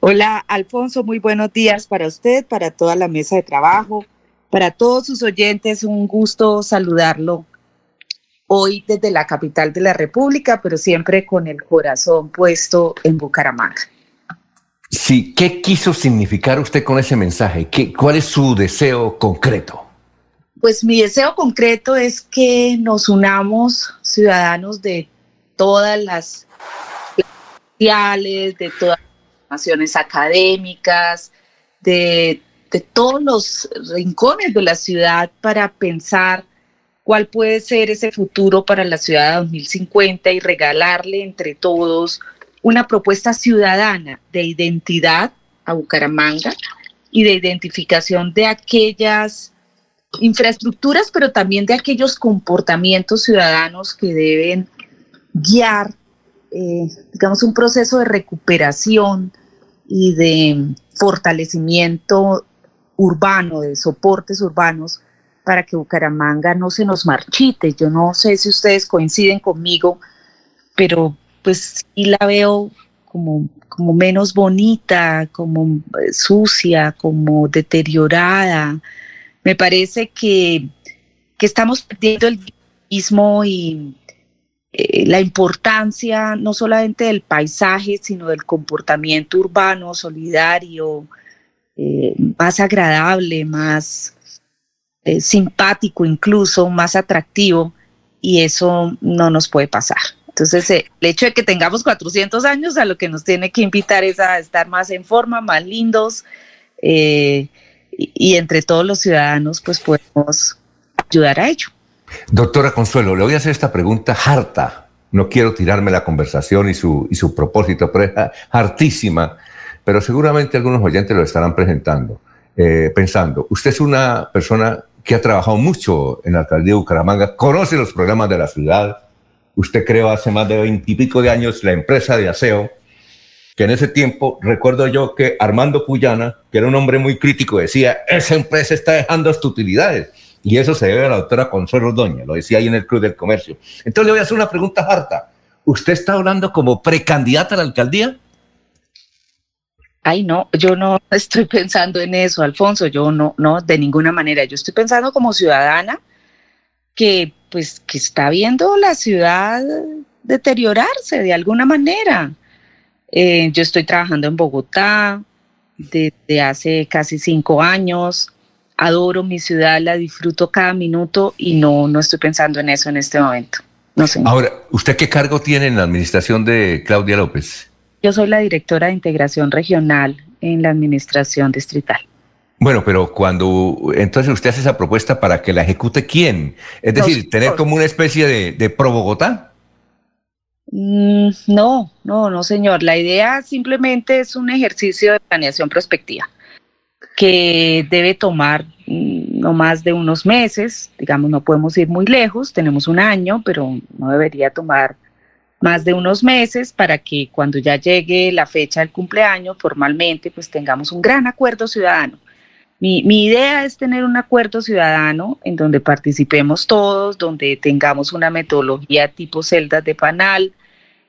Hola, Alfonso, muy buenos días para usted, para toda la mesa de trabajo, para todos sus oyentes, un gusto saludarlo hoy desde la capital de la República, pero siempre con el corazón puesto en Bucaramanga. Sí, ¿qué quiso significar usted con ese mensaje? ¿Qué, ¿Cuál es su deseo concreto? Pues mi deseo concreto es que nos unamos ciudadanos de todas las sociales, de todas las naciones académicas, de, de todos los rincones de la ciudad para pensar cuál puede ser ese futuro para la ciudad de 2050 y regalarle entre todos una propuesta ciudadana de identidad a Bucaramanga y de identificación de aquellas infraestructuras, pero también de aquellos comportamientos ciudadanos que deben guiar, eh, digamos, un proceso de recuperación y de fortalecimiento urbano, de soportes urbanos, para que Bucaramanga no se nos marchite. Yo no sé si ustedes coinciden conmigo, pero pues sí la veo como, como menos bonita, como eh, sucia, como deteriorada. Me parece que, que estamos perdiendo el mismo y eh, la importancia no solamente del paisaje, sino del comportamiento urbano, solidario, eh, más agradable, más simpático incluso, más atractivo, y eso no nos puede pasar. Entonces, eh, el hecho de que tengamos 400 años a lo que nos tiene que invitar es a estar más en forma, más lindos, eh, y, entre todos los ciudadanos, pues podemos ayudar a ello. Doctora Consuelo, le voy a hacer esta pregunta harta. No quiero tirarme la conversación y su, y su propósito, pero es hartísima. Pero seguramente algunos oyentes lo estarán presentando, eh, pensando. Usted es una persona que ha trabajado mucho en la alcaldía de Bucaramanga, conoce los programas de la ciudad, Usted creó hace más de veintipico de años la empresa de aseo, que en ese tiempo recuerdo yo que Armando Puyana, que era un hombre muy crítico, decía, esa empresa está dejando hasta utilidades. Y eso se debe a la doctora Consuelo Doña, lo decía ahí en el Club del Comercio. Entonces le voy a hacer una pregunta harta. ¿Usted está hablando como precandidata a la alcaldía? Ay, no, yo no estoy pensando en eso, Alfonso, yo no, no, de ninguna manera. Yo estoy pensando como ciudadana que pues que está viendo la ciudad deteriorarse de alguna manera. Eh, yo estoy trabajando en Bogotá desde hace casi cinco años. Adoro mi ciudad, la disfruto cada minuto y no, no estoy pensando en eso en este momento. No. Ahora, ¿usted qué cargo tiene en la administración de Claudia López? Yo soy la directora de integración regional en la administración distrital. Bueno, pero cuando entonces usted hace esa propuesta para que la ejecute quién, es decir, tener como una especie de, de pro Bogotá. Mm, no, no, no, señor. La idea simplemente es un ejercicio de planeación prospectiva que debe tomar mm, no más de unos meses, digamos, no podemos ir muy lejos, tenemos un año, pero no debería tomar más de unos meses para que cuando ya llegue la fecha del cumpleaños formalmente, pues tengamos un gran acuerdo ciudadano. Mi, idea es tener un acuerdo ciudadano en donde participemos todos, donde tengamos una metodología tipo celdas de panal,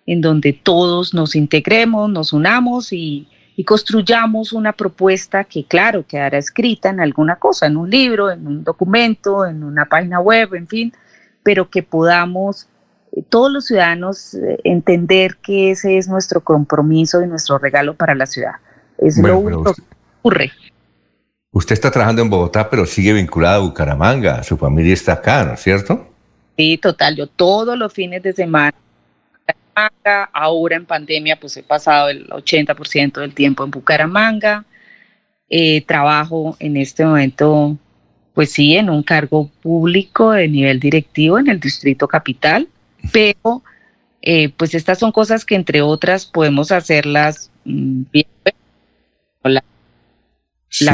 en donde todos nos integremos, nos unamos y, construyamos una propuesta que, claro, quedará escrita en alguna cosa, en un libro, en un documento, en una página web, en fin, pero que podamos todos los ciudadanos eh, entender que ese es nuestro compromiso y nuestro regalo para la ciudad. Es lo único que ocurre. Usted está trabajando en Bogotá, pero sigue vinculada a Bucaramanga. Su familia está acá, ¿no es cierto? Sí, total. Yo todos los fines de semana, ahora en pandemia, pues he pasado el 80% del tiempo en Bucaramanga. Eh, trabajo en este momento, pues sí, en un cargo público de nivel directivo en el Distrito Capital, pero eh, pues estas son cosas que entre otras podemos hacerlas mm, bien. sí,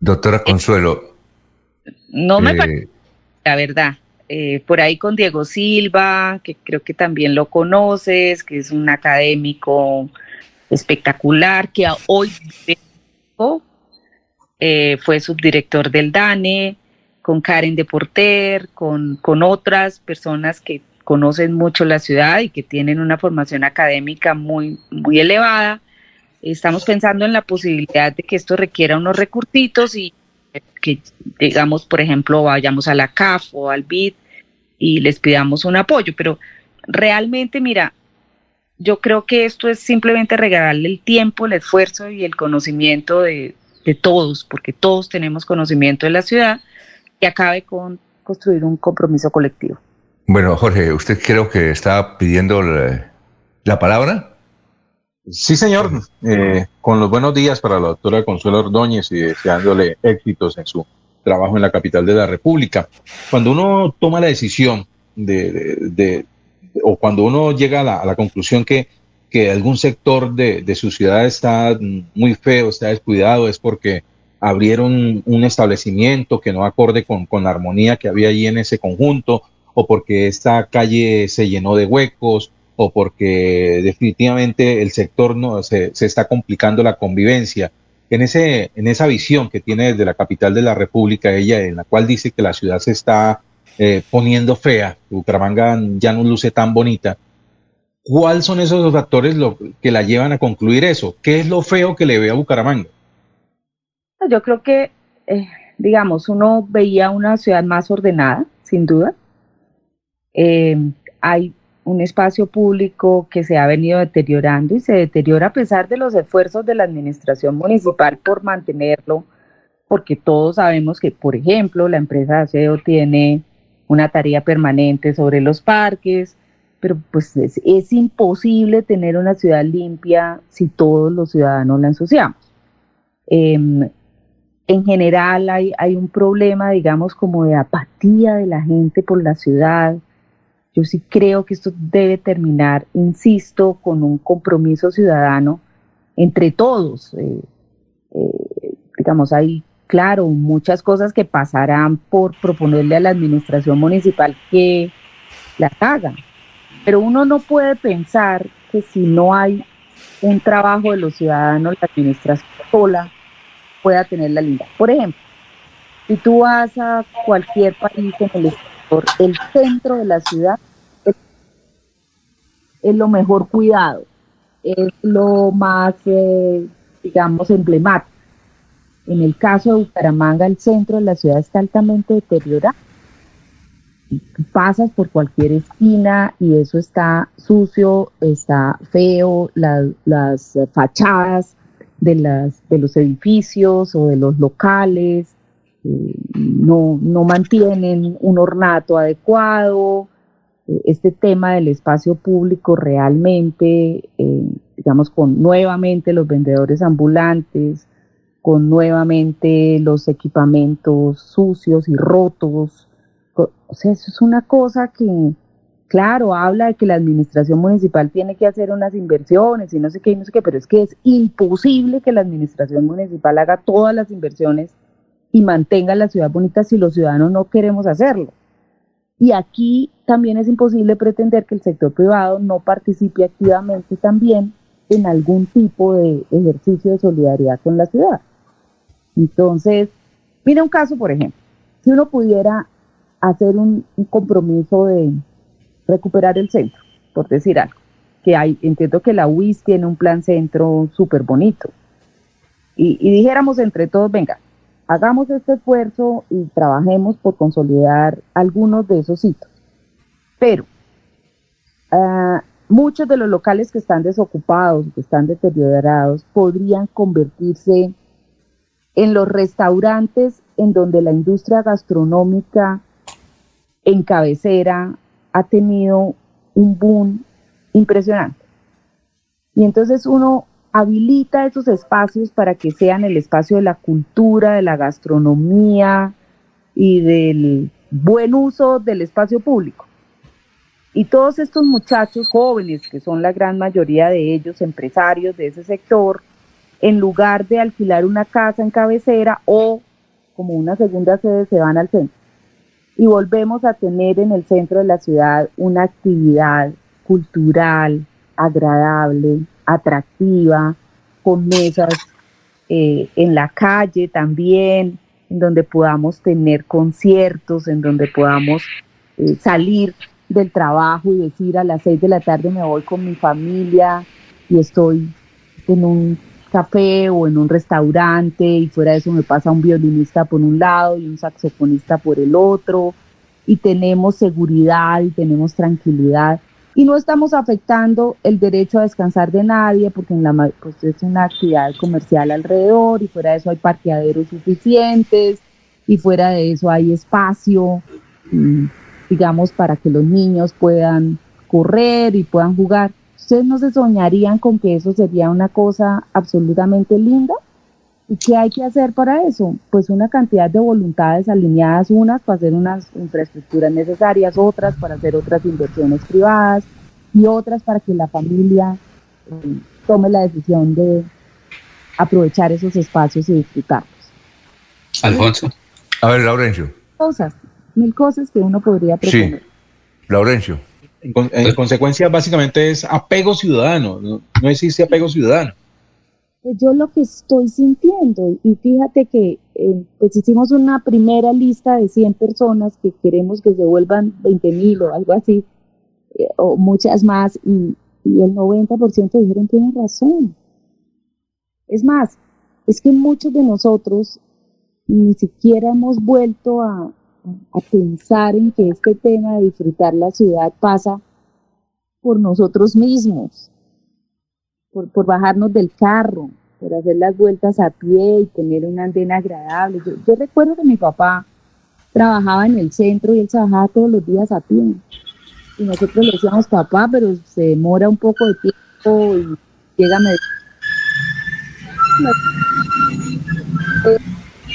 Doctora eh, Consuelo. No me eh, parece, la verdad. Por ahí con Diego Silva, que creo que también lo conoces, que es un académico espectacular, que hoy fue subdirector del DANE, con Karen de Porter, con, con otras personas que conocen mucho la ciudad y que tienen una formación académica muy, muy elevada Estamos pensando en la posibilidad de que esto requiera unos recursitos y que, digamos, por ejemplo, vayamos a la CAF o al BID y les pidamos un apoyo. Pero realmente, mira, yo creo que esto es simplemente regalarle el tiempo, el esfuerzo y el conocimiento de, de todos, porque todos tenemos conocimiento de la ciudad, que acabe con construir un compromiso colectivo. Bueno, Jorge, usted creo que está pidiendo la, la palabra. Sí, señor. Eh, con los buenos días para la doctora Consuelo Ordóñez y deseándole éxitos en su trabajo en la capital de la República. Cuando uno toma la decisión de, de, de o cuando uno llega a la, a la conclusión que, que algún sector de, de, su ciudad está muy feo, está descuidado, es porque abrieron un establecimiento que no acorde con, con la armonía que había allí en ese conjunto, o porque esta calle se llenó de huecos, o porque definitivamente el sector no se, se está complicando la convivencia. En, ese, en esa visión que tiene desde la capital de la República, ella, en la cual dice que la ciudad se está eh, poniendo fea, Bucaramanga ya no luce tan bonita, ¿cuáles son esos factores que la llevan a concluir eso? ¿Qué es lo feo que le ve a Bucaramanga? Yo creo que, eh, digamos, uno veía una ciudad más ordenada, sin duda. Eh, hay un espacio público que se ha venido deteriorando y se deteriora a pesar de los esfuerzos de la administración municipal por mantenerlo, porque todos sabemos que, por ejemplo, la empresa de aseo tiene una tarea permanente sobre los parques, pero pues es, imposible tener una ciudad limpia si todos los ciudadanos la ensuciamos. Eh, en general hay, un problema, digamos, como de apatía de la gente por la ciudad. Yo sí creo que esto debe terminar, insisto, con un compromiso ciudadano entre todos. Eh, eh, digamos, hay claro, muchas cosas que pasarán por proponerle a la administración municipal que las haga. Pero uno no puede pensar que si no hay un trabajo de los ciudadanos, la administración sola pueda tener la linda. Por ejemplo, si tú vas a cualquier país en el el centro de la ciudad es, lo mejor cuidado, es lo más, eh, digamos, emblemático en el caso de Bucaramanga, el centro de la ciudad está altamente deteriorado. Pasas por cualquier esquina y eso está sucio, está feo, la, las fachadas de, las, de los edificios o de los locales eh, no, no mantienen un ornato adecuado. Este tema del espacio público realmente, eh, digamos, con nuevamente los vendedores ambulantes, con nuevamente los equipamientos sucios y rotos. O sea, eso es una cosa que, claro, habla de que la administración municipal tiene que hacer unas inversiones y no sé qué, y no sé qué, pero es que es imposible que la administración municipal haga todas las inversiones y mantenga la ciudad bonita si los ciudadanos no queremos hacerlo. Y aquí también es imposible pretender que el sector privado no participe activamente también en algún tipo de ejercicio de solidaridad con la ciudad. Entonces, mira un caso, por ejemplo, si uno pudiera hacer un, un compromiso de recuperar el centro, por decir algo, que hay, entiendo que la UIS tiene un plan centro súper bonito, y, dijéramos entre todos, venga, hagamos este esfuerzo y trabajemos por consolidar algunos de esos sitios. Pero uh, muchos de los locales que están desocupados, que están deteriorados, podrían convertirse en los restaurantes en donde la industria gastronómica en cabecera ha tenido un boom impresionante. Y entonces uno habilita esos espacios para que sean el espacio de la cultura, de la gastronomía y del buen uso del espacio público. Y todos estos muchachos jóvenes, que son la gran mayoría de ellos empresarios de ese sector, en lugar de alquilar una casa en cabecera o como una segunda sede se van al centro. Y volvemos a tener en el centro de la ciudad una actividad cultural, agradable, atractiva, con mesas eh, en la calle también, en donde podamos tener conciertos, en donde podamos eh, salir del trabajo y decir a las seis de la tarde me voy con mi familia y estoy en un café o en un restaurante y fuera de eso me pasa un violinista por un lado y un saxofonista por el otro y tenemos seguridad y tenemos tranquilidad y no estamos afectando el derecho a descansar de nadie porque en la, pues es una actividad comercial alrededor y fuera de eso hay parqueaderos suficientes y fuera de eso hay espacio, mm, digamos, para que los niños puedan correr y puedan jugar. ¿Ustedes no se soñarían con que eso sería una cosa absolutamente linda? ¿Y qué hay que hacer para eso? Pues una cantidad de voluntades alineadas, unas para hacer unas infraestructuras necesarias, otras para hacer otras inversiones privadas y otras para que la familia eh, tome la decisión de aprovechar esos espacios y disfrutarlos. Alfonso. A ver, Laurencio. Cosas, mil cosas que uno podría proponer. Sí, Laurencio. En, en consecuencia, básicamente es apego ciudadano, no, no existe apego ciudadano. Pues yo lo que estoy sintiendo, y fíjate que eh, pues hicimos una primera lista de 100 personas que queremos que se vuelvan 20 mil o algo así, eh, o muchas más, y, y el 90% dijeron tienen razón. Es más, es que muchos de nosotros ni siquiera hemos vuelto a, a pensar en que este tema de disfrutar la ciudad pasa por nosotros mismos por, por bajarnos del carro, por hacer las vueltas a pie y tener una andena agradable. Yo, yo recuerdo que mi papá trabajaba en el centro y él trabajaba todos los días a pie. Y nosotros le decíamos, papá, pero se demora un poco de tiempo y llega a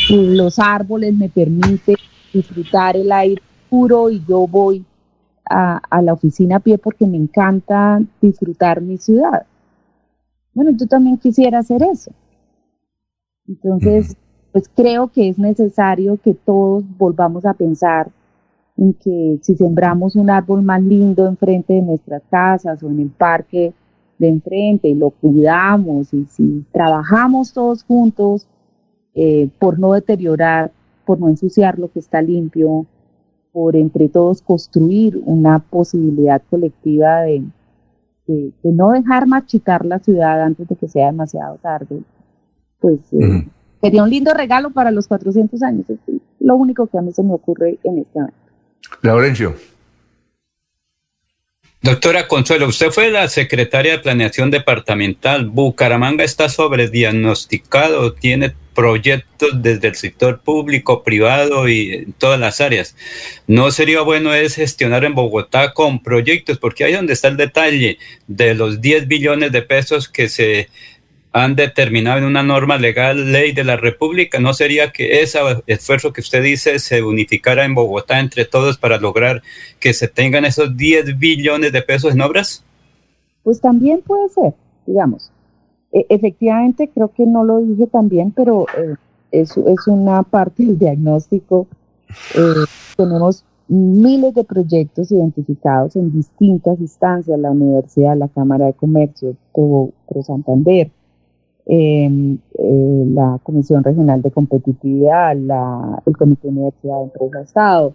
Los árboles me permiten disfrutar el aire puro y yo voy a, a la oficina a pie porque me encanta disfrutar mi ciudad bueno, yo también quisiera hacer eso. Entonces, pues creo que es necesario que todos volvamos a pensar en que si sembramos un árbol más lindo enfrente de nuestras casas o en el parque de enfrente y lo cuidamos y si trabajamos todos juntos eh, por no deteriorar, por no ensuciar lo que está limpio, por entre todos construir una posibilidad colectiva de, de, no dejar machicar la ciudad antes de que sea demasiado tarde, pues eh, sería un lindo regalo para los 400 años. Es lo único que a mí se me ocurre en este momento. Laurencio. Doctora Consuelo, usted fue la secretaria de Planeación Departamental. Bucaramanga está sobrediagnosticado, tiene proyectos desde el sector público, privado y en todas las áreas. No sería bueno es gestionar en Bogotá con proyectos, porque ahí donde está el detalle de los 10 billones de pesos que se han determinado en una norma legal, ley de la República, ¿no sería que ese esfuerzo que usted dice se unificara en Bogotá entre todos para lograr que se tengan esos 10 billones de pesos en obras? Pues también puede ser, digamos. E efectivamente, creo que no lo dije también, pero eh, es, es, una parte del diagnóstico. Eh, tenemos miles de proyectos identificados en distintas instancias, la universidad, la Cámara de Comercio, Pro Santander, eh, la Comisión Regional de Competitividad, la, el Comité Universidad de Empresa Estado,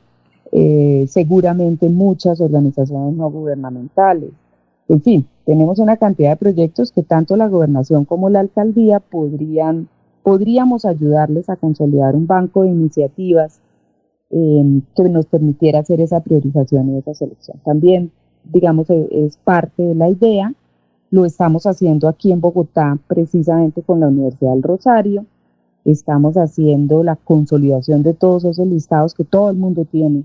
eh, seguramente muchas organizaciones no gubernamentales. En fin, tenemos una cantidad de proyectos que tanto la gobernación como la alcaldía podrían, podríamos ayudarles a consolidar un banco de iniciativas eh, que nos permitiera hacer esa priorización y esa selección. También, digamos, e, es parte de la idea lo estamos haciendo aquí en Bogotá precisamente con la Universidad del Rosario. Estamos haciendo la consolidación de todos esos listados que todo el mundo tiene.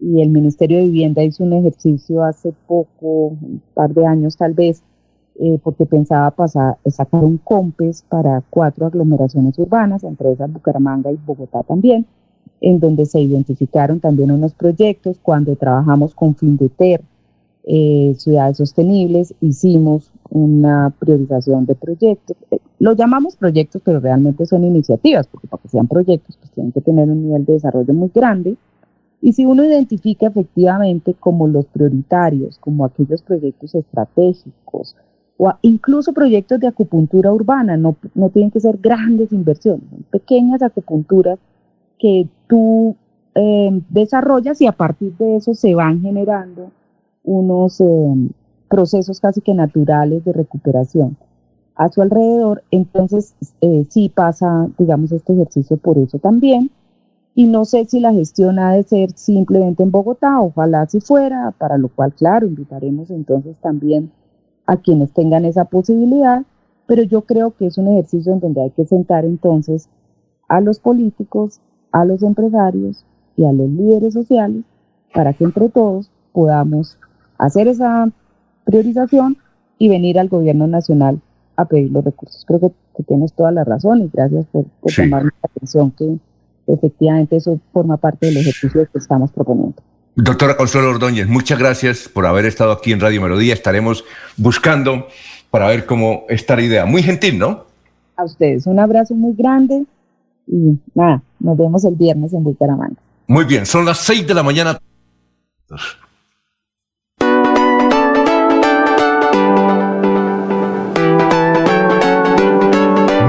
Y el Ministerio de Vivienda hizo un ejercicio hace poco, un par de años tal vez, eh, porque pensaba pasar, sacar un COMPES para cuatro aglomeraciones urbanas, entre esas Bucaramanga y Bogotá también, en donde se identificaron también unos proyectos. Cuando trabajamos con FINDETER, eh, ciudades sostenibles, hicimos una priorización de proyectos. Eh, lo llamamos proyectos, pero realmente son iniciativas, porque para que sean proyectos, pues tienen que tener un nivel de desarrollo muy grande. Y si uno identifica efectivamente como los prioritarios, como aquellos proyectos estratégicos, o incluso proyectos de acupuntura urbana, no, no tienen que ser grandes inversiones, son pequeñas acupunturas que tú eh, desarrollas y a partir de eso se van generando unos eh, procesos casi que naturales de recuperación a su alrededor, entonces eh, sí pasa, digamos, este ejercicio por eso también. y no sé si la gestión ha de ser simplemente en Bogotá, ojalá si fuera, para lo cual, claro, invitaremos entonces también a quienes tengan esa posibilidad, pero yo creo que es un ejercicio en donde hay que sentar entonces a los políticos, a los empresarios y a los líderes sociales para que entre todos podamos hacer esa priorización y venir al gobierno nacional a pedir los recursos. Creo que, tienes toda la razón y gracias por, tomar la atención que efectivamente eso forma parte del ejercicio que estamos proponiendo. Doctora Consuelo Ordóñez, muchas gracias por haber estado aquí en Radio Melodía. Estaremos buscando para ver cómo está la idea. Muy gentil, ¿no? A ustedes un abrazo muy grande y nada, nos vemos el viernes en Bucaramanga. Muy bien, son las seis de la mañana.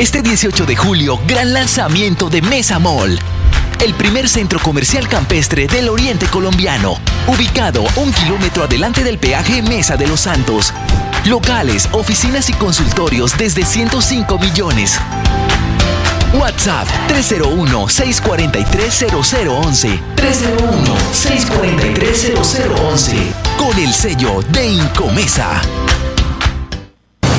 Este 18 de julio, gran lanzamiento de Mesa Mall. El primer centro comercial campestre del oriente colombiano, ubicado un kilómetro adelante del peaje Mesa de los Santos. Locales, oficinas y consultorios desde 105 millones. WhatsApp 301-643-0011. 301-643-0011. Con el sello de Incomesa.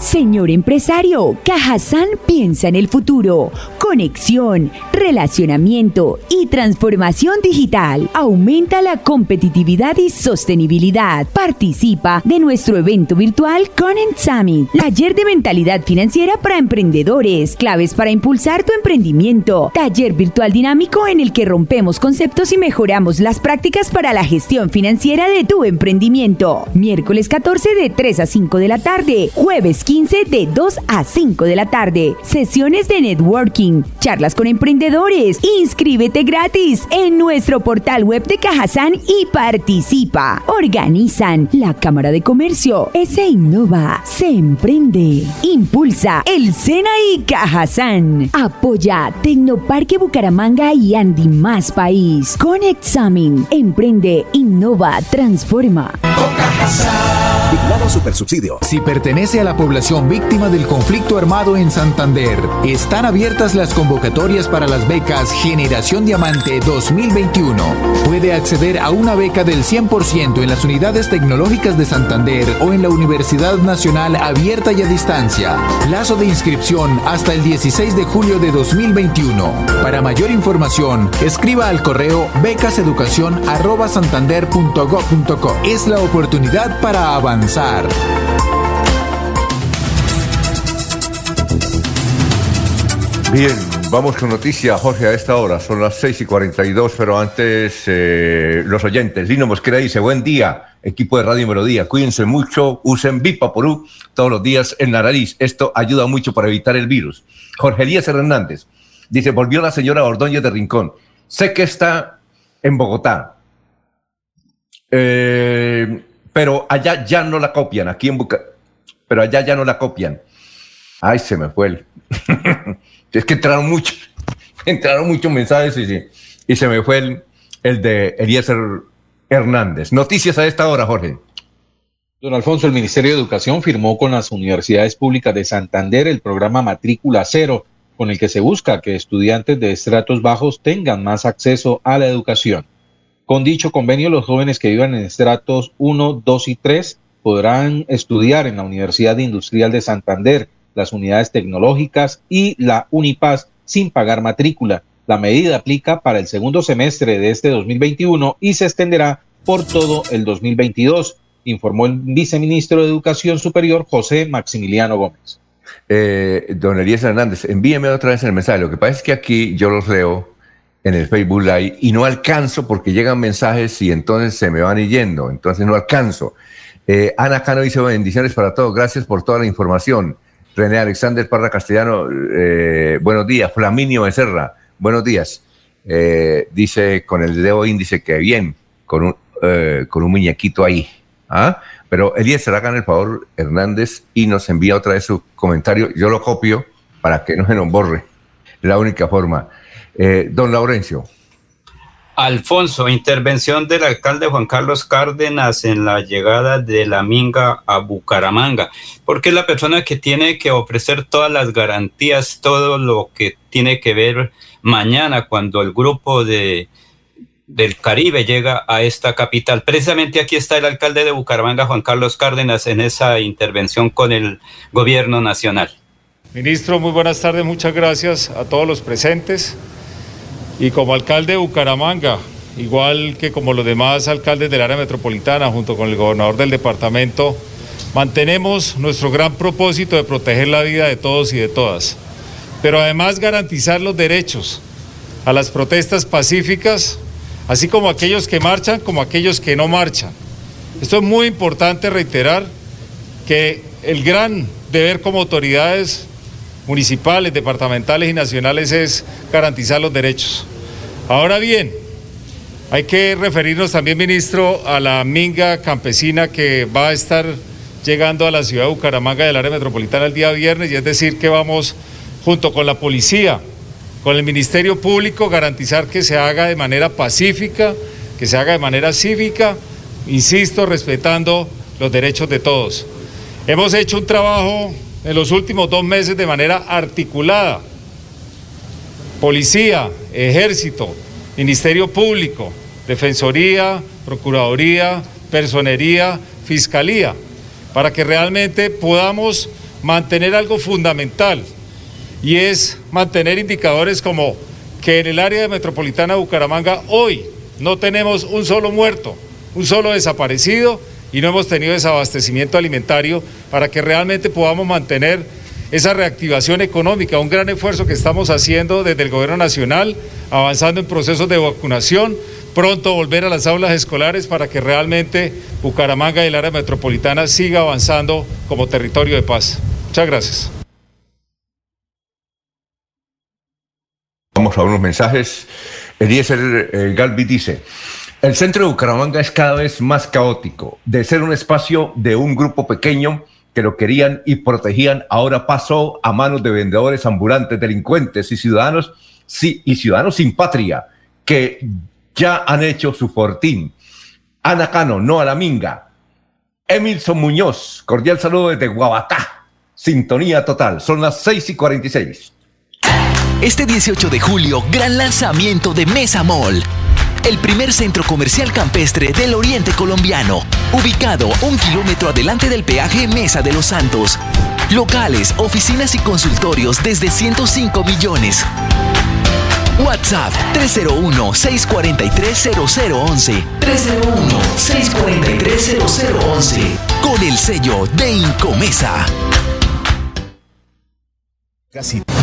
Señor empresario, Cajazán piensa en el futuro. Conexión, relacionamiento y transformación digital. Aumenta la competitividad y sostenibilidad. Participa de nuestro evento virtual Conent Summit, taller de mentalidad financiera para emprendedores, claves para impulsar tu emprendimiento, taller virtual dinámico en el que rompemos conceptos y mejoramos las prácticas para la gestión financiera de tu emprendimiento. Miércoles 14 de 3 a 5 de la tarde, jueves 15 de 2 a 5 de la tarde. Sesiones de networking, charlas con emprendedores. Inscríbete gratis en nuestro portal web de Cajazán y participa. Organizan la Cámara de Comercio, se innova, se emprende, impulsa el Sena y Cajazán. Apoya Tecnoparque Bucaramanga y Andy Más País. Con Examen, emprende, innova, transforma. Vigilado Supersubsidio. Si pertenece a la población víctima del conflicto armado en Santander, están abiertas las convocatorias para las becas Generación Diamante 2021. Puede acceder a una beca del 100% en las unidades tecnológicas de Santander o en la Universidad Nacional Abierta y a Distancia. Plazo de inscripción hasta el 16 de julio de 2021. Para mayor información, escriba al correo becaseducación.santander.gov.co. Es la oportunidad para avanzar. Bien, vamos con noticias, Jorge, a esta hora. Son las 6 y 42, pero antes eh, los oyentes. Lino Mosquera dice, buen día, equipo de Radio Melodía. Cuídense mucho, usen Vipaporú todos los días en la nariz. Esto ayuda mucho para evitar el virus. Jorge Elías Hernández dice, volvió la señora Ordóñez de Rincón. Sé que está en Bogotá, eh, pero allá ya no la copian, aquí en Buca... Pero allá ya no la copian. Ay, se me fue el... es que entraron muchos. entraron muchos mensajes y, y se me fue el, el de Eliezer Hernández. Noticias a esta hora, Jorge. Don Alfonso, el Ministerio de Educación firmó con las universidades públicas de Santander el programa Matrícula Cero, con el que se busca que estudiantes de estratos bajos tengan más acceso a la educación. Con dicho convenio, los jóvenes que vivan en estratos 1, 2 y 3 podrán estudiar en la Universidad Industrial de Santander, las unidades tecnológicas y la Unipaz sin pagar matrícula. La medida aplica para el segundo semestre de este 2021 y se extenderá por todo el 2022, informó el viceministro de Educación Superior José Maximiliano Gómez. Eh, don Elías Hernández, envíeme otra vez el mensaje. Lo que pasa es que aquí yo los leo en el Facebook Live y no alcanzo porque llegan mensajes y entonces se me van yendo, entonces no alcanzo. Eh, Ana Cano dice bendiciones para todos, gracias por toda la información. René Alexander Parra Castellano, eh, buenos días. Flaminio Becerra, buenos días. Eh, dice con el dedo índice que bien, con un, con un muñequito ahí. ¿Ah? Pero Elías, hagan el favor, Hernández, y nos envía otra vez su comentario. Yo lo copio para que no se nos borre. La única forma. don Laurencio. Alfonso, intervención del alcalde Juan Carlos Cárdenas en la llegada de la Minga a Bucaramanga, porque es la persona que tiene que ofrecer todas las garantías, todo lo que tiene que ver mañana cuando el grupo de del Caribe llega a esta capital. Precisamente aquí está el alcalde de Bucaramanga, Juan Carlos Cárdenas, en esa intervención con el gobierno nacional. Ministro, muy buenas tardes, muchas gracias a todos los presentes. Y como alcalde de Bucaramanga, igual que como los demás alcaldes del área metropolitana, junto con el gobernador del departamento, mantenemos nuestro gran propósito de proteger la vida de todos y de todas, pero además garantizar los derechos a las protestas pacíficas, así como aquellos que marchan como aquellos que no marchan. Esto es muy importante reiterar que el gran deber como autoridades municipales, departamentales y nacionales es garantizar los derechos. Ahora bien, hay que referirnos también, ministro, a la minga campesina que va a estar llegando a la ciudad de Bucaramanga del área metropolitana el día viernes, y es decir, que vamos junto con la policía, con el Ministerio Público, garantizar que se haga de manera pacífica, que se haga de manera cívica, insisto, respetando los derechos de todos. Hemos hecho un trabajo en los últimos dos meses de manera articulada. Policía, ejército, Ministerio Público, Defensoría, Procuraduría, Personería, Fiscalía, para que realmente podamos mantener algo fundamental y es mantener indicadores como que en el área metropolitana de Bucaramanga hoy no tenemos un solo muerto, un solo desaparecido y no hemos tenido desabastecimiento alimentario para que realmente podamos mantener esa reactivación económica, un gran esfuerzo que estamos haciendo desde el Gobierno Nacional, avanzando en procesos de vacunación, pronto volver a las aulas escolares para que realmente Bucaramanga y el área metropolitana siga avanzando como territorio de paz. Muchas gracias. Vamos a unos mensajes. Eliezer Galvi dice, el centro de Bucaramanga es cada vez más caótico. De ser un espacio de un grupo pequeño que lo querían y protegían, ahora pasó a manos de vendedores ambulantes, delincuentes y ciudadanos, sí, y ciudadanos sin patria, que ya han hecho su fortín. Ana Cano, no a la minga. Emilson Muñoz, cordial saludo desde Guabatá. Sintonía total, son las 6 y 46. Este 18 de julio, gran lanzamiento de Mesa Mall el primer centro comercial campestre del oriente colombiano, ubicado un kilómetro adelante del peaje Mesa de los Santos. Locales, oficinas y consultorios desde 105 millones. WhatsApp 301-643-0011. 301-643-0011. Con el sello de Incomesa.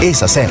es hacer.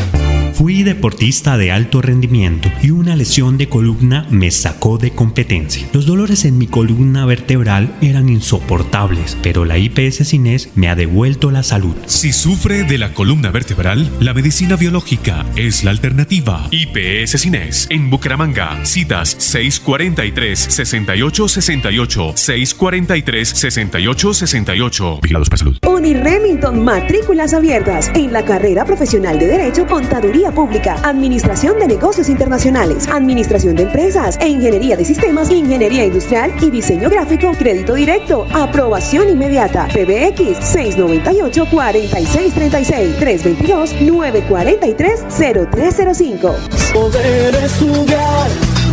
Fui deportista de alto rendimiento y una lesión de columna me sacó de competencia. Los dolores en mi columna vertebral eran insoportables, pero la IPS Cines me ha devuelto la salud. Si sufre de la columna vertebral, la medicina biológica es la alternativa. IPS Cines en Bucaramanga. Citas 643-6868, 643-6868. Vigilados para salud. Uniremington, matrículas abiertas en la carrera profesional de Derecho, Contaduría Pública, Administración de Negocios Internacionales, Administración de Empresas e Ingeniería de Sistemas, Ingeniería Industrial y Diseño Gráfico, Crédito Directo, Aprobación Inmediata, PBX 698-4636, 322-943-0305. Poder estudiar,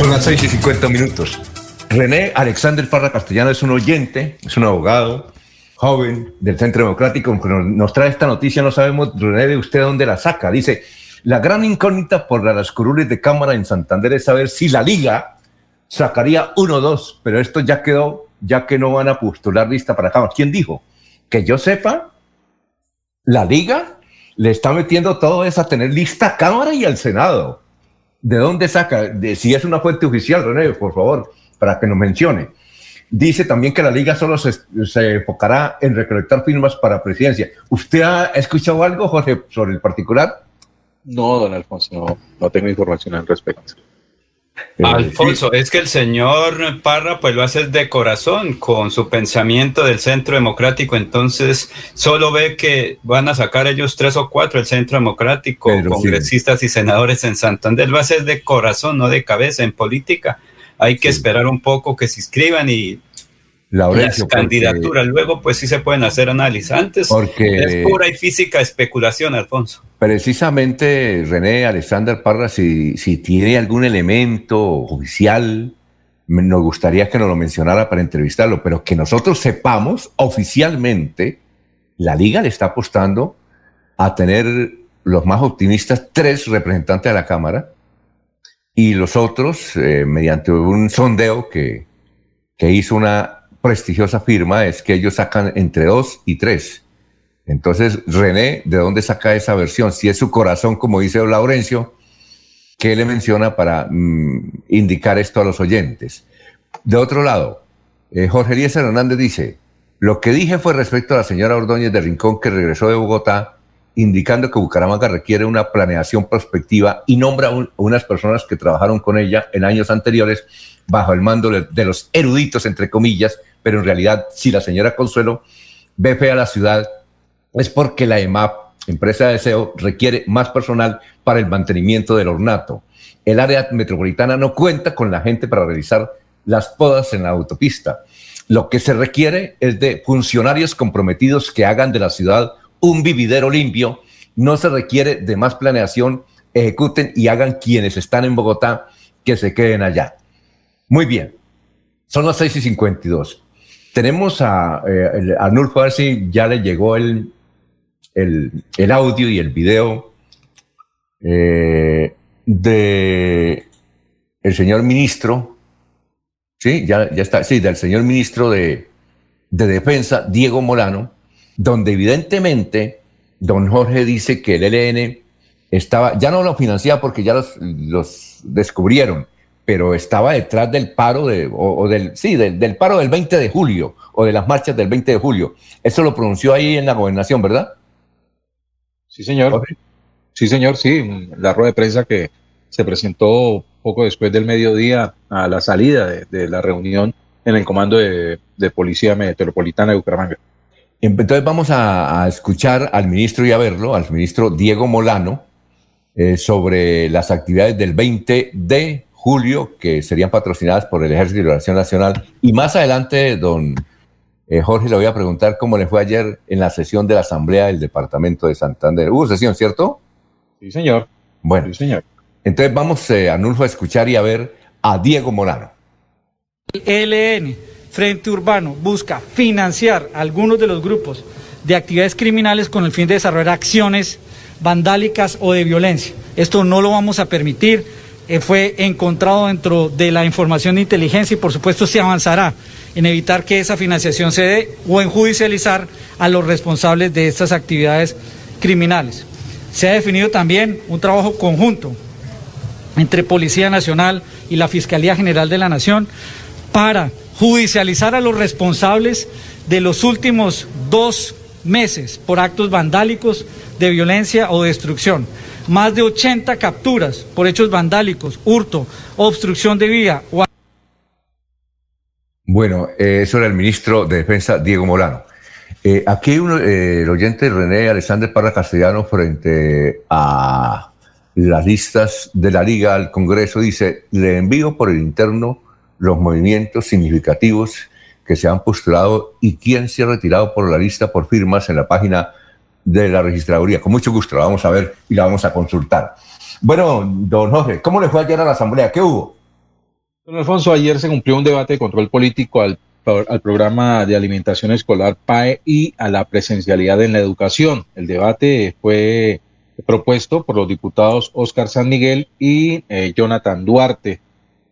Son las 6 y 50 minutos. René Alexander Parra Castellano es un oyente, es un abogado joven del Centro Democrático, que nos, trae esta noticia, no sabemos, René, de usted dónde la saca. Dice, la gran incógnita por las curules de Cámara en Santander es saber si la Liga sacaría uno o dos, pero esto ya quedó, ya que no van a postular lista para Cámara. ¿Quién dijo? Que yo sepa, la Liga le está metiendo todo eso a tener lista a Cámara y al Senado. ¿De dónde saca? De, si es una fuente oficial, René, por favor, para que nos mencione. Dice también que la liga solo se, se, enfocará en recolectar firmas para presidencia. ¿Usted ha escuchado algo, Jorge, sobre el particular? No, don Alfonso, no, no tengo información al respecto. Alfonso, es que el señor Parra pues lo hace de corazón con su pensamiento del centro democrático, entonces solo ve que van a sacar ellos tres o cuatro el centro democrático, Pero congresistas y senadores en Santander, lo hace de corazón, no de cabeza en política. Hay que esperar un poco que se inscriban y Laurencio, las candidaturas. Luego, pues sí se pueden hacer análisis. Antes Porque- es pura y física especulación, Alfonso. Precisamente, René Alexander Parra, si, si tiene algún elemento oficial, me- nos gustaría que nos lo mencionara para entrevistarlo, pero que nosotros sepamos oficialmente, la liga le está apostando a tener los más optimistas tres representantes de la Cámara y los otros, eh, mediante un sondeo que, que hizo una prestigiosa firma, es que ellos sacan entre dos y tres. Entonces, René, ¿de dónde saca esa versión? Si es su corazón, como dice Laurencio, ¿qué le menciona para mm, indicar esto a los oyentes? De otro lado, eh, Jorge Eliezer Hernández dice, lo que dije fue respecto a la señora Ordóñez de Rincón que regresó de Bogotá, indicando que Bucaramanga requiere una planeación prospectiva y nombra unas personas que trabajaron con ella en años anteriores bajo el mando de los eruditos, entre comillas, pero en realidad, si la señora Consuelo ve fea la ciudad, es porque la EMAP, empresa de deseo, requiere más personal para el mantenimiento del ornato. el área metropolitana no cuenta con la gente para realizar las podas en la autopista. Lo que se requiere es de funcionarios comprometidos que hagan de la ciudad un vividero limpio. No se requiere de más planeación, ejecuten y hagan quienes están en Bogotá que se queden allá. Muy bien, son las 6 y 52. Tenemos a, eh, a Nulfo, a ya le llegó el, el, audio y el video eh, de el señor ministro, sí, ya, ya está, sí, del señor ministro de, de Defensa, Diego Molano, donde evidentemente don Jorge dice que el ELN estaba, ya no lo financiaba porque ya los, los descubrieron, pero estaba detrás del paro de, o, del, sí, del, del, paro del 20 de julio o de las marchas del 20 de julio. Eso lo pronunció ahí en la gobernación, ¿verdad? Sí, señor. Sí, señor, sí. La rueda de prensa que se presentó poco después del mediodía a la salida de, la reunión en el comando de, Policía Metropolitana de Bucaramanga. Entonces vamos a, escuchar al ministro y a verlo, al ministro Diego Molano, eh, sobre las actividades del 20 de julio que serían patrocinadas por el Ejército de Liberación Nacional. Y más adelante, don eh, Jorge, le voy a preguntar cómo le fue ayer en la sesión de la Asamblea del Departamento de Santander. Hubo sesión, ¿cierto? Sí, señor. Bueno, sí, señor. Entonces vamos, eh, a a escuchar y a ver a Diego Morano. El ELN, Frente Urbano, busca financiar algunos de los grupos de actividades criminales con el fin de desarrollar acciones vandálicas o de violencia. Esto no lo vamos a permitir. Eh, fue encontrado dentro de la información de inteligencia y por supuesto se avanzará en evitar que esa financiación se dé o en judicializar a los responsables de estas actividades criminales. Se ha definido también un trabajo conjunto entre Policía Nacional y la Fiscalía General de la Nación para judicializar a los responsables de los últimos dos meses por actos vandálicos de violencia o destrucción. Más de 80 capturas por hechos vandálicos, hurto, obstrucción de vía. Bueno, eh, eso era el ministro de Defensa, Diego Molano. Eh, aquí uno, eh, el oyente René Alexander Parra Castellano, frente a las listas de la Liga al Congreso, dice, le envío por el interno los movimientos significativos que se han postulado y quién se ha retirado por la lista por firmas en la página de la registraduría. Con mucho gusto la vamos a ver y la vamos a consultar. Bueno, don Jorge, ¿cómo le fue ayer a la Asamblea? ¿Qué hubo? Don Alfonso, ayer se cumplió un debate de control político al, programa de alimentación escolar PAE y a la presencialidad en la educación. El debate fue propuesto por los diputados Oscar San Miguel y eh, Jonathan Duarte.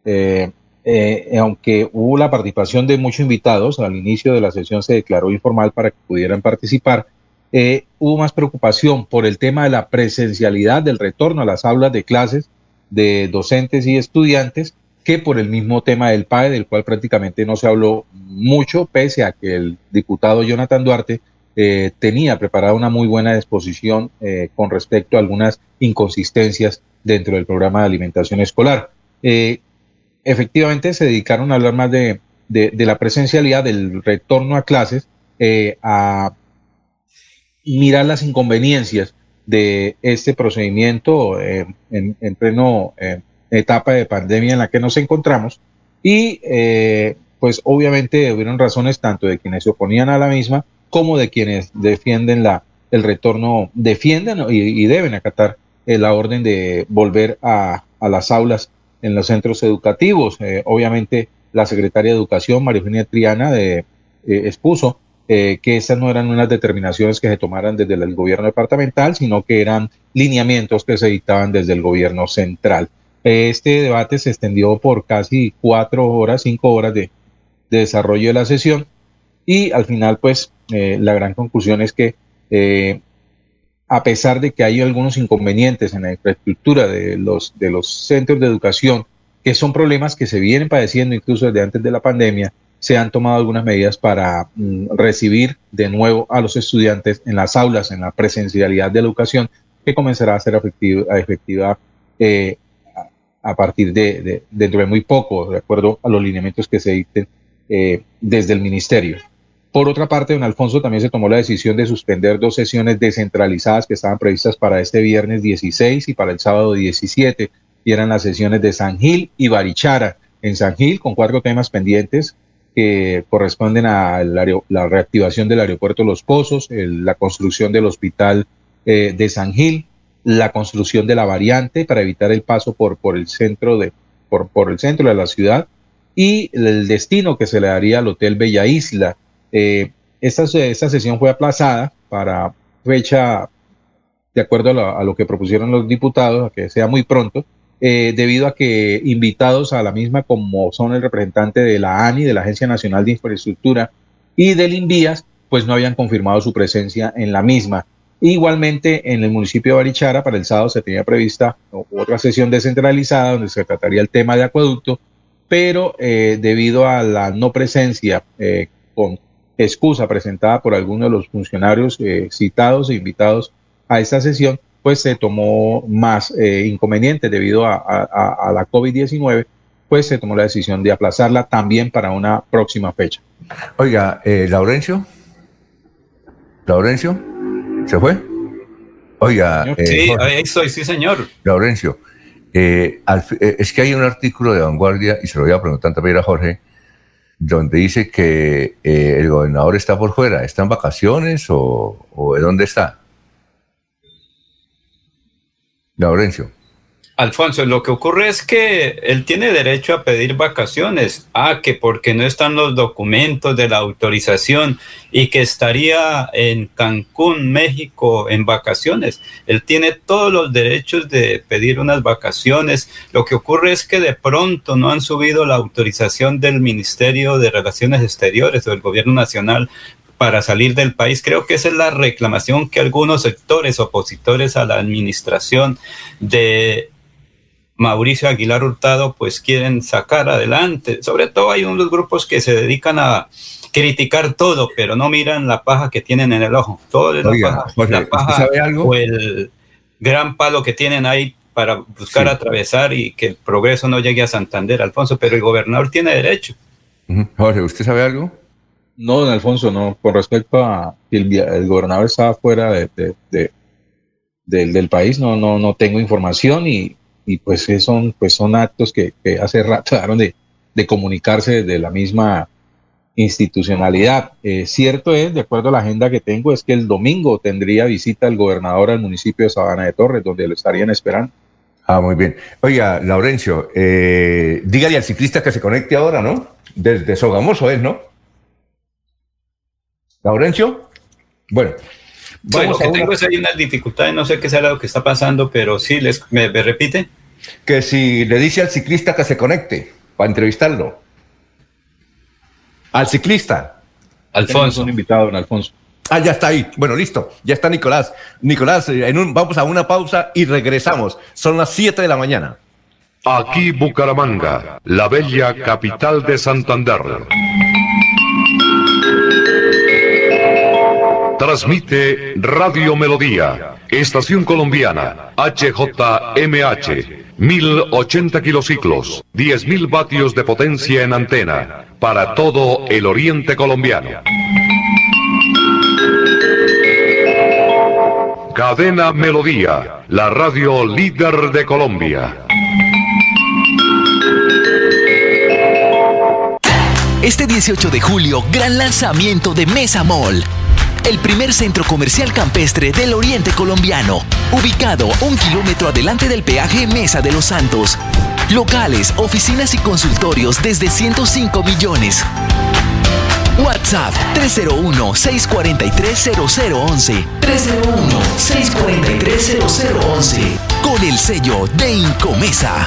Eh, eh, aunque hubo la participación de muchos invitados, al inicio de la sesión se declaró informal para que pudieran participar, hubo más preocupación por el tema de la presencialidad del retorno a las aulas de clases de docentes y estudiantes que por el mismo tema del PAE, del cual prácticamente no se habló mucho, pese a que el diputado Jonathan Duarte eh, tenía preparada una muy buena disposición eh, con respecto a algunas inconsistencias dentro del programa de alimentación escolar. Eh, efectivamente, se dedicaron a hablar más de, la presencialidad, del retorno a clases, a mirar las inconveniencias de este procedimiento en, en, pleno etapa de pandemia en la que nos encontramos y eh, pues obviamente hubieron razones tanto de quienes se oponían a la misma como de quienes defienden la, el retorno, defienden y, deben acatar eh, la orden de volver a, a, las aulas en los centros educativos. Eh, obviamente la secretaria de Educación, María Eugenia Triana, de, expuso que esas no eran unas determinaciones que se tomaran desde el gobierno departamental, sino que eran lineamientos que se dictaban desde el gobierno central. Este debate se extendió por casi cuatro horas, cinco horas de, desarrollo de la sesión y al final, pues, eh, la gran conclusión es que eh, a pesar de que hay algunos inconvenientes en la infraestructura de los, de los centros de educación, que son problemas que se vienen padeciendo incluso desde antes de la pandemia, se han tomado algunas medidas para mm, recibir de nuevo a los estudiantes en las aulas, en la presencialidad de la educación, que comenzará a ser efectiva, eh, a partir de, dentro de muy poco, de acuerdo a los lineamientos que se dicten eh, desde el ministerio. Por otra parte, don Alfonso también se tomó la decisión de suspender dos sesiones descentralizadas que estaban previstas para este viernes 16 y para el sábado 17. y eran las sesiones de San Gil y Barichara. En San Gil, con cuatro temas pendientes que corresponden a la reactivación del aeropuerto Los Pozos, la construcción del hospital eh, de San Gil, la construcción de la variante para evitar el paso por, el centro de por, el centro de la ciudad y el destino que se le daría al Hotel Bella Isla. Eh, esta, esta, sesión fue aplazada para fecha, de acuerdo a, lo que propusieron los diputados, a que sea muy pronto, eh, debido a que invitados a la misma, como son el representante de la ANI, de la Agencia Nacional de Infraestructura y del INVIAS, pues no habían confirmado su presencia en la misma. Igualmente, en el municipio de Barichara, para el sábado se tenía prevista otra sesión descentralizada donde se trataría el tema de acueducto, pero eh, debido a la no presencia eh, con excusa presentada por algunos de los funcionarios citados e invitados a esta sesión, pues se tomó más inconveniente debido a, a la COVID-19, pues se tomó la decisión de aplazarla también para una próxima fecha. Oiga, Laurencio. Laurencio. ¿Se fue? Oiga. Eh, sí, ahí estoy, sí, señor. Laurencio, eh, eh, es que hay un artículo de Vanguardia, y se lo voy a preguntar también a Jorge, donde dice que el gobernador está por fuera. ¿Está en vacaciones o, o de dónde está? Laurencio. Alfonso, lo que ocurre es que él tiene derecho a pedir vacaciones. Ah, que porque no están los documentos de la autorización y que estaría en Cancún, México, en vacaciones. Él tiene todos los derechos de pedir unas vacaciones. Lo que ocurre es que de pronto no han subido la autorización del Ministerio de Relaciones Exteriores o del Gobierno Nacional para salir del país. Creo que esa es la reclamación que algunos sectores opositores a la administración de Mauricio Aguilar Hurtado pues quieren sacar adelante. Sobre todo hay unos grupos que se dedican a criticar todo, pero no miran la paja que tienen en el ojo. Todo es la paja, o el gran palo que tienen ahí para buscar atravesar y que el progreso no llegue a Santander, Alfonso, pero el gobernador tiene derecho. Jorge, ¿usted sabe algo? No, don Alfonso, no. Con respecto a el, el gobernador estaba fuera de, del, país, no, no, no tengo información y y pues son, pues son actos que, hace rato trataron de, comunicarse de la misma institucionalidad. Eh, cierto es, de acuerdo a la agenda que tengo, es que el domingo tendría visita el gobernador al municipio de Sabana de Torres, donde lo estarían esperando. Ah, muy bien. Oiga, Laurencio, eh, dígale al ciclista que se conecte ahora, ¿no? Desde Sogamoso es, ¿no? Laurencio. Bueno, bueno, lo que tengo es ahí unas dificultades, no sé qué sea lo que está pasando, pero sí, les, me, repite. Que si le dice al ciclista que se conecte para entrevistarlo. Al ciclista. Alfonso. Un invitado, don Alfonso. Ah, ya está ahí. Bueno, listo. Ya está Nicolás. Nicolás, eh, en un, vamos a una pausa y regresamos. Son las 7 de la mañana. Aquí Bucaramanga, la bella capital de Santander. Transmite Radio Melodía, Estación Colombiana, HJMH, 1080 kilociclos, 10.000 vatios de potencia en antena, para todo el oriente colombiano. Cadena Melodía, la radio líder de Colombia. Este 18 de julio, gran lanzamiento de Mesa Mall el primer centro comercial campestre del oriente colombiano, ubicado un kilómetro adelante del peaje Mesa de los Santos. Locales, oficinas y consultorios desde 105 millones. WhatsApp 301-643-0011. 301-643-0011. Con el sello de Incomesa.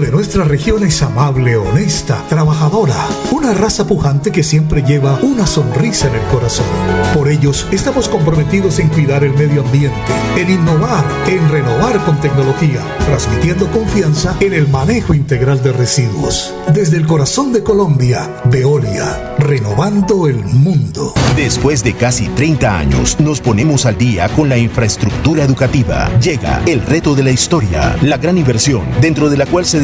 de nuestra región es amable, honesta, trabajadora, una raza pujante que siempre lleva una sonrisa en el corazón. Por ellos estamos comprometidos en cuidar el medio ambiente, en innovar, en renovar con tecnología, transmitiendo confianza en el manejo integral de residuos. Desde el corazón de Colombia, Veolia, renovando el mundo. Después de casi 30 años, nos ponemos al día con la infraestructura educativa. Llega el reto de la historia, la gran inversión, dentro de la cual se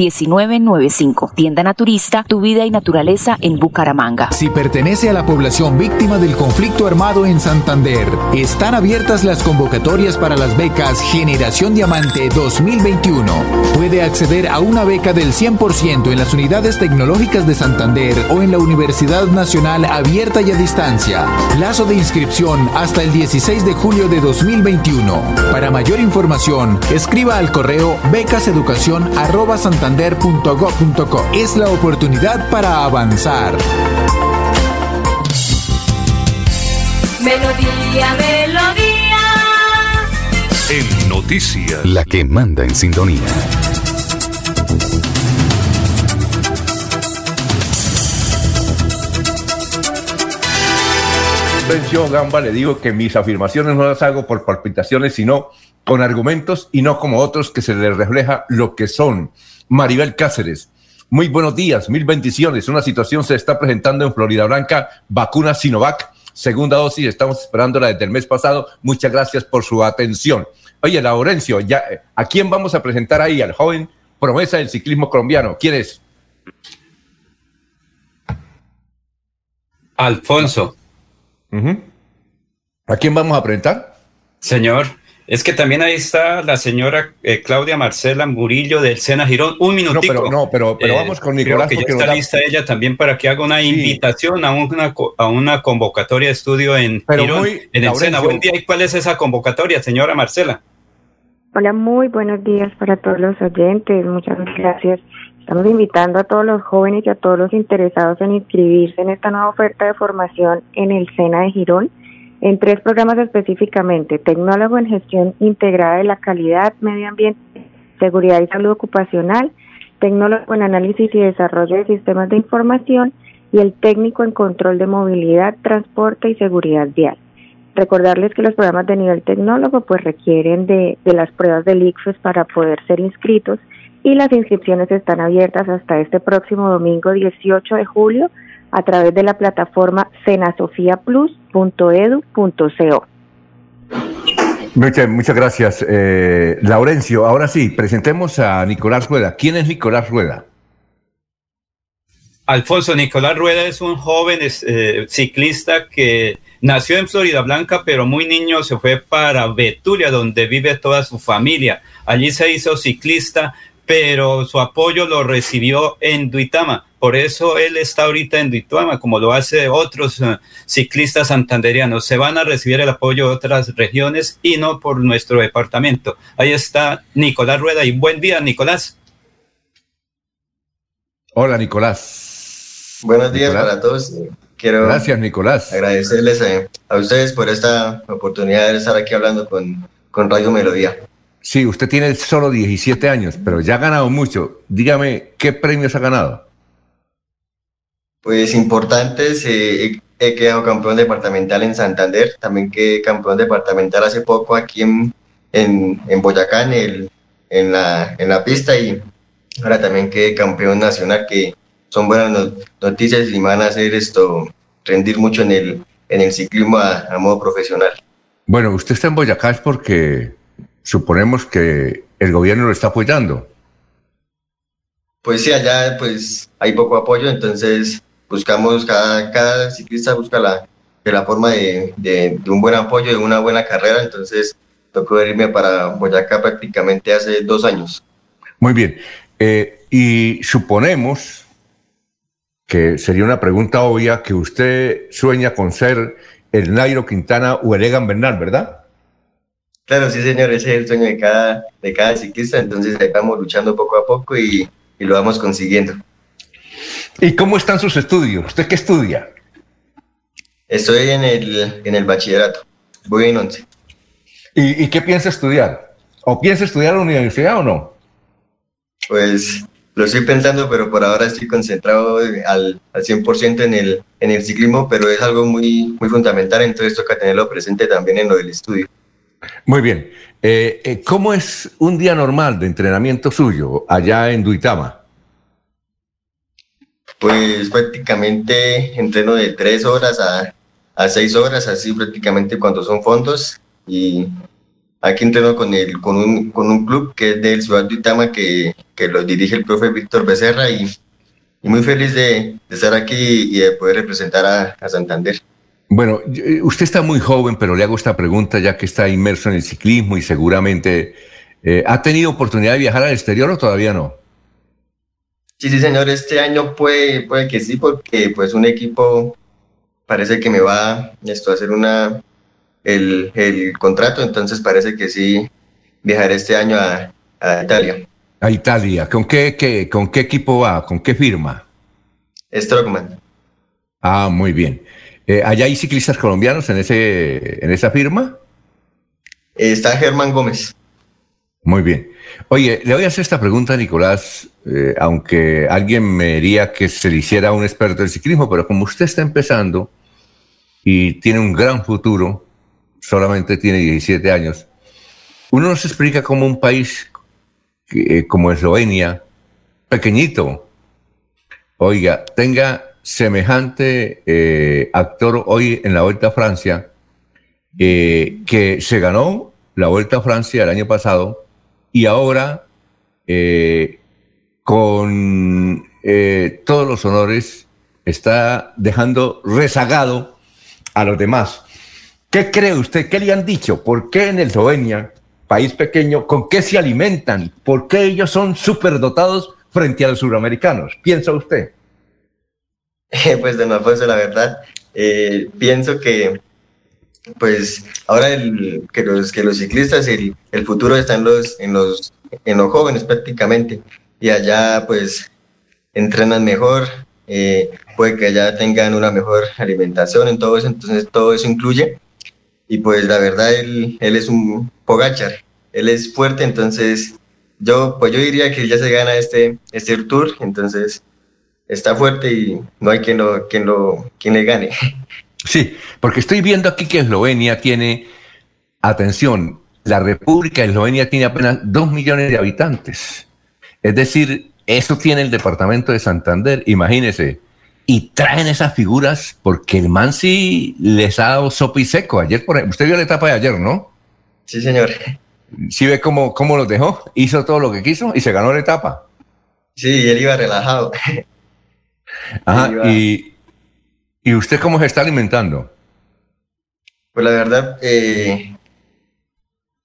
1995. Tienda Naturista, tu vida y naturaleza en Bucaramanga. Si pertenece a la población víctima del conflicto armado en Santander, están abiertas las convocatorias para las becas Generación Diamante 2021. Puede acceder a una beca del 100% en las unidades tecnológicas de Santander o en la Universidad Nacional Abierta y a Distancia. Plazo de inscripción hasta el 16 de julio de 2021. Para mayor información, escriba al correo becaseducación@santander santander.gov.co. Es la oportunidad para avanzar. Melodía, melodía. En noticias. La que manda en sintonía. Atención, Gamba, le digo que mis afirmaciones no las hago por palpitaciones, sino con argumentos y no como otros que se les refleja lo que son. Maribel Cáceres. Muy buenos días, mil bendiciones. Una situación se está presentando en Florida Blanca, vacuna Sinovac, segunda dosis, estamos esperándola desde el mes pasado. Muchas gracias por su atención. Oye, Laurencio, ya, ¿a quién vamos a presentar ahí? Al joven promesa del ciclismo colombiano. ¿Quién es? Alfonso. ¿A quién vamos a presentar? Señor, es que también ahí está la señora eh, Claudia Marcela Murillo del Sena Girón. Un minutico. No, pero, no, pero, pero vamos con Nicolás. Creo que ya está lista ella también para que haga una invitación a una, a una convocatoria de estudio en Girón, en el Sena. Buen día. ¿Y cuál es esa convocatoria, señora Marcela? Hola, muy buenos días para todos los oyentes. Muchas gracias. Estamos invitando a todos los jóvenes y a todos los interesados en inscribirse en esta nueva oferta de formación en el SENA de Girón en tres programas específicamente, tecnólogo en gestión integrada de la calidad, medio ambiente, seguridad y salud ocupacional, tecnólogo en análisis y desarrollo de sistemas de información y el técnico en control de movilidad, transporte y seguridad vial. Recordarles que los programas de nivel tecnólogo pues requieren de, de las pruebas del ICFES para poder ser inscritos y las inscripciones están abiertas hasta este próximo domingo 18 de julio a través de la plataforma Muchas, muchas gracias, eh, Laurencio. Ahora sí, presentemos a Nicolás Rueda. ¿Quién es Nicolás Rueda? Alfonso Nicolás Rueda es un joven eh, ciclista que nació en Florida Blanca, pero muy niño se fue para Betulia, donde vive toda su familia. Allí se hizo ciclista, pero su apoyo lo recibió en Duitama Por eso él está ahorita en Dituama, como lo hace otros eh, ciclistas santanderianos. Se van a recibir el apoyo de otras regiones y no por nuestro departamento. Ahí está Nicolás Rueda y buen día, Nicolás. Hola, Nicolás. Buenos días para todos. Quiero Gracias, Nicolás. Agradecerles a, a, ustedes por esta oportunidad de estar aquí hablando con, con Radio Melodía. Sí, usted tiene solo 17 años, pero ya ha ganado mucho. Dígame, ¿qué premios ha ganado? Pues importantes. Eh, he quedado campeón departamental en Santander. También quedé campeón departamental hace poco aquí en, en, en Boyacá, en, el, en, la, en la pista. Y ahora también quedé campeón nacional, que son buenas noticias y me van a hacer esto rendir mucho en el, en el ciclismo a, a modo profesional. Bueno, usted está en Boyacá es porque suponemos que el gobierno lo está apoyando. Pues sí, allá pues hay poco apoyo, entonces buscamos, cada, cada ciclista busca la, la forma de, de, de, un buen apoyo, de una buena carrera, entonces tocó irme para Boyacá prácticamente hace dos años. Muy bien, eh, y suponemos que sería una pregunta obvia que usted sueña con ser el Nairo Quintana o el Egan Bernal, ¿verdad? Claro, sí, señor, ese es el sueño de cada, de cada ciclista, entonces ahí vamos luchando poco a poco y, y lo vamos consiguiendo. ¿Y cómo están sus estudios? ¿Usted qué estudia? Estoy en el, en el bachillerato, voy en 11. ¿Y, ¿Y, qué piensa estudiar? ¿O piensa estudiar a la universidad o no? Pues lo estoy pensando, pero por ahora estoy concentrado al, al 100% en el, en el ciclismo, pero es algo muy, muy fundamental, entonces toca tenerlo presente también en lo del estudio. Muy bien. Eh, eh, ¿Cómo es un día normal de entrenamiento suyo allá en Duitama? Pues prácticamente entreno de tres horas a, a seis horas, así prácticamente cuando son fondos. Y aquí entreno con, el, con, un, con un club que es del Ciudad Duitama que, que lo dirige el profe Víctor Becerra y, muy feliz de, de, estar aquí y de poder representar a, a Santander. Bueno, usted está muy joven, pero le hago esta pregunta ya que está inmerso en el ciclismo y seguramente eh, ha tenido oportunidad de viajar al exterior o todavía no. Sí, sí, señor. Este año puede, puede que sí, porque pues un equipo parece que me va esto a hacer una el, el contrato, entonces parece que sí viajaré este año a, a Italia. A Italia. ¿Con qué, qué, ¿Con qué equipo va? ¿Con qué firma? Strockman. Ah, muy bien. Eh, ¿Allá hay ciclistas colombianos en, ese, en esa firma? Está Germán Gómez. Muy bien. Oye, le voy a hacer esta pregunta a Nicolás, eh, aunque alguien me diría que se le hiciera un experto del ciclismo, pero como usted está empezando y tiene un gran futuro, solamente tiene 17 años, uno nos explica cómo un país eh, como Eslovenia, pequeñito, oiga, tenga semejante eh, actor hoy en la Vuelta a Francia, que se ganó la Vuelta a Francia el año pasado y ahora eh, con eh, todos los honores está dejando rezagado a los demás. ¿Qué cree usted? ¿Qué le han dicho? ¿Por qué en Eslovenia, país pequeño, con qué se alimentan? ¿Por qué ellos son superdotados frente a los suramericanos? ¿Piensa usted? pues de Alfonso, la verdad, eh, pienso que pues ahora el, que, los, que los ciclistas, el, el futuro está en los, en, los, en los jóvenes prácticamente, y allá pues entrenan mejor, eh, puede que allá tengan una mejor alimentación, en todo eso, entonces todo eso incluye, y pues la verdad él, él es un pogachar, él es fuerte, entonces yo, pues yo diría que ya se gana este, este tour, entonces está fuerte y no hay quien, lo, quien, lo, quien le gane. Sí, porque estoy viendo aquí que Eslovenia tiene, atención, la República de Eslovenia tiene apenas dos millones de habitantes. Es decir, eso tiene el departamento de Santander, imagínese. Y traen esas figuras porque el Mansi les ha dado sopa y seco. Ayer, por ejemplo, usted vio la etapa de ayer, ¿no? Sí, señor. ¿Sí ve cómo, cómo los dejó? Hizo todo lo que quiso y se ganó la etapa. Sí, él iba relajado. Ajá, y, ¿y usted cómo se está alimentando? Pues la verdad, eh,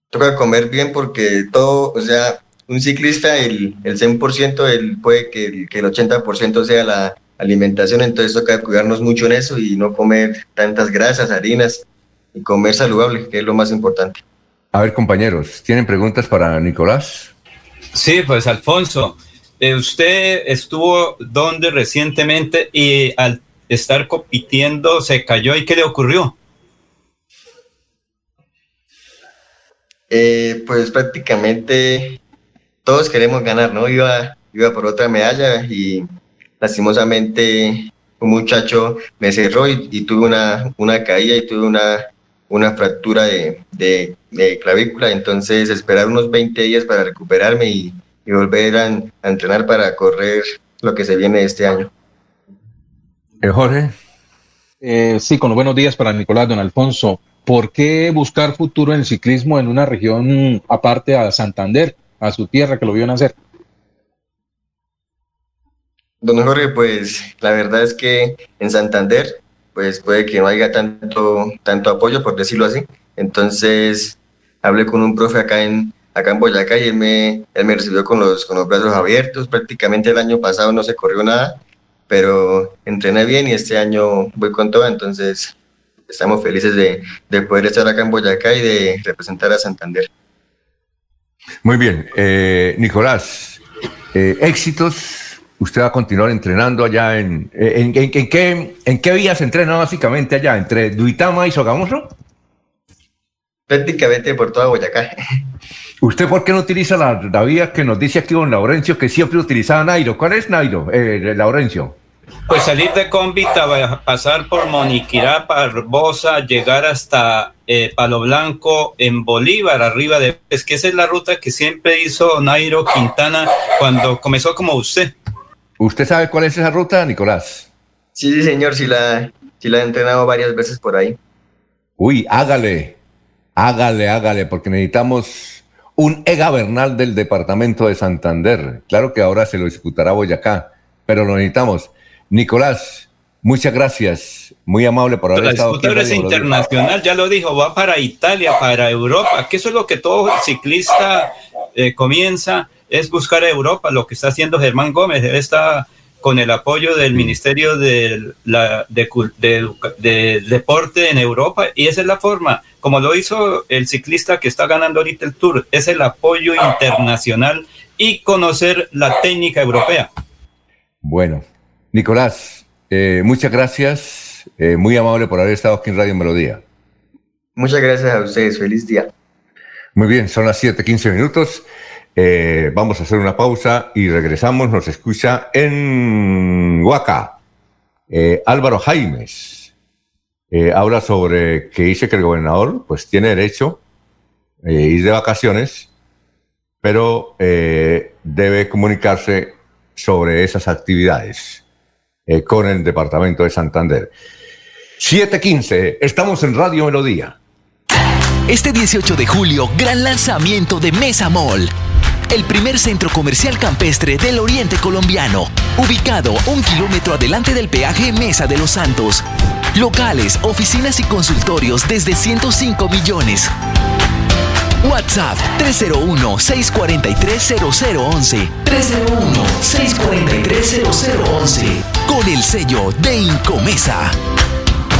toca comer bien porque todo, o sea, un ciclista, el, el 100%, el, puede que el, que el 80% sea la alimentación, entonces toca cuidarnos mucho en eso y no comer tantas grasas, harinas y comer saludable, que es lo más importante. A ver, compañeros, ¿tienen preguntas para Nicolás? Sí, pues Alfonso, eh, usted estuvo donde recientemente y al estar compitiendo se cayó y ¿qué le ocurrió? Eh, pues prácticamente todos queremos ganar, ¿no? Iba, iba por otra medalla y lastimosamente un muchacho me cerró y, tuve una, una caída y tuve una, una fractura de, de, clavícula, entonces esperar unos 20 días para recuperarme y, y volver a, entrenar para correr lo que se viene este año. Eh, Jorge. Eh, sí, con los buenos días para Nicolás, don Alfonso. ¿Por qué buscar futuro en el ciclismo en una región aparte a Santander, a su tierra que lo vio nacer? Don Jorge, pues la verdad es que en Santander, pues puede que no haya tanto, tanto apoyo, por decirlo así. Entonces, hablé con un profe acá en, acá en Boyacá y él me, él me recibió con los, con los brazos abiertos. Prácticamente el año pasado no se corrió nada, pero entrené bien y este año voy con todo. Entonces, estamos felices de, de, poder estar acá en Boyacá y de representar a Santander. Muy bien, eh, Nicolás, eh, éxitos. Usted va a continuar entrenando allá en, en, qué, en qué vías entrena básicamente allá, entre Duitama y Sogamoso. Prácticamente por toda Boyacá. ¿Usted por qué no utiliza la, la vía que nos dice aquí don Laurencio que siempre utilizaba Nairo? ¿Cuál es Nairo, eh, Laurencio? Pues salir de Cómbita, pasar por Moniquirá, Barbosa, llegar hasta eh, Palo Blanco en Bolívar, arriba de... Es que esa es la ruta que siempre hizo Nairo Quintana cuando comenzó como usted. ¿Usted sabe cuál es esa ruta, Nicolás? Sí, sí, señor, sí la, sí la he entrenado varias veces por ahí. Uy, hágale, hágale, hágale, porque necesitamos un EGA Bernal del departamento de Santander. Claro que ahora se lo disputará Boyacá, pero lo necesitamos. Nicolás, muchas gracias. Muy amable por haber estado aquí. es internacional, ya lo dijo, va para Italia, para Europa, que eso es lo que todo ciclista eh, comienza, es buscar a Europa, lo que está haciendo Germán Gómez. Él está con el apoyo del Ministerio de, la, de, Deporte en Europa y esa es la forma, como lo hizo el ciclista que está ganando ahorita el Tour, es el apoyo internacional y conocer la técnica europea. Bueno, Nicolás, eh, muchas gracias. Eh, muy amable por haber estado aquí en Radio Melodía. Muchas gracias a ustedes. Feliz día. Muy bien, son las 7:15 minutos. Eh, vamos a hacer una pausa y regresamos. Nos escucha en Huaca. Álvaro Jaimes habla sobre que dice que el gobernador pues tiene derecho a ir de vacaciones, pero debe comunicarse sobre esas actividades. Eh, con el departamento de Santander. 7.15, estamos en Radio Melodía. Este 18 de julio, gran lanzamiento de Mesa Mall. El primer centro comercial campestre del oriente colombiano, ubicado un kilómetro adelante del peaje Mesa de los Santos. Locales, oficinas y consultorios desde 105 millones. WhatsApp 301-643-0011. 301-643-0011. Con el sello de Incomesa.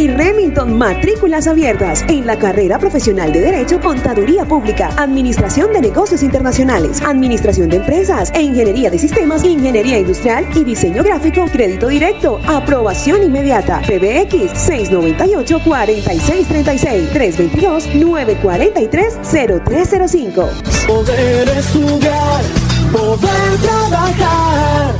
Y Remington, matrículas abiertas en la carrera profesional de Derecho, Contaduría Pública, Administración de Negocios Internacionales, Administración de Empresas e Ingeniería de Sistemas, Ingeniería Industrial y Diseño Gráfico, Crédito Directo, Aprobación Inmediata, PBX 698-4636, 322-943-0305. Poder estudiar, poder trabajar.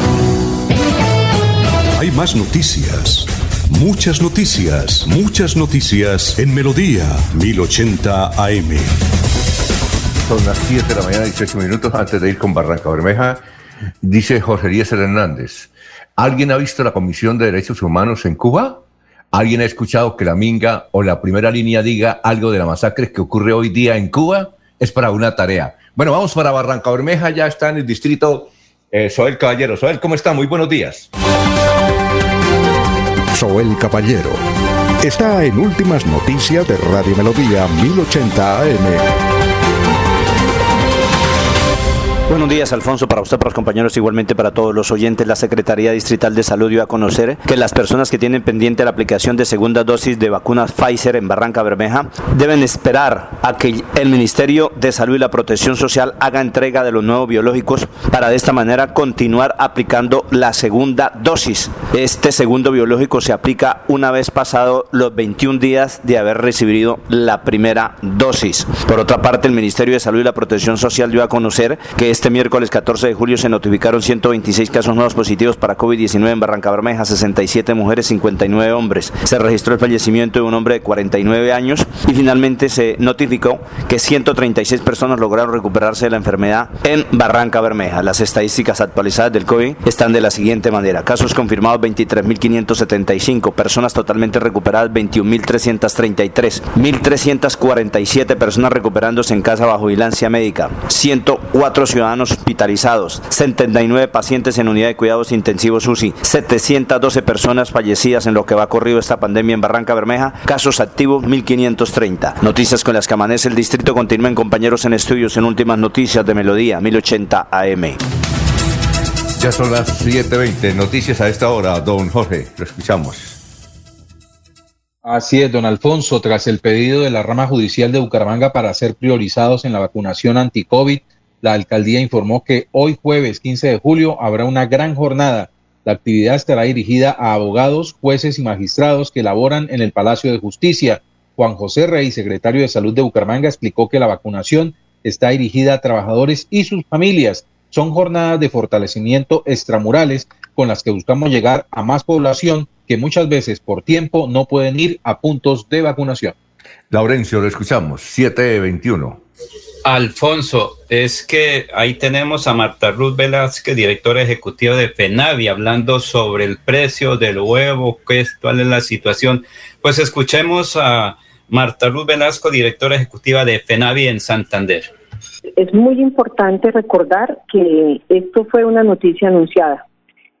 Hay más noticias. Muchas noticias, muchas noticias en Melodía 1080 AM. Son las 7 de la mañana, 18 minutos antes de ir con Barranca Bermeja. Dice Jorge Eliezer Hernández. ¿Alguien ha visto la Comisión de Derechos Humanos en Cuba? ¿Alguien ha escuchado que la Minga o la primera línea diga algo de la masacre que ocurre hoy día en Cuba? Es para una tarea. Bueno, vamos para Barranca Bermeja, ya está en el distrito eh, Soel Caballero. Soel, ¿cómo está? Muy buenos días. Soel Caballero está en Últimas Noticias de Radio Melodía 1080 AM. Buenos días, Alfonso, para usted, para los compañeros, igualmente para todos los oyentes. La Secretaría Distrital de Salud dio a conocer que las personas que tienen pendiente la aplicación de segunda dosis de vacunas Pfizer en Barranca Bermeja deben esperar a que el Ministerio de Salud y la Protección Social haga entrega de los nuevos biológicos para de esta manera continuar aplicando la segunda dosis. Este segundo biológico se aplica una vez pasado los 21 días de haber recibido la primera dosis. Por otra parte, el Ministerio de Salud y la Protección Social dio a conocer que este miércoles 14 de julio se notificaron 126 casos nuevos positivos para COVID-19 en Barranca Bermeja, 67 mujeres, 59 hombres. Se registró el fallecimiento de un hombre de 49 años y finalmente se notificó que 136 personas lograron recuperarse de la enfermedad en Barranca Bermeja. Las estadísticas actualizadas del COVID están de la siguiente manera. Casos confirmados 23.575, personas totalmente recuperadas 21.333, 1.347 personas recuperándose en casa bajo vigilancia médica, 104 ciudadanos hospitalizados, 79 pacientes en unidad de cuidados intensivos UCI, 712 personas fallecidas en lo que va corrido esta pandemia en Barranca Bermeja, casos activos 1530. Noticias con las que amanece el distrito continúen compañeros en estudios en últimas noticias de Melodía 1080 AM. Ya son las 7.20. Noticias a esta hora, don Jorge. Lo escuchamos. Así es, don Alfonso. Tras el pedido de la rama judicial de Bucaramanga para ser priorizados en la vacunación anti-COVID, la alcaldía informó que hoy jueves 15 de julio habrá una gran jornada. La actividad estará dirigida a abogados, jueces y magistrados que laboran en el Palacio de Justicia. Juan José Rey, secretario de Salud de Bucaramanga, explicó que la vacunación está dirigida a trabajadores y sus familias. Son jornadas de fortalecimiento extramurales con las que buscamos llegar a más población que muchas veces por tiempo no pueden ir a puntos de vacunación. Laurencio, lo escuchamos, 721. Alfonso, es que ahí tenemos a Marta Ruth Velázquez, directora ejecutiva de FENAVI, hablando sobre el precio del huevo, cuál es la situación. Pues escuchemos a Marta Ruth Velasco, directora ejecutiva de FENAVI en Santander. Es muy importante recordar que esto fue una noticia anunciada.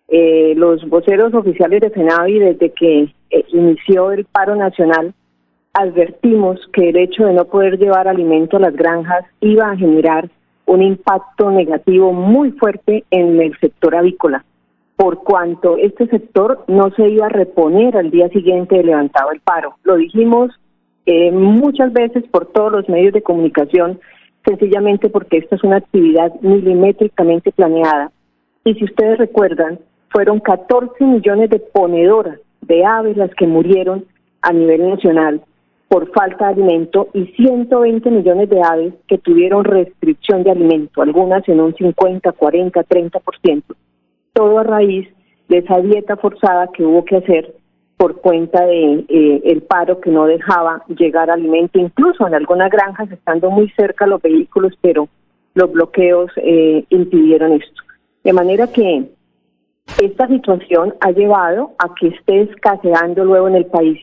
Eh, los voceros oficiales de FENAVI, desde que eh, inició el paro nacional, advertimos que el hecho de no poder llevar alimento a las granjas iba a generar un impacto negativo muy fuerte en el sector avícola, por cuanto este sector no se iba a reponer al día siguiente de levantado el paro. Lo dijimos eh, muchas veces por todos los medios de comunicación, sencillamente porque esta es una actividad milimétricamente planeada. Y si ustedes recuerdan, fueron 14 millones de ponedoras de aves las que murieron a nivel nacional por falta de alimento y 120 millones de aves que tuvieron restricción de alimento, algunas en un 50, 40, 30%, todo a raíz de esa dieta forzada que hubo que hacer por cuenta de eh, el paro que no dejaba llegar alimento, incluso en algunas granjas estando muy cerca los vehículos, pero los bloqueos eh, impidieron esto. De manera que esta situación ha llevado a que esté escaseando luego en el país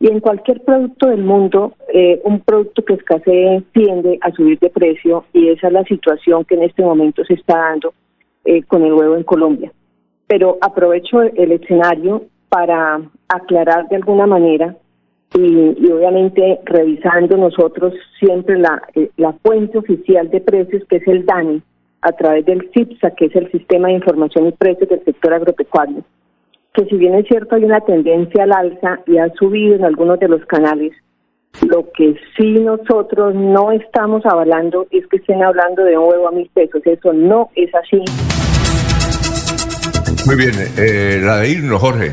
y en cualquier producto del mundo, eh, un producto que escasee tiende a subir de precio y esa es la situación que en este momento se está dando eh, con el huevo en Colombia. Pero aprovecho el escenario para aclarar de alguna manera y, obviamente revisando nosotros siempre la, eh, la fuente oficial de precios que es el DANI a través del CIPSA, que es el Sistema de Información y Precios del Sector Agropecuario que si bien es cierto hay una tendencia al alza y ha subido en algunos de los canales, lo que sí nosotros no estamos avalando es que estén hablando de un huevo a mil pesos. Eso no es así. Muy bien, eh, la de irnos, Jorge.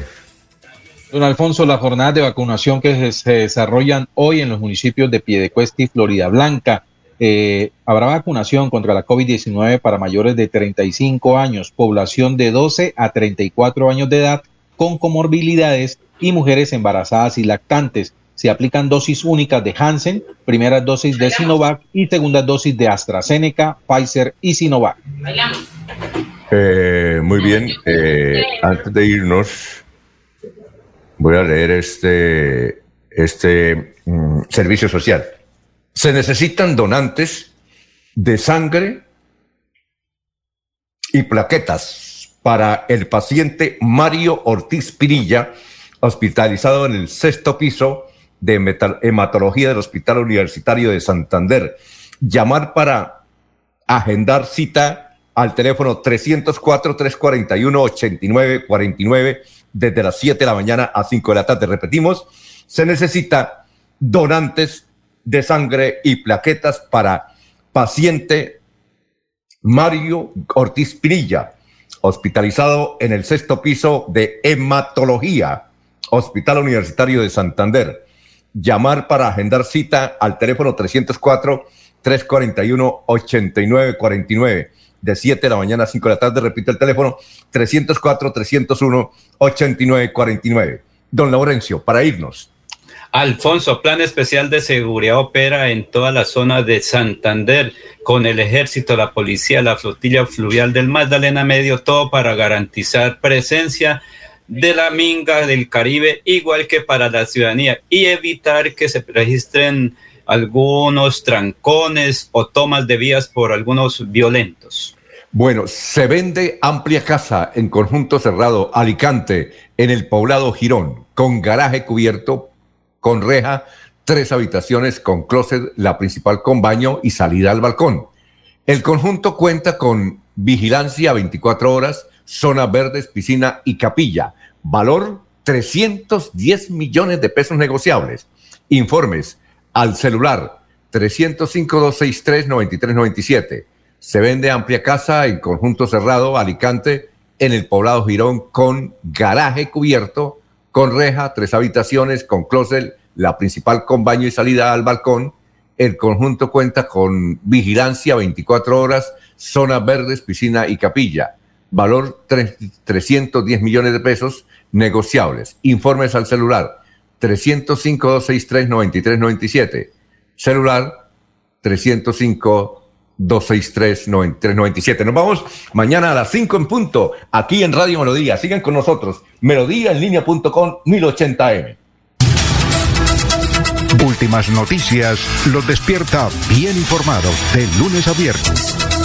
Don Alfonso, las jornadas de vacunación que se desarrollan hoy en los municipios de Piedecuesta y Florida Blanca. Eh, habrá vacunación contra la COVID-19 para mayores de 35 años, población de 12 a 34 años de edad con comorbilidades y mujeres embarazadas y lactantes. Se aplican dosis únicas de Hansen, primeras dosis de Sinovac y segundas dosis de AstraZeneca, Pfizer y Sinovac. Eh, muy bien, eh, antes de irnos, voy a leer este, este mm, servicio social. Se necesitan donantes de sangre y plaquetas para el paciente Mario Ortiz Pirilla, hospitalizado en el sexto piso de hematología del Hospital Universitario de Santander. Llamar para agendar cita al teléfono 304-341-8949 desde las 7 de la mañana a 5 de la tarde. Repetimos, se necesita donantes de sangre y plaquetas para paciente Mario Ortiz Pirilla, hospitalizado en el sexto piso de hematología, Hospital Universitario de Santander. Llamar para agendar cita al teléfono 304-341-8949 de 7 de la mañana a 5 de la tarde. Repito el teléfono 304-301-8949. Don Laurencio, para irnos. Alfonso, Plan Especial de Seguridad opera en toda la zona de Santander con el ejército, la policía, la flotilla fluvial del Magdalena Medio, todo para garantizar presencia de la minga del Caribe, igual que para la ciudadanía, y evitar que se registren algunos trancones o tomas de vías por algunos violentos. Bueno, se vende amplia casa en conjunto cerrado Alicante, en el poblado Girón, con garaje cubierto con reja, tres habitaciones con closet, la principal con baño y salida al balcón. El conjunto cuenta con vigilancia 24 horas, zonas verdes, piscina y capilla. Valor 310 millones de pesos negociables. Informes al celular 305-263-9397. Se vende amplia casa en conjunto cerrado, Alicante, en el poblado Girón, con garaje cubierto con reja, tres habitaciones, con closet, la principal con baño y salida al balcón. El conjunto cuenta con vigilancia 24 horas, zonas verdes, piscina y capilla. Valor 310 millones de pesos negociables. Informes al celular 305-263-9397. Celular 305 263-9397. Nos vamos mañana a las 5 en punto, aquí en Radio Melodía. Sigan con nosotros. Melodía en línea.com 1080m. Últimas noticias los despierta bien informados de lunes a viernes.